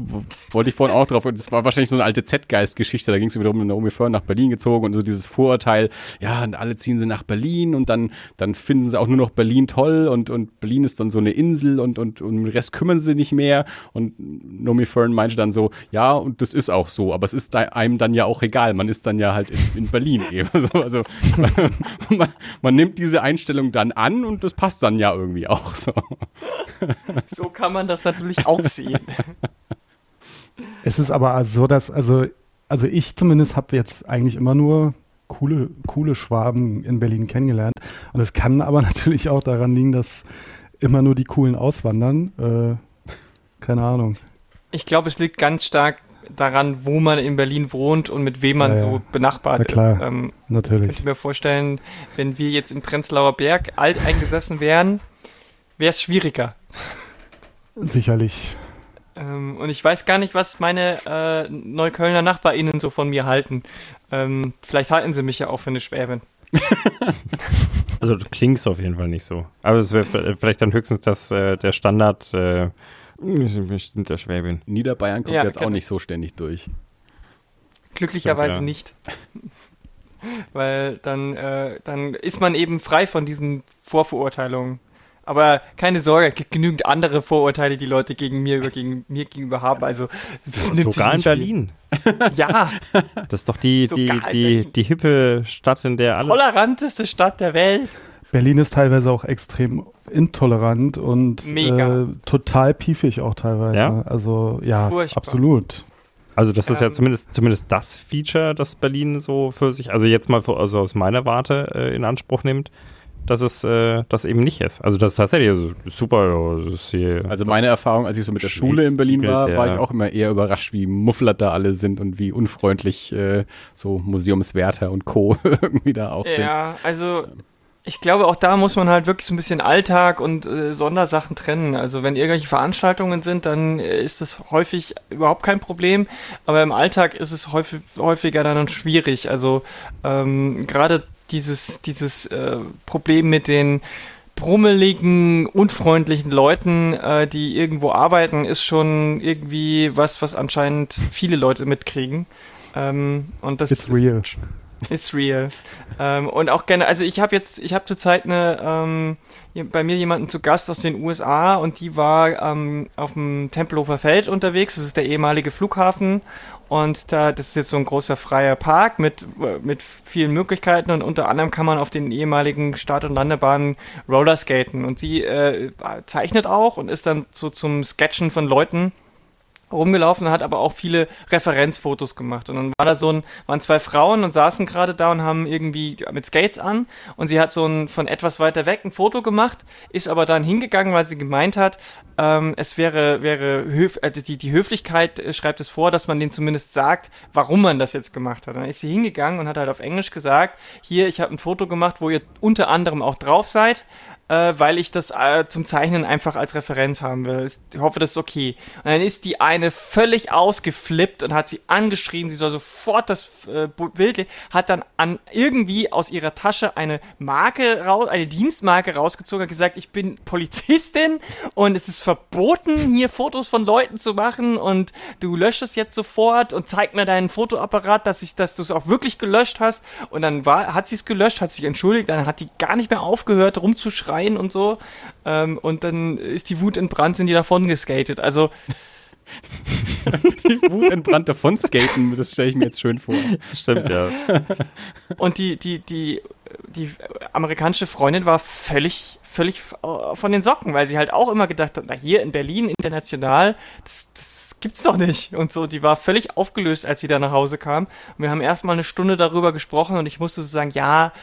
wollte ich vorhin auch drauf, das war wahrscheinlich so eine alte Z-Geist-Geschichte, da ging es wiederum, Naomi Fern nach Berlin gezogen und so dieses Vorurteil, ja, und alle ziehen sie nach Berlin und dann, dann finden sie auch nur noch Berlin toll und, und Berlin ist dann so eine Insel und, und, und den Rest kümmern sie nicht mehr und Naomi Fern meinte dann so, ja, und das ist auch so, aber es ist einem dann ja auch egal, man ist dann ja halt in, in Berlin *laughs* eben. Also, also *laughs* man, man nimmt diese Einstellung dann an und das passt dann ja irgendwie auch so. So kann man das natürlich auch sehen. *laughs* Es ist aber so, dass, also, also ich zumindest habe jetzt eigentlich immer nur coole, coole Schwaben in Berlin kennengelernt. Und es kann aber *laughs* natürlich auch daran liegen, dass immer nur die coolen auswandern. Äh, keine Ahnung. Ich glaube, es liegt ganz stark daran, wo man in Berlin wohnt und mit wem man Ja, ja. so benachbart Na klar. ist. Ähm, Natürlich. könnte mir vorstellen, wenn wir jetzt im Prenzlauer Berg alt eingesessen wären, wäre es schwieriger. Sicherlich. Ähm, und ich weiß gar nicht, was meine äh, Neuköllner NachbarInnen so von mir halten. Ähm, vielleicht halten sie mich ja auch für eine Schwäbin. *laughs* Also du klingst auf jeden Fall nicht so. Aber es wäre vielleicht dann höchstens das, äh, der Standard, äh, bestimmt der Schwäbin. Niederbayern kommt Ja, jetzt auch genau. nicht so ständig durch. Glücklicherweise ja. nicht. *laughs* Weil dann, äh, dann ist man eben frei von diesen Vorverurteilungen. Aber keine Sorge, es gibt genügend andere Vorurteile, die Leute gegen mir, über, gegen mir gegenüber haben. Also sich Sogar in. Berlin. *laughs* Ja, Das ist doch die, die, Sogar die, die hippe Stadt, in der alle. toleranteste Stadt der Welt. Berlin ist teilweise auch extrem intolerant und Mega. Äh, total piefig auch teilweise. Ja? Also ja, Furchtbar. absolut. Also das ist ja Ähm. zumindest, zumindest das Feature, das Berlin so für sich, also jetzt mal für, also aus meiner Warte äh, in Anspruch nimmt, dass es äh, das eben nicht ist. Also das ist tatsächlich also, super. Also meine Erfahrung, als ich so mit der Schule in Berlin war, war ich auch immer eher überrascht, wie mufflert da alle sind und wie unfreundlich äh, so Museumswärter und Co. *laughs* irgendwie da auch sind. Ja, also ich glaube, auch da muss man halt wirklich so ein bisschen Alltag und äh, Sondersachen trennen. Also wenn irgendwelche Veranstaltungen sind, dann äh, ist das häufig überhaupt kein Problem. Aber im Alltag ist es häufig, häufiger dann schwierig. Also ähm, gerade dieses, dieses äh, Problem mit den brummeligen, unfreundlichen Leuten, äh, die irgendwo arbeiten, ist schon irgendwie was, was anscheinend viele Leute mitkriegen. Ähm, und das It's ist, real. *laughs* It's real. ähm, und auch gerne, also ich habe jetzt, ich habe zurzeit eine, ähm, bei mir jemanden zu Gast aus den USA und die war ähm, auf dem Tempelhofer Feld unterwegs. Das ist der ehemalige Flughafen und da, das ist jetzt so ein großer freier Park mit, mit vielen Möglichkeiten und unter anderem kann man auf den ehemaligen Start- und Landebahnen Rollerskaten. Und sie äh, zeichnet auch und ist dann so zum Sketchen von Leuten rumgelaufen und hat aber auch viele Referenzfotos gemacht. Und dann war da so ein, waren zwei Frauen und saßen gerade da und haben irgendwie mit Skates an und sie hat so ein von etwas weiter weg ein Foto gemacht, ist aber dann hingegangen, weil sie gemeint hat, ähm, es wäre, wäre höf äh, die, die Höflichkeit äh, schreibt es vor, dass man denen zumindest sagt, warum man das jetzt gemacht hat. Und dann ist sie hingegangen und hat halt auf Englisch gesagt, hier, ich habe ein Foto gemacht, wo ihr unter anderem auch drauf seid äh, weil ich das äh, zum Zeichnen einfach als Referenz haben will. Ich hoffe, das ist okay. Und dann ist die eine völlig ausgeflippt und hat sie angeschrien, sie soll sofort das äh, Bild, hat dann an irgendwie aus ihrer Tasche eine Marke raus, eine Dienstmarke rausgezogen, hat gesagt, ich bin Polizistin und es ist verboten, hier Fotos von Leuten zu machen und du löscht es jetzt sofort und zeig mir deinen Fotoapparat, dass ich, dass du es auch wirklich gelöscht hast. Und dann war, hat sie es gelöscht, hat sich entschuldigt, dann hat die gar nicht mehr aufgehört rumzuschreien rein und so. Ähm, und dann ist die Wut entbrannt, sind die davon geskatet. Also. die Wut entbrannt davon skaten, das stelle ich mir jetzt schön vor. Stimmt, ja. *laughs* Und die, die, die, die amerikanische Freundin war völlig, völlig von den Socken, weil sie halt auch immer gedacht hat, na hier in Berlin international, das, das gibt's doch nicht. Und so, die war völlig aufgelöst, als sie da nach Hause kam. Und wir haben erstmal eine Stunde darüber gesprochen und ich musste so sagen, ja,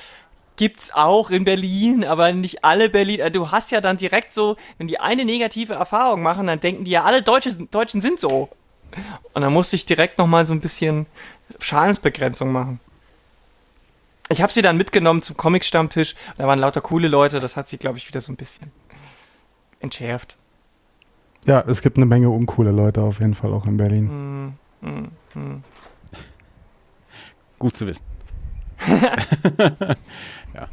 gibt's auch in Berlin, aber nicht alle Berlin. Äh, du hast ja dann direkt so, wenn die eine negative Erfahrung machen, dann denken die ja, alle Deutsche, Deutschen sind so. Und dann musste ich direkt nochmal so ein bisschen Schadensbegrenzung machen. Ich habe sie dann mitgenommen zum Comic-Stammtisch. Da waren lauter coole Leute. Das hat sie, glaube ich, wieder so ein bisschen entschärft. Ja, es gibt eine Menge uncoole Leute auf jeden Fall auch in Berlin. Mm, mm, mm. Gut zu wissen. *laughs* ja.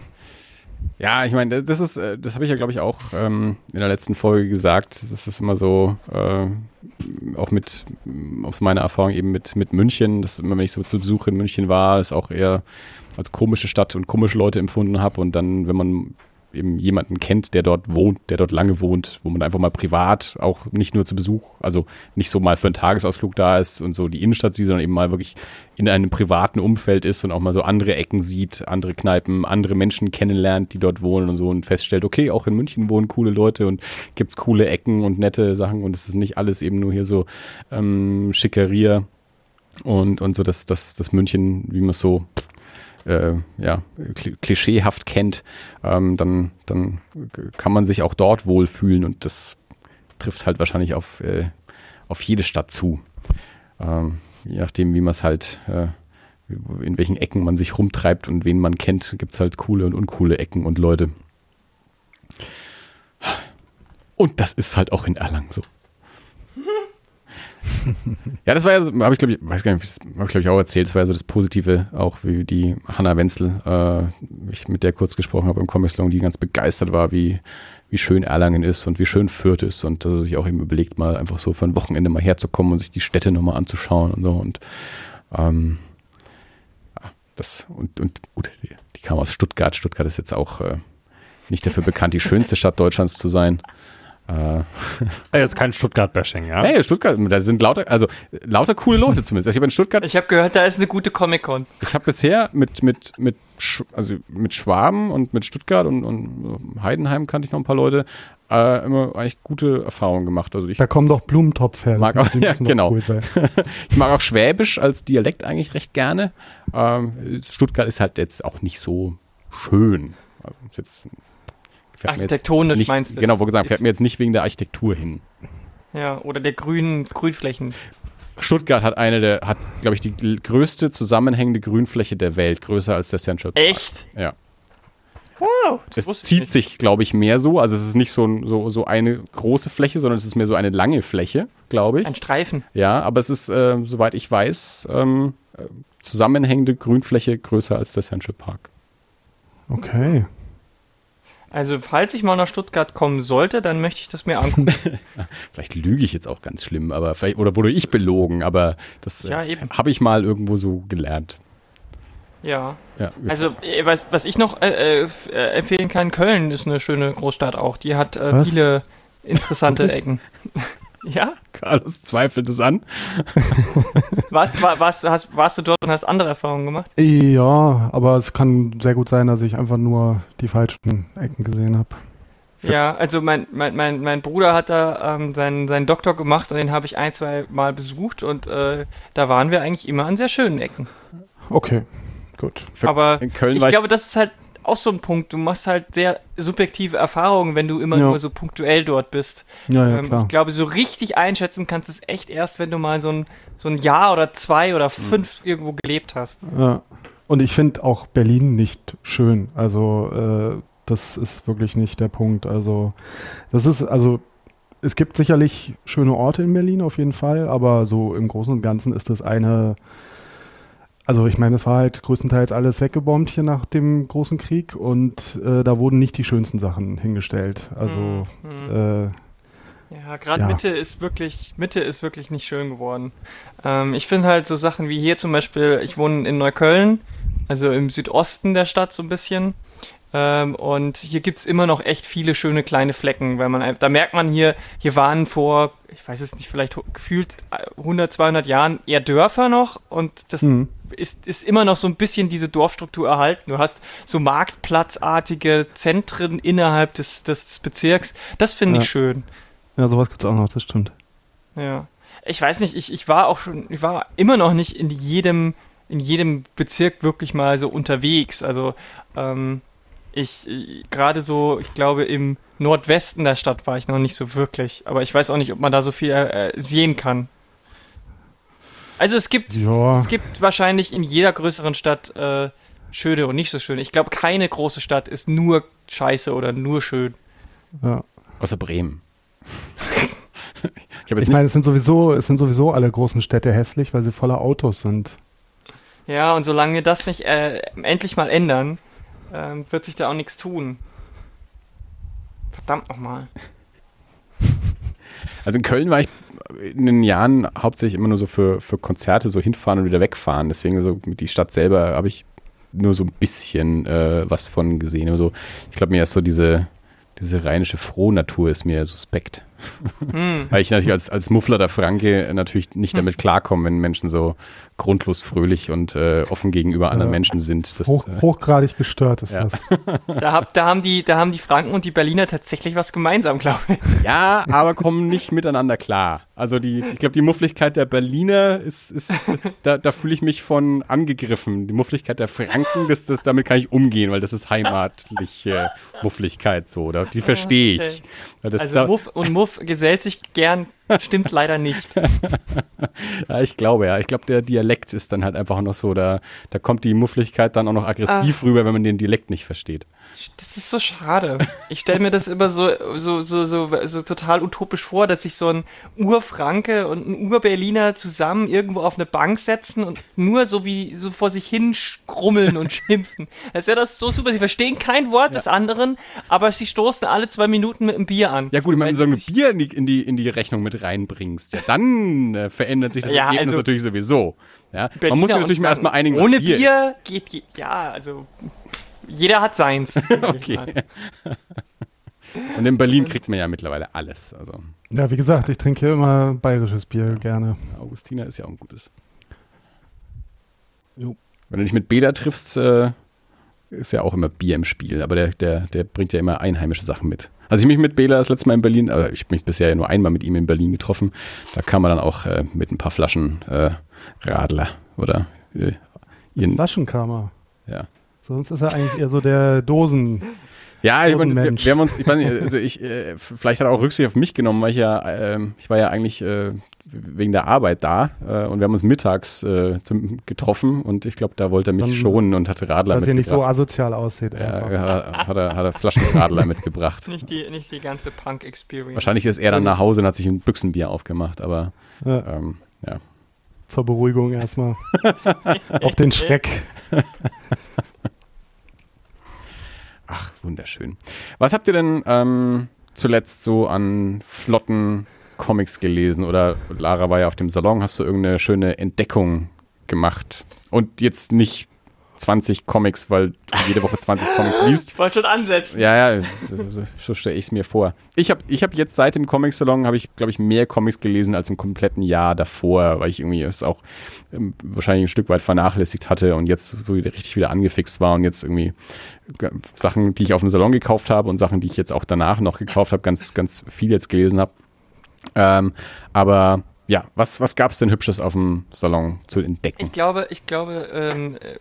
Ja, ich meine, das ist, äh, das habe ich ja, glaube ich, auch ähm, in der letzten Folge gesagt. Das ist immer so, äh, auch mit, aus meiner Erfahrung eben mit, mit München, dass immer, wenn ich so zu Besuch in München war, es auch eher als komische Stadt und komische Leute empfunden habe. Und dann, wenn man eben jemanden kennt, der dort wohnt, der dort lange wohnt, wo man einfach mal privat auch nicht nur zu Besuch, also nicht so mal für einen Tagesausflug da ist und so die Innenstadt sieht, sondern eben mal wirklich in einem privaten Umfeld ist und auch mal so andere Ecken sieht, andere Kneipen, andere Menschen kennenlernt, die dort wohnen und so und feststellt, okay, auch in München wohnen coole Leute und gibt's coole Ecken und nette Sachen und es ist nicht alles eben nur hier so ähm, Schickeria und, und so das, das, das München, wie man es so äh, ja, klischeehaft kennt, ähm, dann, dann kann man sich auch dort wohlfühlen und das trifft halt wahrscheinlich auf, äh, auf jede Stadt zu. Ähm, je nachdem, wie man es halt, äh, in welchen Ecken man sich rumtreibt und wen man kennt, gibt es halt coole und uncoole Ecken und Leute. Und das ist halt auch in Erlangen so. *laughs* ja, das war ja, habe ich glaube ich, weiß gar nicht, habe ich glaube ich auch erzählt, das war ja so das Positive, auch wie die Hanna Wenzel, äh, ich mit der kurz gesprochen habe im Comic Salon, die ganz begeistert war, wie, wie schön Erlangen ist und wie schön Fürth ist und dass er sich auch eben überlegt, mal einfach so für ein Wochenende mal herzukommen und sich die Städte nochmal anzuschauen und so und ähm, ja, das und, und gut, die, die kam aus Stuttgart. Stuttgart ist jetzt auch äh, nicht dafür bekannt, die schönste Stadt Deutschlands zu sein. Äh, Jetzt kein Stuttgart-Bashing, ja? Nee, Stuttgart, da sind lauter, also lauter coole Leute zumindest. Also ich habe in Stuttgart. Ich habe gehört, da ist eine gute Comic-Con. Ich habe bisher mit, mit, mit, also mit Schwaben und mit Stuttgart und, und Heidenheim kannte ich noch ein paar Leute, äh, immer eigentlich gute Erfahrungen gemacht. Also ich da kommen doch Blumentopf her. Mag auch, ja, genau. Cool *laughs* ich mag auch Schwäbisch als Dialekt eigentlich recht gerne. Ähm, Stuttgart ist halt jetzt auch nicht so schön. Also ist jetzt Architektonisch nicht, meinst du? Genau, wo gesagt, fährt mir jetzt nicht wegen der Architektur hin. Ja, oder der grünen Grünflächen. Stuttgart hat eine der, hat, glaube ich, die größte zusammenhängende Grünfläche der Welt, größer als der Central Park. Echt? Ja. Wow, das es zieht sich, glaube ich, mehr so. Also es ist nicht so, so, so eine große Fläche, sondern es ist mehr so eine lange Fläche, glaube ich. Ein Streifen. Ja, aber es ist, äh, soweit ich weiß, ähm, äh, zusammenhängende Grünfläche größer als der Central Park. Okay. Also, falls ich mal nach Stuttgart kommen sollte, dann möchte ich das mir angucken. *laughs* vielleicht lüge ich jetzt auch ganz schlimm, aber vielleicht, oder wurde ich belogen, aber das ja, äh, habe ich mal irgendwo so gelernt. Ja. ja also, äh, was, was ich noch äh, äh, empfehlen kann, Köln ist eine schöne Großstadt auch. Die hat äh, viele interessante Ecken. *laughs* Ja? Carlos zweifelt es an. Was, war, warst, hast, warst du dort und hast andere Erfahrungen gemacht? Ja, aber es kann sehr gut sein, dass ich einfach nur die falschen Ecken gesehen habe. Ja, also mein, mein, mein, mein Bruder hat da ähm, seinen, seinen Doktor gemacht und den habe ich ein, zwei Mal besucht und äh, da waren wir eigentlich immer an sehr schönen Ecken. Okay, gut. Für- Aber in Köln ich- glaube, das ist halt auch so ein Punkt. Du machst halt sehr subjektive Erfahrungen, wenn du immer Ja. nur so punktuell dort bist. Ja, ja, ähm, ich glaube, so richtig einschätzen kannst du es echt erst, wenn du mal so ein, so ein Jahr oder zwei oder fünf irgendwo gelebt hast. Ja. Und ich finde auch Berlin nicht schön. Also äh, das ist wirklich nicht der Punkt. Also das ist, also es gibt sicherlich schöne Orte in Berlin auf jeden Fall, aber so im Großen und Ganzen ist das eine, also ich meine, es war halt größtenteils alles weggebombt hier nach dem großen Krieg und äh, da wurden nicht die schönsten Sachen hingestellt. Also Mhm. äh, Ja, gerade Ja. Mitte ist wirklich, Mitte ist wirklich nicht schön geworden. Ähm, ich finde halt so Sachen wie hier zum Beispiel, ich wohne in Neukölln, also im Südosten der Stadt so ein bisschen. Ähm, und hier gibt's immer noch echt viele schöne kleine Flecken, weil man einfach, da merkt man hier, hier waren vor, ich weiß es nicht, vielleicht gefühlt äh, 100, 200 Jahren eher Dörfer noch und das hm. Ist, ist immer noch so ein bisschen diese Dorfstruktur erhalten. Du hast so marktplatzartige Zentren innerhalb des, des Bezirks. Das finde Ja. ich schön. ja, sowas gibt es auch noch, das stimmt. Ja. Ich weiß nicht, ich, ich war auch schon, ich war immer noch nicht in jedem, in jedem Bezirk wirklich mal so unterwegs. Also, ähm, ich, gerade so, ich glaube, im Nordwesten der Stadt war ich noch nicht so wirklich. Aber ich weiß auch nicht, ob man da so viel äh, sehen kann. Also es gibt, Ja, es gibt wahrscheinlich in jeder größeren Stadt äh, schöne und nicht so schöne. Ich glaube, keine große Stadt ist nur scheiße oder nur schön. ja. Außer Bremen. *laughs* ich Ich meine, es sind sowieso, es sind sowieso alle großen Städte hässlich, weil sie voller Autos sind. Ja, und solange wir das nicht äh, endlich mal ändern, ähm, wird sich da auch nichts tun. Verdammt nochmal. Also in Köln war ich in den Jahren hauptsächlich immer nur so für, für Konzerte so hinfahren und wieder wegfahren. Deswegen so mit die Stadt selber habe ich nur so ein bisschen äh, was von gesehen. Aber so, ich glaube, mir ist so diese, diese rheinische Frohnatur ist mir suspekt. Hm. Weil ich natürlich als, als Muffler der Franke natürlich nicht damit klarkomme, wenn Menschen so grundlos fröhlich und äh, offen gegenüber anderen Ja. Menschen sind. Das, Hoch, äh, hochgradig gestört ist Ja. das. Da, hab, da, haben die, da haben die Franken und die Berliner tatsächlich was gemeinsam, glaube ich. Ja, aber kommen nicht miteinander klar. Also die, ich glaube, die Muffligkeit der Berliner ist, ist da, da fühle ich mich von angegriffen. Die Muffligkeit der Franken, das, das, damit kann ich umgehen, weil das ist heimatliche Muffligkeit so. Da, die verstehe ich. Das, Also da, Muff und Muff gesellt sich gern, stimmt leider nicht. *laughs* ja, ich glaube, ja. Ich glaube, der Dialekt ist dann halt einfach noch so, da, da kommt die Muffligkeit dann auch noch aggressiv rüber, wenn man den Dialekt nicht versteht. Das ist so schade. Ich stelle mir das immer so, so, so, so, so total utopisch vor, dass sich so ein Urfranke und ein Urberliner zusammen irgendwo auf eine Bank setzen und nur so wie so vor sich hin grummeln und schimpfen. Das ist ja das so super. Sie verstehen kein Wort des anderen, aber sie stoßen alle zwei Minuten mit einem Bier an. Ja gut, ich meine, so ein Bier in die, in, die, in die Rechnung mit reinbringst, ja, dann äh, verändert sich das Ja, Ergebnis also- natürlich sowieso. Ja? Berliner Man muss natürlich mal erstmal einigen, Ohne Bier Bier, geht, geht, ja, also jeder hat seins. *laughs* Okay. *laughs* Und in Berlin kriegt man ja mittlerweile alles. Also Ja, wie gesagt, ich trinke hier immer bayerisches Bier gerne. Augustiner ist ja auch ein gutes. Jo. Wenn du dich mit Beda triffst, äh, ist ja auch immer Bier im Spiel, aber der, der, der bringt ja immer einheimische Sachen mit. Als ich mich mit Bela das letzte Mal in Berlin, also ich habe mich bisher nur einmal mit ihm in Berlin getroffen, da kam er dann auch äh, mit ein paar Flaschen äh, Radler oder äh, ihren, Flaschenkammer. ja. Sonst ist er eigentlich eher so der Dosen. Ja, ich meine, wir, Mensch. wir haben uns, ich weiß nicht, also *laughs* ich, äh, vielleicht hat er auch Rücksicht auf mich genommen, weil ich ja, ähm, ich war ja eigentlich äh, wegen der Arbeit da äh, und wir haben uns mittags äh, zum, getroffen und ich glaube, da wollte er mich Dann- schonen und hatte Radler Dass er nicht so mitgebracht. asozial aussieht. ja, hat er, hat er Flaschen Radler mitgebracht. nicht, die, nicht die ganze Punk-Experience. Wahrscheinlich ist er dann nach Hause und hat sich ein Büchsenbier aufgemacht, aber Ja, ähm, ja. zur Beruhigung erstmal. *laughs* Auf den Schreck. *laughs* Ach, wunderschön. Was habt ihr denn ähm, zuletzt so an flotten Comics gelesen? Oder Lara war ja auf dem Salon, hast du irgendeine schöne Entdeckung gemacht? Und jetzt nicht 20 Comics, weil du jede Woche 20 Comics liest. Ich *laughs* wollte schon ansetzen. Ja, ja, so, so, stelle ich es mir vor. Ich habe ich hab jetzt seit dem Comic-Salon, habe ich, glaube ich, mehr Comics gelesen als im kompletten Jahr davor, weil ich irgendwie es auch ähm, wahrscheinlich ein Stück weit vernachlässigt hatte und jetzt so richtig wieder angefixt war und jetzt irgendwie g- Sachen, die ich auf dem Salon gekauft habe und Sachen, die ich jetzt auch danach noch gekauft habe, ganz, ganz viel jetzt gelesen habe. Ähm, aber ja, was, was gab es denn Hübsches auf dem Salon zu entdecken? Ich glaube, ich glaube, ähm, äh,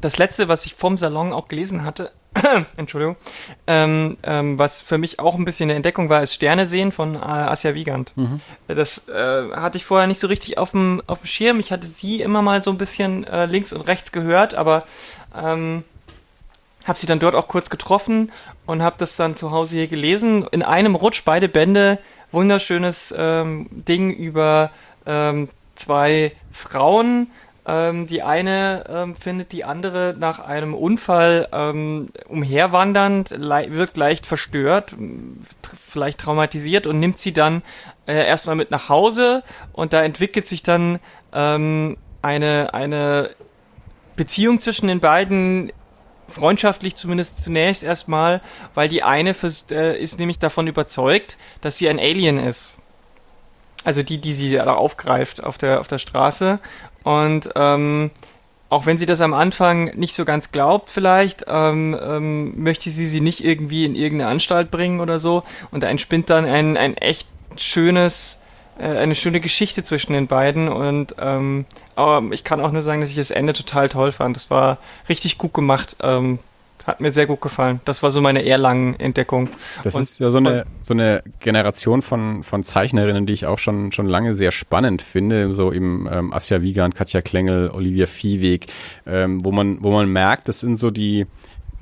das letzte, was ich vom Salon auch gelesen hatte, *coughs* Entschuldigung, ähm, ähm, was für mich auch ein bisschen eine Entdeckung war, ist Sterne sehen von äh, Asja Wiegand. Das äh, hatte ich vorher nicht so richtig auf dem Schirm. Ich hatte die immer mal so ein bisschen äh, links und rechts gehört, aber ähm, habe sie dann dort auch kurz getroffen und habe das dann zu Hause hier gelesen. In einem Rutsch beide Bände, wunderschönes ähm, Ding über ähm, zwei Frauen. Ähm, die eine ähm, findet die andere nach einem Unfall ähm, umherwandernd, le wirkt leicht verstört, vielleicht traumatisiert und nimmt sie dann äh, erstmal mit nach Hause und da entwickelt sich dann ähm, eine, eine Beziehung zwischen den beiden freundschaftlich zumindest zunächst erstmal, weil die eine vers- äh, ist nämlich davon überzeugt, dass sie ein Alien ist. Also die, die sie da aufgreift auf der, auf der Straße. Und ähm, auch wenn sie das am Anfang nicht so ganz glaubt, vielleicht, ähm, ähm, möchte sie sie nicht irgendwie in irgendeine Anstalt bringen oder so. Und da entspinnt dann ein, ein echt schönes, äh, eine schöne Geschichte zwischen den beiden. Und ähm, aber ich kann auch nur sagen, dass ich das Ende total toll fand. Das war richtig gut gemacht. Ähm, hat mir sehr gut gefallen. Das war so meine Erlangen-Entdeckung. Das Und ist ja so eine, so eine Generation von, von Zeichnerinnen, die ich auch schon, schon lange sehr spannend finde. So eben ähm, Asja Wiegand, Katja Klengel, Olivia Viehweg, ähm, wo man, wo man merkt, das sind so die,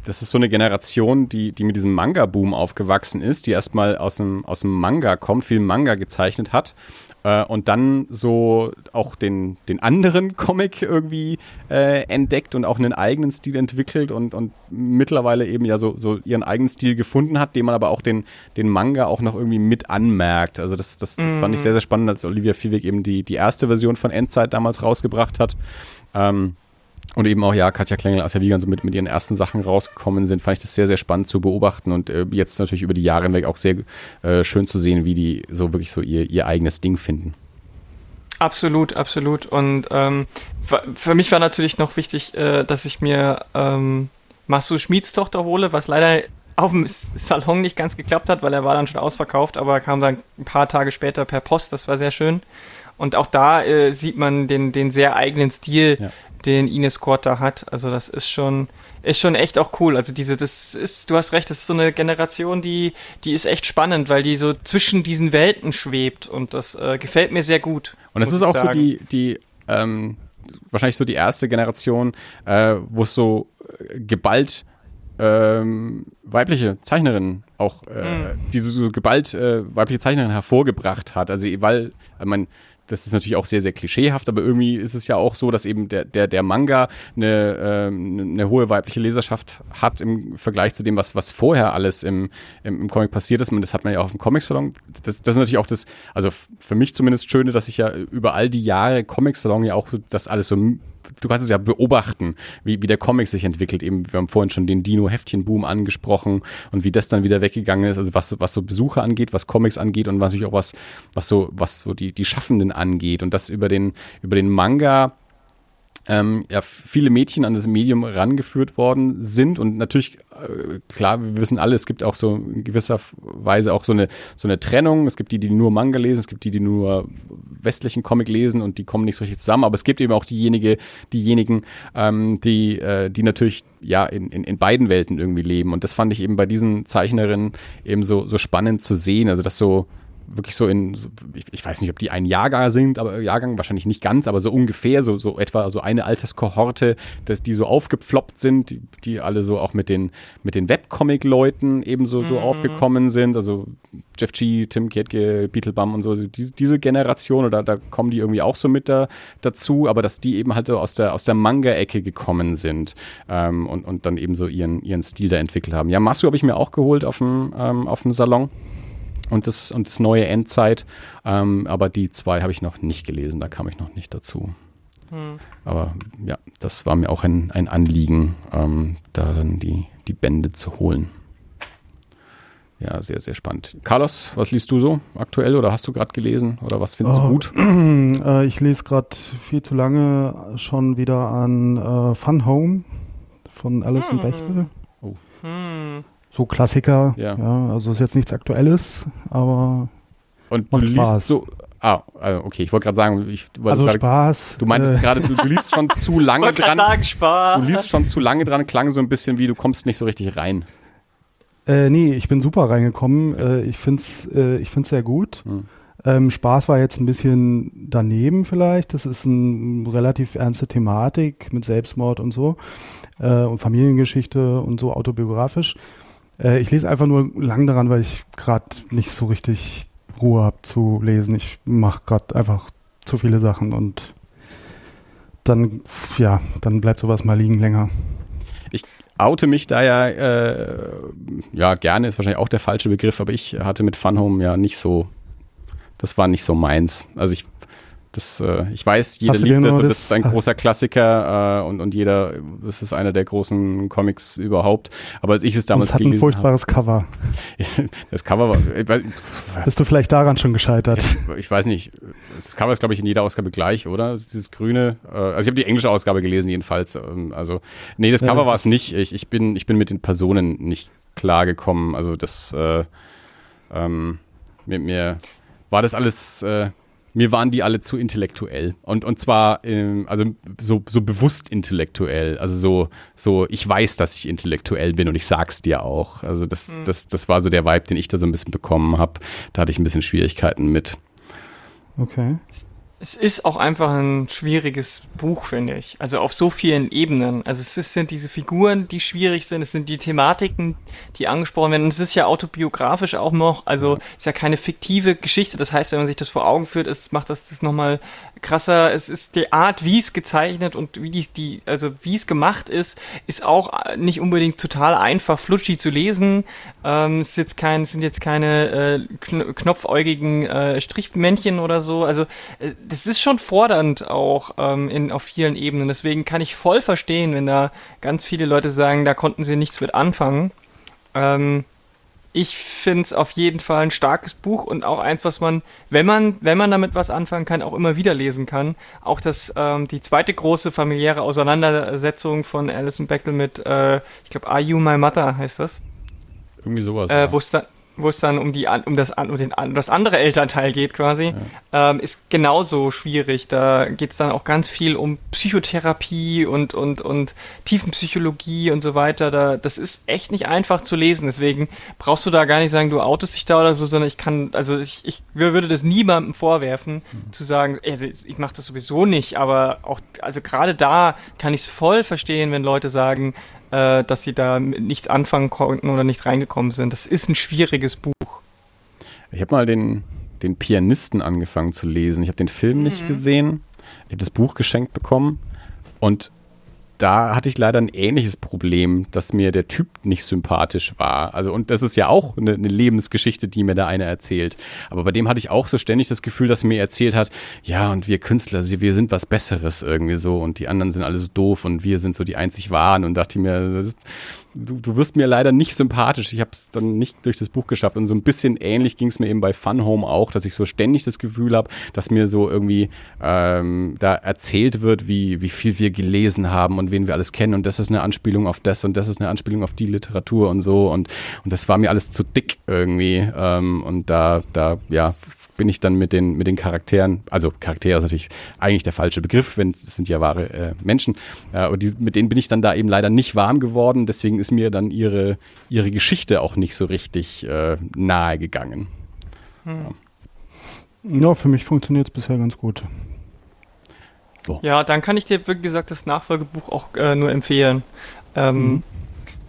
das ist so eine Generation, die, die mit diesem Manga-Boom aufgewachsen ist, die erstmal aus dem, aus dem Manga kommt, viel Manga gezeichnet hat äh, und dann so auch den, den anderen *laughs* Comic irgendwie äh, entdeckt und auch einen eigenen Stil entwickelt und, und mittlerweile eben ja so, so ihren eigenen Stil gefunden hat, den man aber auch den, den Manga auch noch irgendwie mit anmerkt. Also das, das, das fand ich sehr, sehr spannend, als Olivia Viehweg eben die, die erste Version von Endzeit damals rausgebracht hat. Ähm, und eben auch, ja, Katja Klengel, Asja Wiegand so mit, mit ihren ersten Sachen rausgekommen sind, fand ich das sehr, sehr spannend zu beobachten und äh, jetzt natürlich über die Jahre hinweg auch sehr äh, schön zu sehen, wie die so wirklich so ihr, ihr eigenes Ding finden. Absolut, absolut. Und ähm, für, mich war natürlich noch wichtig, äh, dass ich mir ähm, Masu Schmieds Tochter hole, was leider auf dem Salon nicht ganz geklappt hat, weil er war dann schon ausverkauft, aber kam dann ein paar Tage später per Post, das war sehr schön. Und auch da äh, sieht man den, den sehr eigenen Stil, Ja. Den Ines Korta hat. Also das ist schon, ist schon echt auch cool. Also diese, das ist, du hast recht, das ist so eine Generation, die, die ist echt spannend, weil die so zwischen diesen Welten schwebt und das äh, gefällt mir sehr gut. Und das muss ist auch so sagen. die, die ähm, wahrscheinlich so die erste Generation, äh, wo es so äh, geballt ähm, weibliche Zeichnerinnen auch, äh, diese so geballt äh, weibliche Zeichnerinnen hervorgebracht hat. Also weil, ich mein, das ist natürlich auch sehr, sehr klischeehaft, aber irgendwie ist es ja auch so, dass eben der, der, der Manga eine, ähm, eine hohe weibliche Leserschaft hat im Vergleich zu dem, was, was vorher alles im, im, im Comic passiert ist. Und das hat man ja auch dem Comic-Salon. Das, das ist natürlich auch das, also für mich zumindest Schöne, dass ich ja über all die Jahre Comic-Salon ja auch das alles so du kannst es ja beobachten, wie, wie der Comic sich entwickelt. Eben, wir haben vorhin schon den Dino-Heftchen-Boom angesprochen und wie das dann wieder weggegangen ist. Also was, was so Besucher angeht, was Comics angeht und was natürlich auch was, was so, was so die, die Schaffenden angeht. Und das über den, über den Manga ähm, ja, viele Mädchen an das Medium rangeführt worden sind und natürlich, äh, klar, wir wissen alle, es gibt auch so in gewisser Weise auch so eine, so eine Trennung. Es gibt die, die nur Manga lesen, es gibt die, die nur westlichen Comic lesen und die kommen nicht so richtig zusammen, aber es gibt eben auch diejenige, diejenigen, ähm, die, äh, die natürlich ja in, in, in beiden Welten irgendwie leben. Und das fand ich eben bei diesen Zeichnerinnen eben so, so spannend zu sehen, also das so wirklich so in, so, ich, ich weiß nicht, ob die ein Jahrgang sind, aber Jahrgang wahrscheinlich nicht ganz, aber so ungefähr, so, so etwa so eine Alterskohorte, dass die so aufgepfloppt sind, die, die alle so auch mit den, mit den Webcomic-Leuten ebenso so aufgekommen sind, also Jeff G., Tim Kietke, Beetlebum und so, diese, diese Generation, oder da kommen die irgendwie auch so mit da, dazu, aber dass die eben halt so aus der, aus der Manga-Ecke gekommen sind ähm, und, und dann eben so ihren, ihren Stil da entwickelt haben. Ja, Masu habe ich mir auch geholt auf dem, ähm, auf dem Salon und das, und das neue Endzeit. Ähm, aber die zwei habe ich noch nicht gelesen, da kam ich noch nicht dazu. Hm. Aber ja, das war mir auch ein, ein Anliegen, ähm, da dann die, die Bände zu holen. Ja, sehr, sehr spannend. Carlos, was liest du so aktuell oder hast du gerade gelesen oder was findest oh, du gut? *clears throat* Äh, ich lese gerade viel zu lange schon wieder an äh, Fun Home von Alison hm. Bechtel. Oh. Hm. So Klassiker, ja. ja. Also ist jetzt nichts Aktuelles, aber und du liest Spaß. so. Ah, also okay, ich wollte gerade sagen, ich, also grade, Spaß. Du meintest äh. gerade, du, du, liest schon *laughs* zu lange dran. Sagen, Spaß. Du liest schon zu lange dran, klang so ein bisschen wie, du kommst nicht so richtig rein. Äh, nee, ich bin super reingekommen. Äh, ich finde es äh, ich find's sehr gut. Hm. Ähm, Spaß war jetzt ein bisschen daneben vielleicht. Das ist eine relativ ernste Thematik mit Selbstmord und so äh, und Familiengeschichte und so autobiografisch. Äh, ich lese einfach nur lang daran, weil ich gerade nicht so richtig Ruhe habe zu lesen. Ich mache gerade einfach zu viele Sachen und dann, ja, dann bleibt sowas mal liegen länger. Ich oute mich da ja, äh, ja, gerne ist wahrscheinlich auch der falsche Begriff, aber ich hatte mit Fun Home ja nicht so, das war nicht so meins. Also ich das, äh, ich weiß, jeder liebt das das ist ein großer Klassiker äh, und, und jeder, das ist einer der großen Comics überhaupt. Aber als ich es damals gelesen habe. Es hat ein furchtbares hab, Cover. *laughs* das Cover war. Äh, Bist du vielleicht daran schon gescheitert? ich weiß nicht. Das Cover ist, glaube ich, in jeder Ausgabe gleich, oder? Dieses grüne. Äh, also ich habe die englische Ausgabe gelesen, jedenfalls. Ähm, also, nee, das Cover ja, war es nicht. Ich, ich, bin, ich bin mit den Personen nicht klargekommen. Also das äh, ähm, mit mir war das alles. Mir waren die alle zu intellektuell. Und, und zwar, ähm, also so, so bewusst intellektuell. Also so, so, ich weiß, dass ich intellektuell bin und ich sag's dir auch. Also das, mhm. das, das war so der Vibe, den ich da so ein bisschen bekommen habe. Da hatte ich ein bisschen Schwierigkeiten mit. Okay es ist auch einfach ein schwieriges Buch, finde ich. Also auf so vielen Ebenen. Also es ist, sind diese Figuren, die schwierig sind, es sind die Thematiken, die angesprochen werden. Und es ist ja autobiografisch auch noch, also es ist ja keine fiktive Geschichte. Das heißt, wenn man sich das vor Augen führt, es macht das, das nochmal krasser. Es ist die Art, wie es gezeichnet und wie die, die also wie es gemacht ist, ist auch nicht unbedingt total einfach, flutschi zu lesen. Ähm, es ist jetzt kein, sind jetzt keine äh, knopfäugigen äh, Strichmännchen oder so. Also äh, das ist schon fordernd auch ähm, in, auf vielen Ebenen. Deswegen kann ich voll verstehen, wenn da ganz viele Leute sagen, da konnten sie nichts mit anfangen. Ähm, ich finde es auf jeden Fall ein starkes Buch und auch eins, was man, wenn man, wenn man damit was anfangen kann, auch immer wieder lesen kann. Auch das, ähm, die zweite große familiäre Auseinandersetzung von Alison Bechtel mit, äh, ich glaube, Are You My Mother heißt das. Irgendwie sowas. Äh, Wo es dann, wo es dann um, die, um, das, um, den, um das andere Elternteil geht quasi, ja. ähm, ist genauso schwierig. Da geht es dann auch ganz viel um Psychotherapie und, und, und Tiefenpsychologie und so weiter. Da, das ist echt nicht einfach zu lesen. Deswegen brauchst du da gar nicht sagen, du outest dich da oder so, sondern ich kann, also ich, ich würde das niemandem vorwerfen, mhm. zu sagen, also ich mache das sowieso nicht, aber auch, also gerade da kann ich es voll verstehen, wenn Leute sagen, äh, dass sie da nichts anfangen konnten oder nicht reingekommen sind. Das ist ein schwieriges Buch. Ich habe mal den, den Pianisten angefangen zu lesen. Ich habe den Film mhm. nicht gesehen. Ich habe das Buch geschenkt bekommen und da hatte ich leider ein ähnliches Problem, dass mir der Typ nicht sympathisch war. Also, und das ist ja auch eine, eine, Lebensgeschichte, die mir da einer erzählt. Aber bei dem hatte ich auch so ständig das Gefühl, dass er mir erzählt hat, ja, und wir Künstler, wir sind was Besseres irgendwie so und die anderen sind alle so doof und wir sind so die einzig Wahren und dachte mir, du, du wirst mir leider nicht sympathisch. Ich habe es dann nicht durch das Buch geschafft. Und so ein bisschen ähnlich ging es mir eben bei Fun Home auch, dass ich so ständig das Gefühl habe, dass mir so irgendwie ähm, da erzählt wird, wie, wie viel wir gelesen haben und wen wir alles kennen. Und das ist eine Anspielung auf das und das ist eine Anspielung auf die Literatur und so. Und, und das war mir alles zu dick irgendwie. Ähm, und da, da, ja, bin ich dann mit den, mit den Charakteren, also Charaktere ist natürlich eigentlich der falsche Begriff, wenn es sind ja wahre äh, Menschen, äh, und die, mit denen bin ich dann da eben leider nicht warm geworden, deswegen ist mir dann ihre, ihre Geschichte auch nicht so richtig äh, nahe gegangen. Hm. Ja. ja, für mich funktioniert es bisher ganz gut. So. Ja, dann kann ich dir, wie gesagt, das Nachfolgebuch auch äh, nur empfehlen. Ähm, mhm.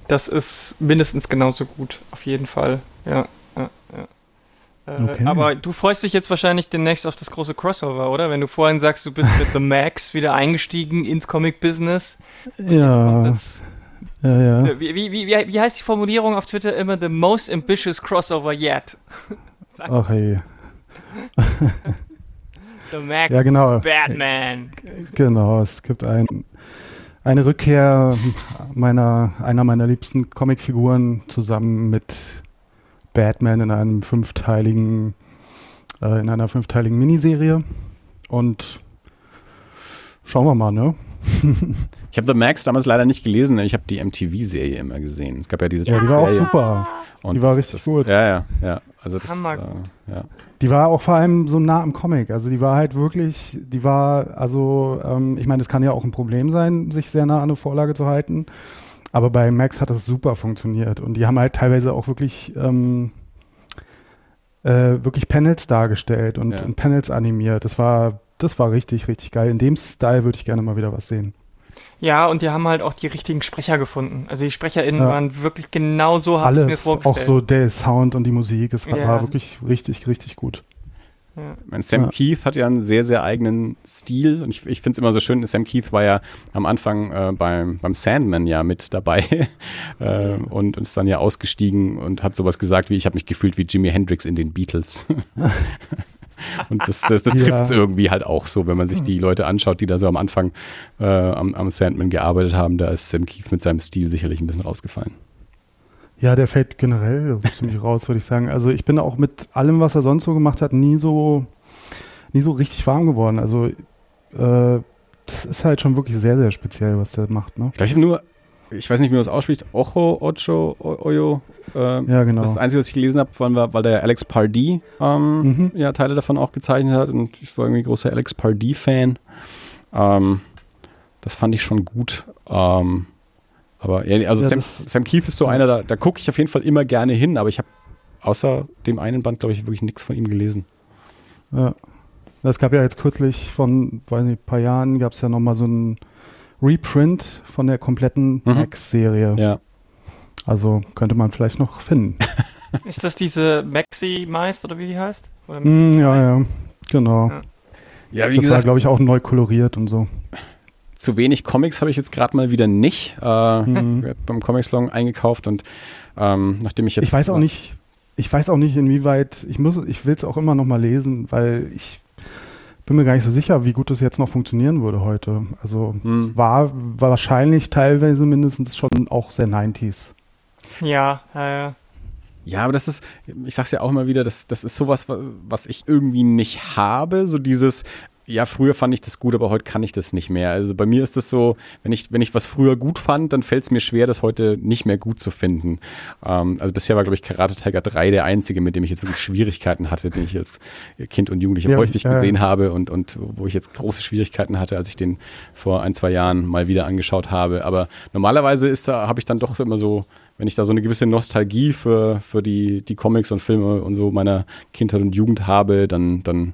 Das ist mindestens genauso gut, auf jeden Fall. Ja. Äh, okay. Aber du freust dich jetzt wahrscheinlich demnächst auf das große Crossover, oder? Wenn du vorhin sagst, du bist mit The Max wieder eingestiegen ins Comic-Business. Ja. ja, ja. Äh, wie, wie, wie, wie heißt die Formulierung auf Twitter immer? The most ambitious crossover yet. *laughs* Ach hey. *laughs* The Max Ja, genau. Batman. Genau, es gibt ein, eine Rückkehr meiner, einer meiner liebsten Comicfiguren zusammen mit Batman in einem fünfteiligen, äh, in einer fünfteiligen Miniserie. Und schauen wir mal, ne? *laughs* Ich habe The Max damals leider nicht gelesen, ich habe die MTV-Serie immer gesehen. Es gab ja diese Ja, die war auch super. Und die war das- richtig das, gut. Ja, ja, ja. Also das, Hammer äh, ja. Die war auch vor allem so nah am Comic. Also die war halt wirklich, die war, also ähm, ich meine, es kann ja auch ein Problem sein, sich sehr nah an eine Vorlage zu halten. Aber bei Max hat das super funktioniert. Und die haben halt teilweise auch wirklich, ähm, äh, wirklich Panels dargestellt und, Ja. und Panels animiert. Das war, das war richtig, richtig geil. In dem Style würde ich gerne mal wieder was sehen. Ja, und die haben halt auch die richtigen Sprecher gefunden. Also die SprecherInnen Ja. waren wirklich genau so, habe ich mir Alles, vorgestellt. auch so der Sound und die Musik, es war, Ja. war wirklich richtig, richtig gut. Ja. Meine, Sam Ja. Keith hat ja einen sehr, sehr eigenen Stil und ich, ich finde es immer so schön, Sam Keith war ja am Anfang äh, beim, beim Sandman ja mit dabei *laughs* äh, und, und ist dann ja ausgestiegen und hat sowas gesagt wie, ich habe mich gefühlt wie Jimi Hendrix in den Beatles. *laughs* und das, das, das Ja. trifft es irgendwie halt auch so, wenn man sich die Leute anschaut, die da so am Anfang äh, am, am Sandman gearbeitet haben, da ist Sam Keith mit seinem Stil sicherlich ein bisschen rausgefallen. Ja, der fällt generell ziemlich raus, würde ich sagen. Also ich bin auch mit allem, was er sonst so gemacht hat, nie so, nie so richtig warm geworden. Also äh, das ist halt schon wirklich sehr, sehr speziell, was der macht. Ne? Ich glaube, ich habe nur, ich weiß nicht, wie man das ausspricht, Ocho, Ocho, Oyo. ähm, Ja, genau. Das Einzige, was ich gelesen habe, war, weil der Alex Pardee ähm, Mhm. ja, Teile davon auch gezeichnet hat und ich war irgendwie großer Alex Pardee-Fan. Ähm, das fand ich schon gut. Ähm, aber ja, also Ja, Sam, Sam Keith ist so einer, da, da gucke ich auf jeden Fall immer gerne hin, aber ich habe außer dem einen Band, glaube ich, wirklich nichts von ihm gelesen. Ja. Es gab ja jetzt kürzlich von, weiß nicht, ein paar Jahren gab es ja nochmal so ein Reprint von der kompletten Mhm. Max-Serie. Ja. Also könnte man vielleicht noch finden. *laughs* Ist das diese Maxi Meist oder wie die heißt? Oder Mm, ja, ja, genau. Ja. Ja, wie das war, gesagt, glaube ich, auch neu koloriert und so. Zu wenig Comics habe ich jetzt gerade mal wieder nicht. Äh, Mhm. beim Comic Salon eingekauft und ähm, nachdem ich jetzt. Ich weiß auch nicht, ich weiß auch nicht, inwieweit, ich muss, ich will es auch immer noch mal lesen, weil ich bin mir gar nicht so sicher, wie gut das jetzt noch funktionieren würde heute. Also Hm. es war, war wahrscheinlich teilweise mindestens schon auch sehr 90s. Ja, ja, ja. Ja, aber das ist, ich sag's ja auch immer wieder, das, das ist sowas, wa- was ich irgendwie nicht habe. So dieses, ja, früher fand ich das gut, aber heute kann ich das nicht mehr. Also bei mir ist das so, wenn ich, wenn ich was früher gut fand, dann fällt es mir schwer, das heute nicht mehr gut zu finden. Ähm, also bisher war, glaube ich, Karate Tiger 3 der einzige, mit dem ich jetzt wirklich Schwierigkeiten hatte, den ich als Kind und Jugendlicher Ja, häufig ja, gesehen habe und, und wo ich jetzt große Schwierigkeiten hatte, als ich den vor ein, zwei Jahren mal wieder angeschaut habe. Aber normalerweise ist da, habe ich dann doch immer so, wenn ich da so eine gewisse Nostalgie für, für die, die Comics und Filme und so meiner Kindheit und Jugend habe, dann, dann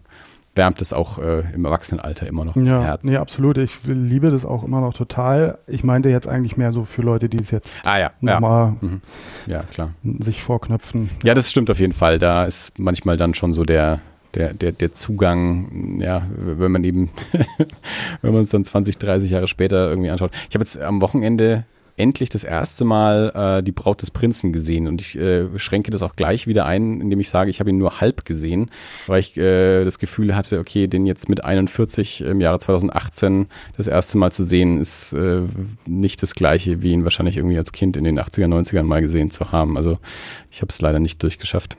wärmt es auch äh, im Erwachsenenalter immer noch im Ja, Herzen. nee, absolut. Ich liebe das auch immer noch total. Ich meinte jetzt eigentlich mehr so für Leute, die es jetzt Ah ja, ja. nochmal Mhm. Ja, klar. sich vorknöpfen. Ja, das stimmt auf jeden Fall. Da ist manchmal dann schon so der, der, der, der Zugang, ja, wenn man eben, *laughs* wenn man es dann 20, 30 Jahre später irgendwie anschaut. Ich habe jetzt am Wochenende endlich das erste Mal äh, die Braut des Prinzen gesehen und ich äh, schränke das auch gleich wieder ein, indem ich sage, ich habe ihn nur halb gesehen, weil ich äh, das Gefühl hatte, okay, den jetzt mit 41 im Jahre 2018 das erste Mal zu sehen, ist äh, nicht das gleiche, wie ihn wahrscheinlich irgendwie als Kind in den 80er, 90ern mal gesehen zu haben. Also ich habe es leider nicht durchgeschafft.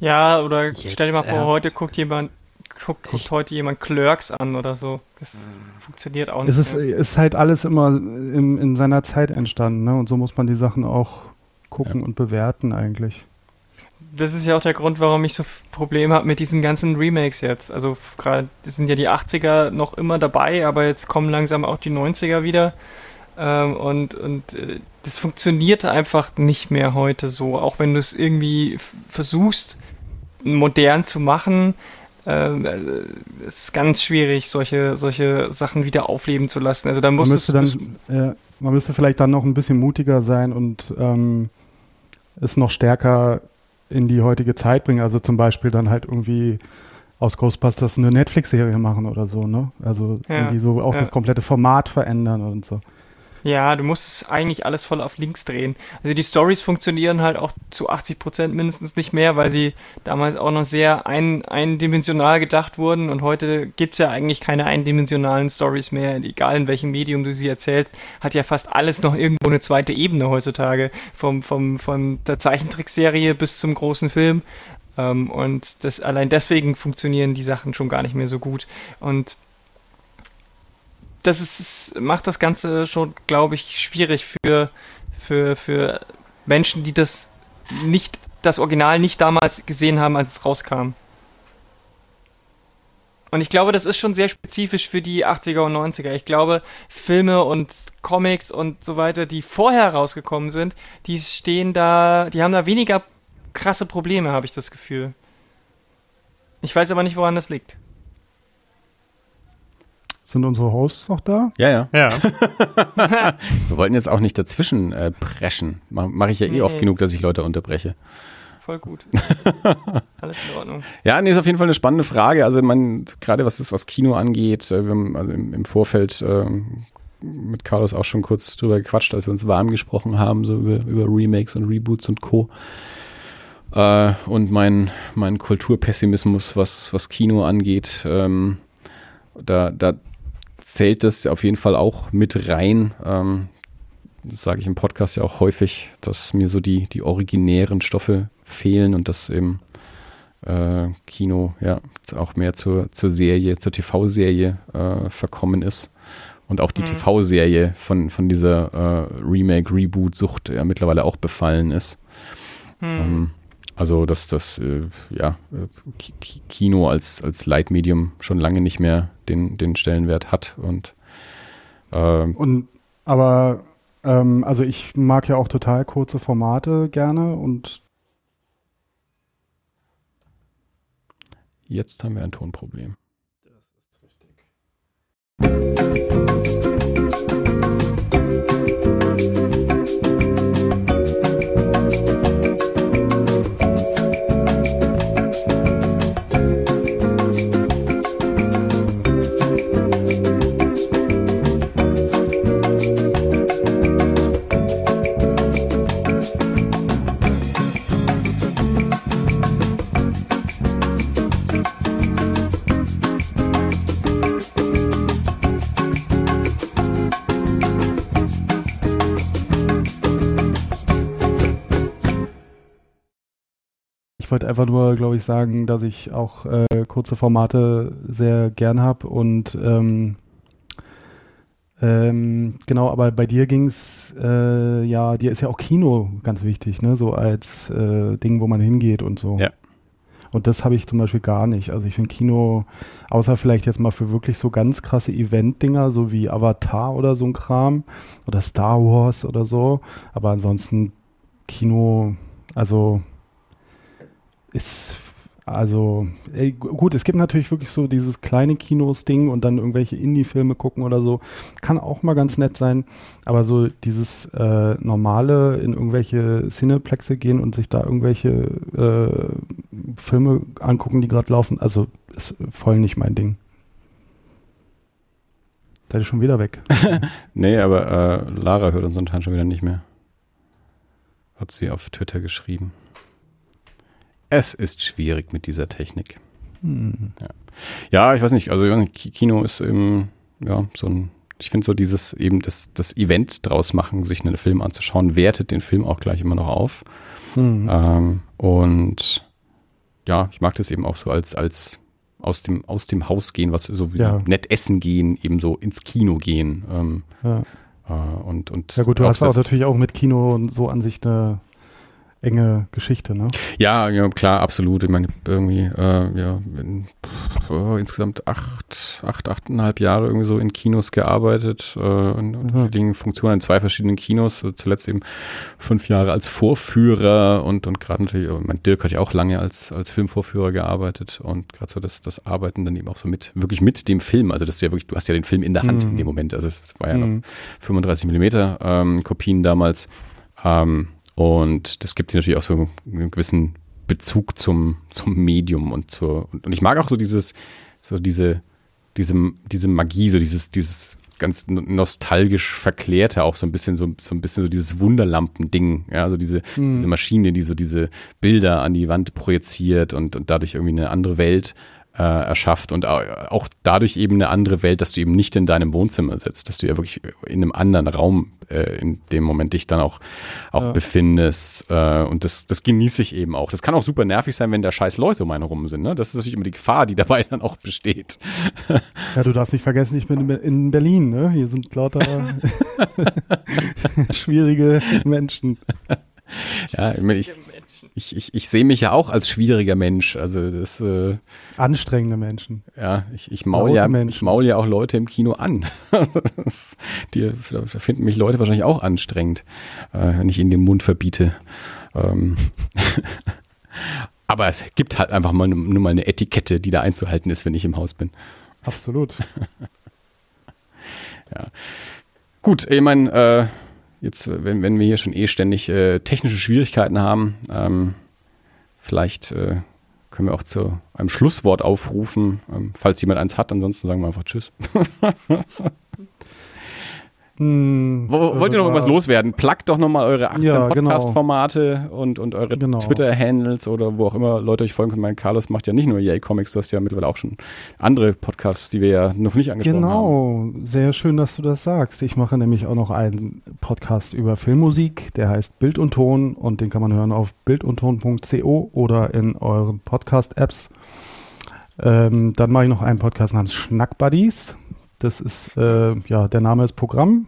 Ja, oder Jetzt stell dir mal vor, ernst? heute guckt jemand, guckt, guckt heute jemand Clerks an oder so. Das funktioniert auch nicht. Es ist, ist halt alles immer in, in seiner Zeit entstanden, ne? Und so muss man die Sachen auch gucken Ja. und bewerten eigentlich. das ist ja auch der Grund, warum ich so Probleme habe mit diesen ganzen Remakes jetzt. Also gerade sind ja die 80er noch immer dabei, aber jetzt kommen langsam auch die 90er wieder. Ähm, und und äh, das funktioniert einfach nicht mehr heute so. Auch wenn du es irgendwie versuchst, modern zu machen, ähm, äh, es ist ganz schwierig, solche, solche Sachen wieder aufleben zu lassen. Also da Man müsste, dann, äh, man müsste vielleicht dann noch ein bisschen mutiger sein und ähm, es noch stärker in die heutige Zeit bringen. Also zum Beispiel dann halt irgendwie aus Ghostbusters eine Netflix-Serie machen oder so, ne? Also Ja, irgendwie so auch ja. das komplette Format verändern und so. Ja, du musst eigentlich alles voll auf links drehen. Also die Stories funktionieren halt auch zu 80 Prozent mindestens nicht mehr, weil sie damals auch noch sehr ein, eindimensional gedacht wurden und heute gibt's ja eigentlich keine eindimensionalen Stories mehr, egal in welchem Medium du sie erzählst, hat ja fast alles noch irgendwo eine zweite Ebene heutzutage, vom, vom, von der Zeichentrickserie bis zum großen Film. Ähm, und das, allein deswegen funktionieren die Sachen schon gar nicht mehr so gut. Und das ist, macht das Ganze schon, glaube ich, schwierig für, für, für Menschen, die das nicht, das Original nicht damals gesehen haben, als es rauskam. Und ich glaube, das ist schon sehr spezifisch für die 80er und 90er. Ich glaube, Filme und Comics und so weiter, die vorher rausgekommen sind, die stehen da, die haben da weniger krasse Probleme, habe ich das Gefühl. Ich weiß aber nicht, woran das liegt. Sind unsere Hosts noch da? Ja, ja. Ja. *laughs* Wir wollten jetzt auch nicht dazwischen äh, preschen. Mache mach ich ja eh Nee. oft genug, dass ich Leute unterbreche. Voll gut. *laughs* Alles in Ordnung. Ja, nee, ist auf jeden Fall eine spannende Frage. Also man, gerade was das, was Kino angeht, äh, wir haben also im, im Vorfeld ähm, mit Carlos auch schon kurz drüber gequatscht, als wir uns warm gesprochen haben, so über, über Remakes und Reboots und Co. Äh, und mein, mein Kulturpessimismus, was, was Kino angeht, ähm, da, da zählt das auf jeden Fall auch mit rein. Ähm, sage ich im Podcast ja auch häufig, dass mir so die, die originären Stoffe fehlen und dass eben äh, Kino ja auch mehr zur, zur Serie, zur TV-Serie äh, verkommen ist. Und auch die Mhm. TV-Serie von, von dieser äh, Remake-Reboot-Sucht ja mittlerweile auch befallen ist. Hm. Ähm, also, dass das äh, ja, äh, Ki- Ki- Kino als, als Leitmedium schon lange nicht mehr den, den Stellenwert hat. Und ähm, Und aber ähm, also ich mag ja auch total kurze Formate gerne und jetzt haben wir ein Tonproblem. Ich wollte einfach nur, glaube ich, sagen, dass ich auch äh, kurze Formate sehr gern habe und ähm, ähm, genau, aber bei dir ging's äh, ja, dir ist ja auch Kino ganz wichtig, ne, so als äh, Ding, wo man hingeht und so. Ja. Und das habe ich zum Beispiel gar nicht. Also ich finde Kino, außer vielleicht jetzt mal für wirklich so ganz krasse Event-Dinger, so wie Avatar oder so ein Kram oder Star Wars oder so. Aber ansonsten Kino, also ist, also ey, gu- gut, es gibt natürlich wirklich so dieses kleine Kinos-Ding und dann irgendwelche Indie-Filme gucken oder so. Kann auch mal ganz nett sein. Aber so dieses äh, normale in irgendwelche Cineplexe gehen und sich da irgendwelche äh, Filme angucken, die gerade laufen, also ist voll nicht mein Ding. Seid ihr schon wieder weg? *laughs* Nee, aber äh, Lara hört uns anscheinend schon wieder nicht mehr. Hat sie auf Twitter geschrieben. Es ist schwierig mit dieser Technik. Hm. Ja, ich weiß nicht, also ja, Ki- Kino ist eben, ja, so ein, ich finde so dieses eben das, das Event draus machen, sich einen Film anzuschauen, wertet den Film auch gleich immer noch auf. Hm. Ähm, und ja, ich mag das eben auch so als, als aus dem, aus dem Haus gehen, was so wie Ja. nett essen gehen, eben so ins Kino gehen. Ähm, Ja. äh, und, und ja gut, du hast auch das- natürlich auch mit Kino und so an sich eine enge Geschichte, ne? Ja, ja, klar, absolut. Ich meine, irgendwie, äh, ja, in, oh, insgesamt acht, acht, achteinhalb Jahre irgendwie so in Kinos gearbeitet, äh, in Mhm. unterschiedlichen Funktionen in zwei verschiedenen Kinos, so zuletzt eben fünf Jahre als Vorführer und, und gerade natürlich, oh, mein Dirk hat ja auch lange als, als Filmvorführer gearbeitet und gerade so das, das Arbeiten dann eben auch so mit, wirklich mit dem Film, also das ist ja wirklich, du hast ja den Film in der Hand Mhm. in dem Moment, also es war ja noch Hm. 35 Millimeter ähm, Kopien damals. Ähm, und das gibt dir natürlich auch so einen gewissen Bezug zum, zum Medium und zur, und, ich mag auch so dieses, so diese, diese, diese Magie, so dieses, dieses ganz nostalgisch verklärte, auch so ein bisschen so, so ein bisschen so dieses Wunderlampen-Ding, ja, also diese, Mhm. diese Maschine, die so diese Bilder an die Wand projiziert und, und dadurch irgendwie eine andere Welt äh, erschafft und au- auch dadurch eben eine andere Welt, dass du eben nicht in deinem Wohnzimmer sitzt, dass du ja wirklich in einem anderen Raum äh, in dem Moment dich dann auch, auch Ja. befindest äh, und das, das genieße ich eben auch. Das kann auch super nervig sein, wenn da scheiß Leute um einen rum sind, ne? Das ist natürlich immer die Gefahr, die dabei dann auch besteht. *laughs* Ja, du darfst nicht vergessen, ich bin in Be- in Berlin, ne? Hier sind lauter *laughs* *laughs* schwierige Menschen. Ja, ich, ich, ich, ich, sehe mich ja auch als schwieriger Mensch, also das äh, Anstrengende Menschen. Ja, ich, ich, maul Laute ja, Menschen. ich maul ja auch Leute im Kino an. *laughs* das, die da finden mich Leute wahrscheinlich auch anstrengend, äh, wenn ich ihnen den Mund verbiete. Ähm, *laughs* Aber es gibt halt einfach mal nur mal eine Etikette, die da einzuhalten ist, wenn ich im Haus bin. Absolut. *laughs* Gut, ich meine, äh, jetzt, wenn, wenn wir hier schon eh ständig äh, technische Schwierigkeiten haben, ähm, vielleicht äh, können wir auch zu einem Schlusswort aufrufen, ähm, falls jemand eins hat. Ansonsten sagen wir einfach Tschüss. *laughs* Hm, Wo, wollt ihr noch irgendwas loswerden? Plagt doch nochmal eure 18 Ja, genau. Podcast-Formate und, und eure Genau. Twitter-Handles oder wo auch immer Leute euch folgen können. Mein Carlos macht ja nicht nur Yay Comics, du hast ja mittlerweile auch schon andere Podcasts, die wir ja noch nicht angesprochen haben. Genau, sehr schön, dass du das sagst. Ich mache nämlich auch noch einen Podcast über Filmmusik, der heißt Bild und Ton und den kann man hören auf bildundton.co oder in euren Podcast-Apps. Ähm, dann mache ich noch einen Podcast namens Schnack Buddies. Das ist, äh, ja, der Name ist Programm.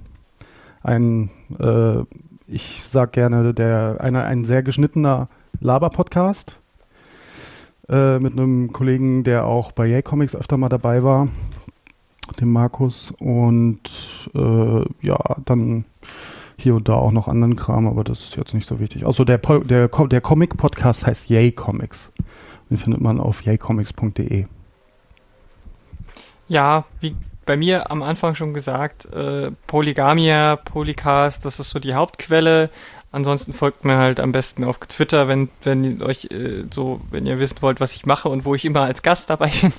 Ein, äh, ich sag gerne, der, einer, ein sehr geschnittener Laber-Podcast äh, mit einem Kollegen, der auch bei Yay Comics öfter mal dabei war, dem Markus. Und äh, ja, dann hier und da auch noch anderen Kram, aber das ist jetzt nicht so wichtig. Also der, der, der Comic-Podcast heißt Yay Comics. Den findet man auf yaycomics.de. Ja, wie bei mir am Anfang schon gesagt, äh, Polygamia, Polycast, das ist so die Hauptquelle. Ansonsten folgt mir halt am besten auf Twitter, wenn, wenn ihr euch äh, so, wenn ihr wissen wollt, was ich mache und wo ich immer als Gast dabei bin.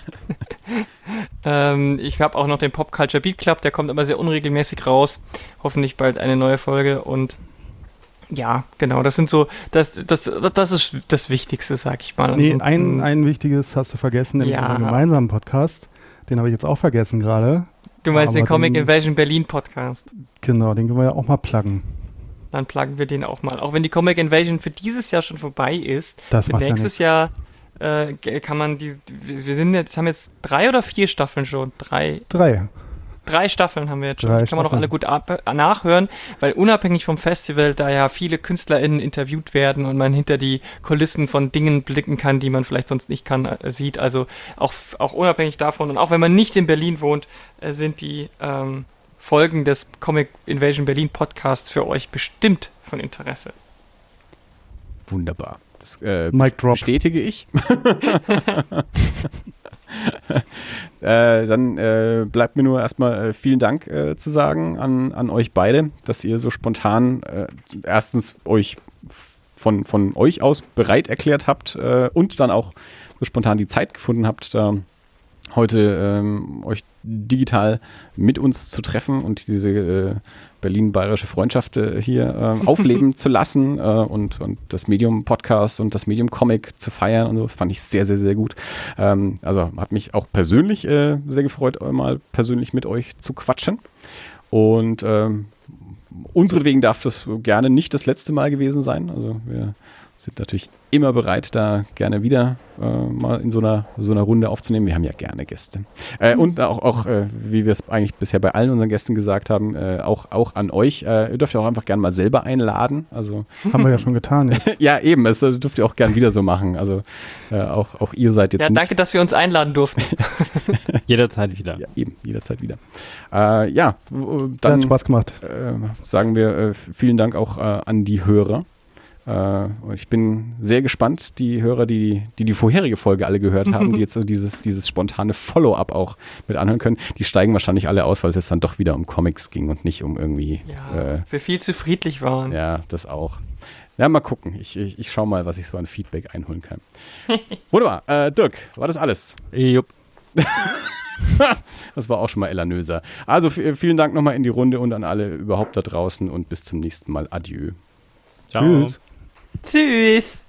*laughs* ähm, ich habe auch noch den Pop Culture Beat Club, der kommt immer sehr unregelmäßig raus. Hoffentlich bald eine neue Folge und ja, genau, das sind so, das, das, das ist das Wichtigste, sag ich mal. Nee, ein, ein wichtiges hast du vergessen, nämlich Ja. unseren gemeinsamen Podcast. Den habe ich jetzt auch vergessen gerade. du meinst den Comic den- Invasion Berlin Podcast. Genau, den können wir ja auch mal pluggen. Dann pluggen wir den auch mal. Auch wenn die Comic Invasion für dieses Jahr schon vorbei ist, Das für ja nächstes nichts. Jahr äh, kann man die. Wir wir sind jetzt, haben jetzt drei oder vier Staffeln schon. Drei, Drei. Drei Staffeln haben wir jetzt schon. Drei Die kann man auch alle gut ab, äh, nachhören, weil unabhängig vom Festival da ja viele KünstlerInnen interviewt werden und man hinter die Kulissen von Dingen blicken kann, die man vielleicht sonst nicht kann, äh, sieht. Also auch, auch unabhängig davon und auch wenn man nicht in Berlin wohnt, äh, sind die ähm, Folgen des Comic Invasion Berlin Podcasts für euch bestimmt von Interesse. Wunderbar. Das äh, Mic drop. bestätige ich. *laughs* *laughs* *laughs* äh, dann äh, bleibt mir nur erstmal äh, vielen Dank äh, zu sagen an, an euch beide, dass ihr so spontan äh, erstens euch von, von euch aus bereit erklärt habt äh, und dann auch so spontan die Zeit gefunden habt, da heute ähm, euch digital mit uns zu treffen und diese Berlin-bayerische Freundschaft äh, hier äh, *laughs* aufleben zu lassen äh, und, und das Medium-Podcast und das Medium-Comic zu feiern und so, fand ich sehr, sehr, sehr gut. Ähm, also hat mich auch persönlich äh, sehr gefreut, mal persönlich mit euch zu quatschen. Und ähm, unseretwegen darf das gerne nicht das letzte Mal gewesen sein. Also wir sind natürlich immer bereit, da gerne wieder äh, mal in so einer, so einer Runde aufzunehmen. Wir haben ja gerne Gäste. Äh, und auch, auch äh, wie wir es eigentlich bisher bei allen unseren Gästen gesagt haben, äh, auch, auch an euch. Äh, ihr dürft ja auch einfach gerne mal selber einladen. Also Haben wir ja schon getan jetzt. *laughs* ja, eben, das dürft ihr auch gern wieder so machen. Also äh, auch, auch ihr seid jetzt Ja, nicht danke, dass wir uns einladen durften. *laughs* Jederzeit wieder. ja, eben, jederzeit wieder. Äh, ja, w- Hat dann Spaß gemacht. äh, sagen wir äh, vielen Dank auch äh, an die Hörer. Äh, und ich bin sehr gespannt, die Hörer, die, die die vorherige Folge alle gehört haben, *laughs* die jetzt so dieses, dieses spontane Follow-up auch mit anhören können, die steigen wahrscheinlich alle aus, weil es jetzt dann doch wieder um Comics ging und nicht um irgendwie, Ja, äh, wir viel zu friedlich waren. ja, das auch. Ja, mal gucken. Ich, ich, ich schau mal, was ich so an Feedback einholen kann. *laughs* Wunderbar. Äh, Dirk, war das alles? Jupp. *laughs* das war auch schon mal elanöser. Also vielen Dank nochmal in die Runde und an alle überhaupt da draußen und bis zum nächsten Mal. Adieu. Ciao. Tschüss. Tschüss.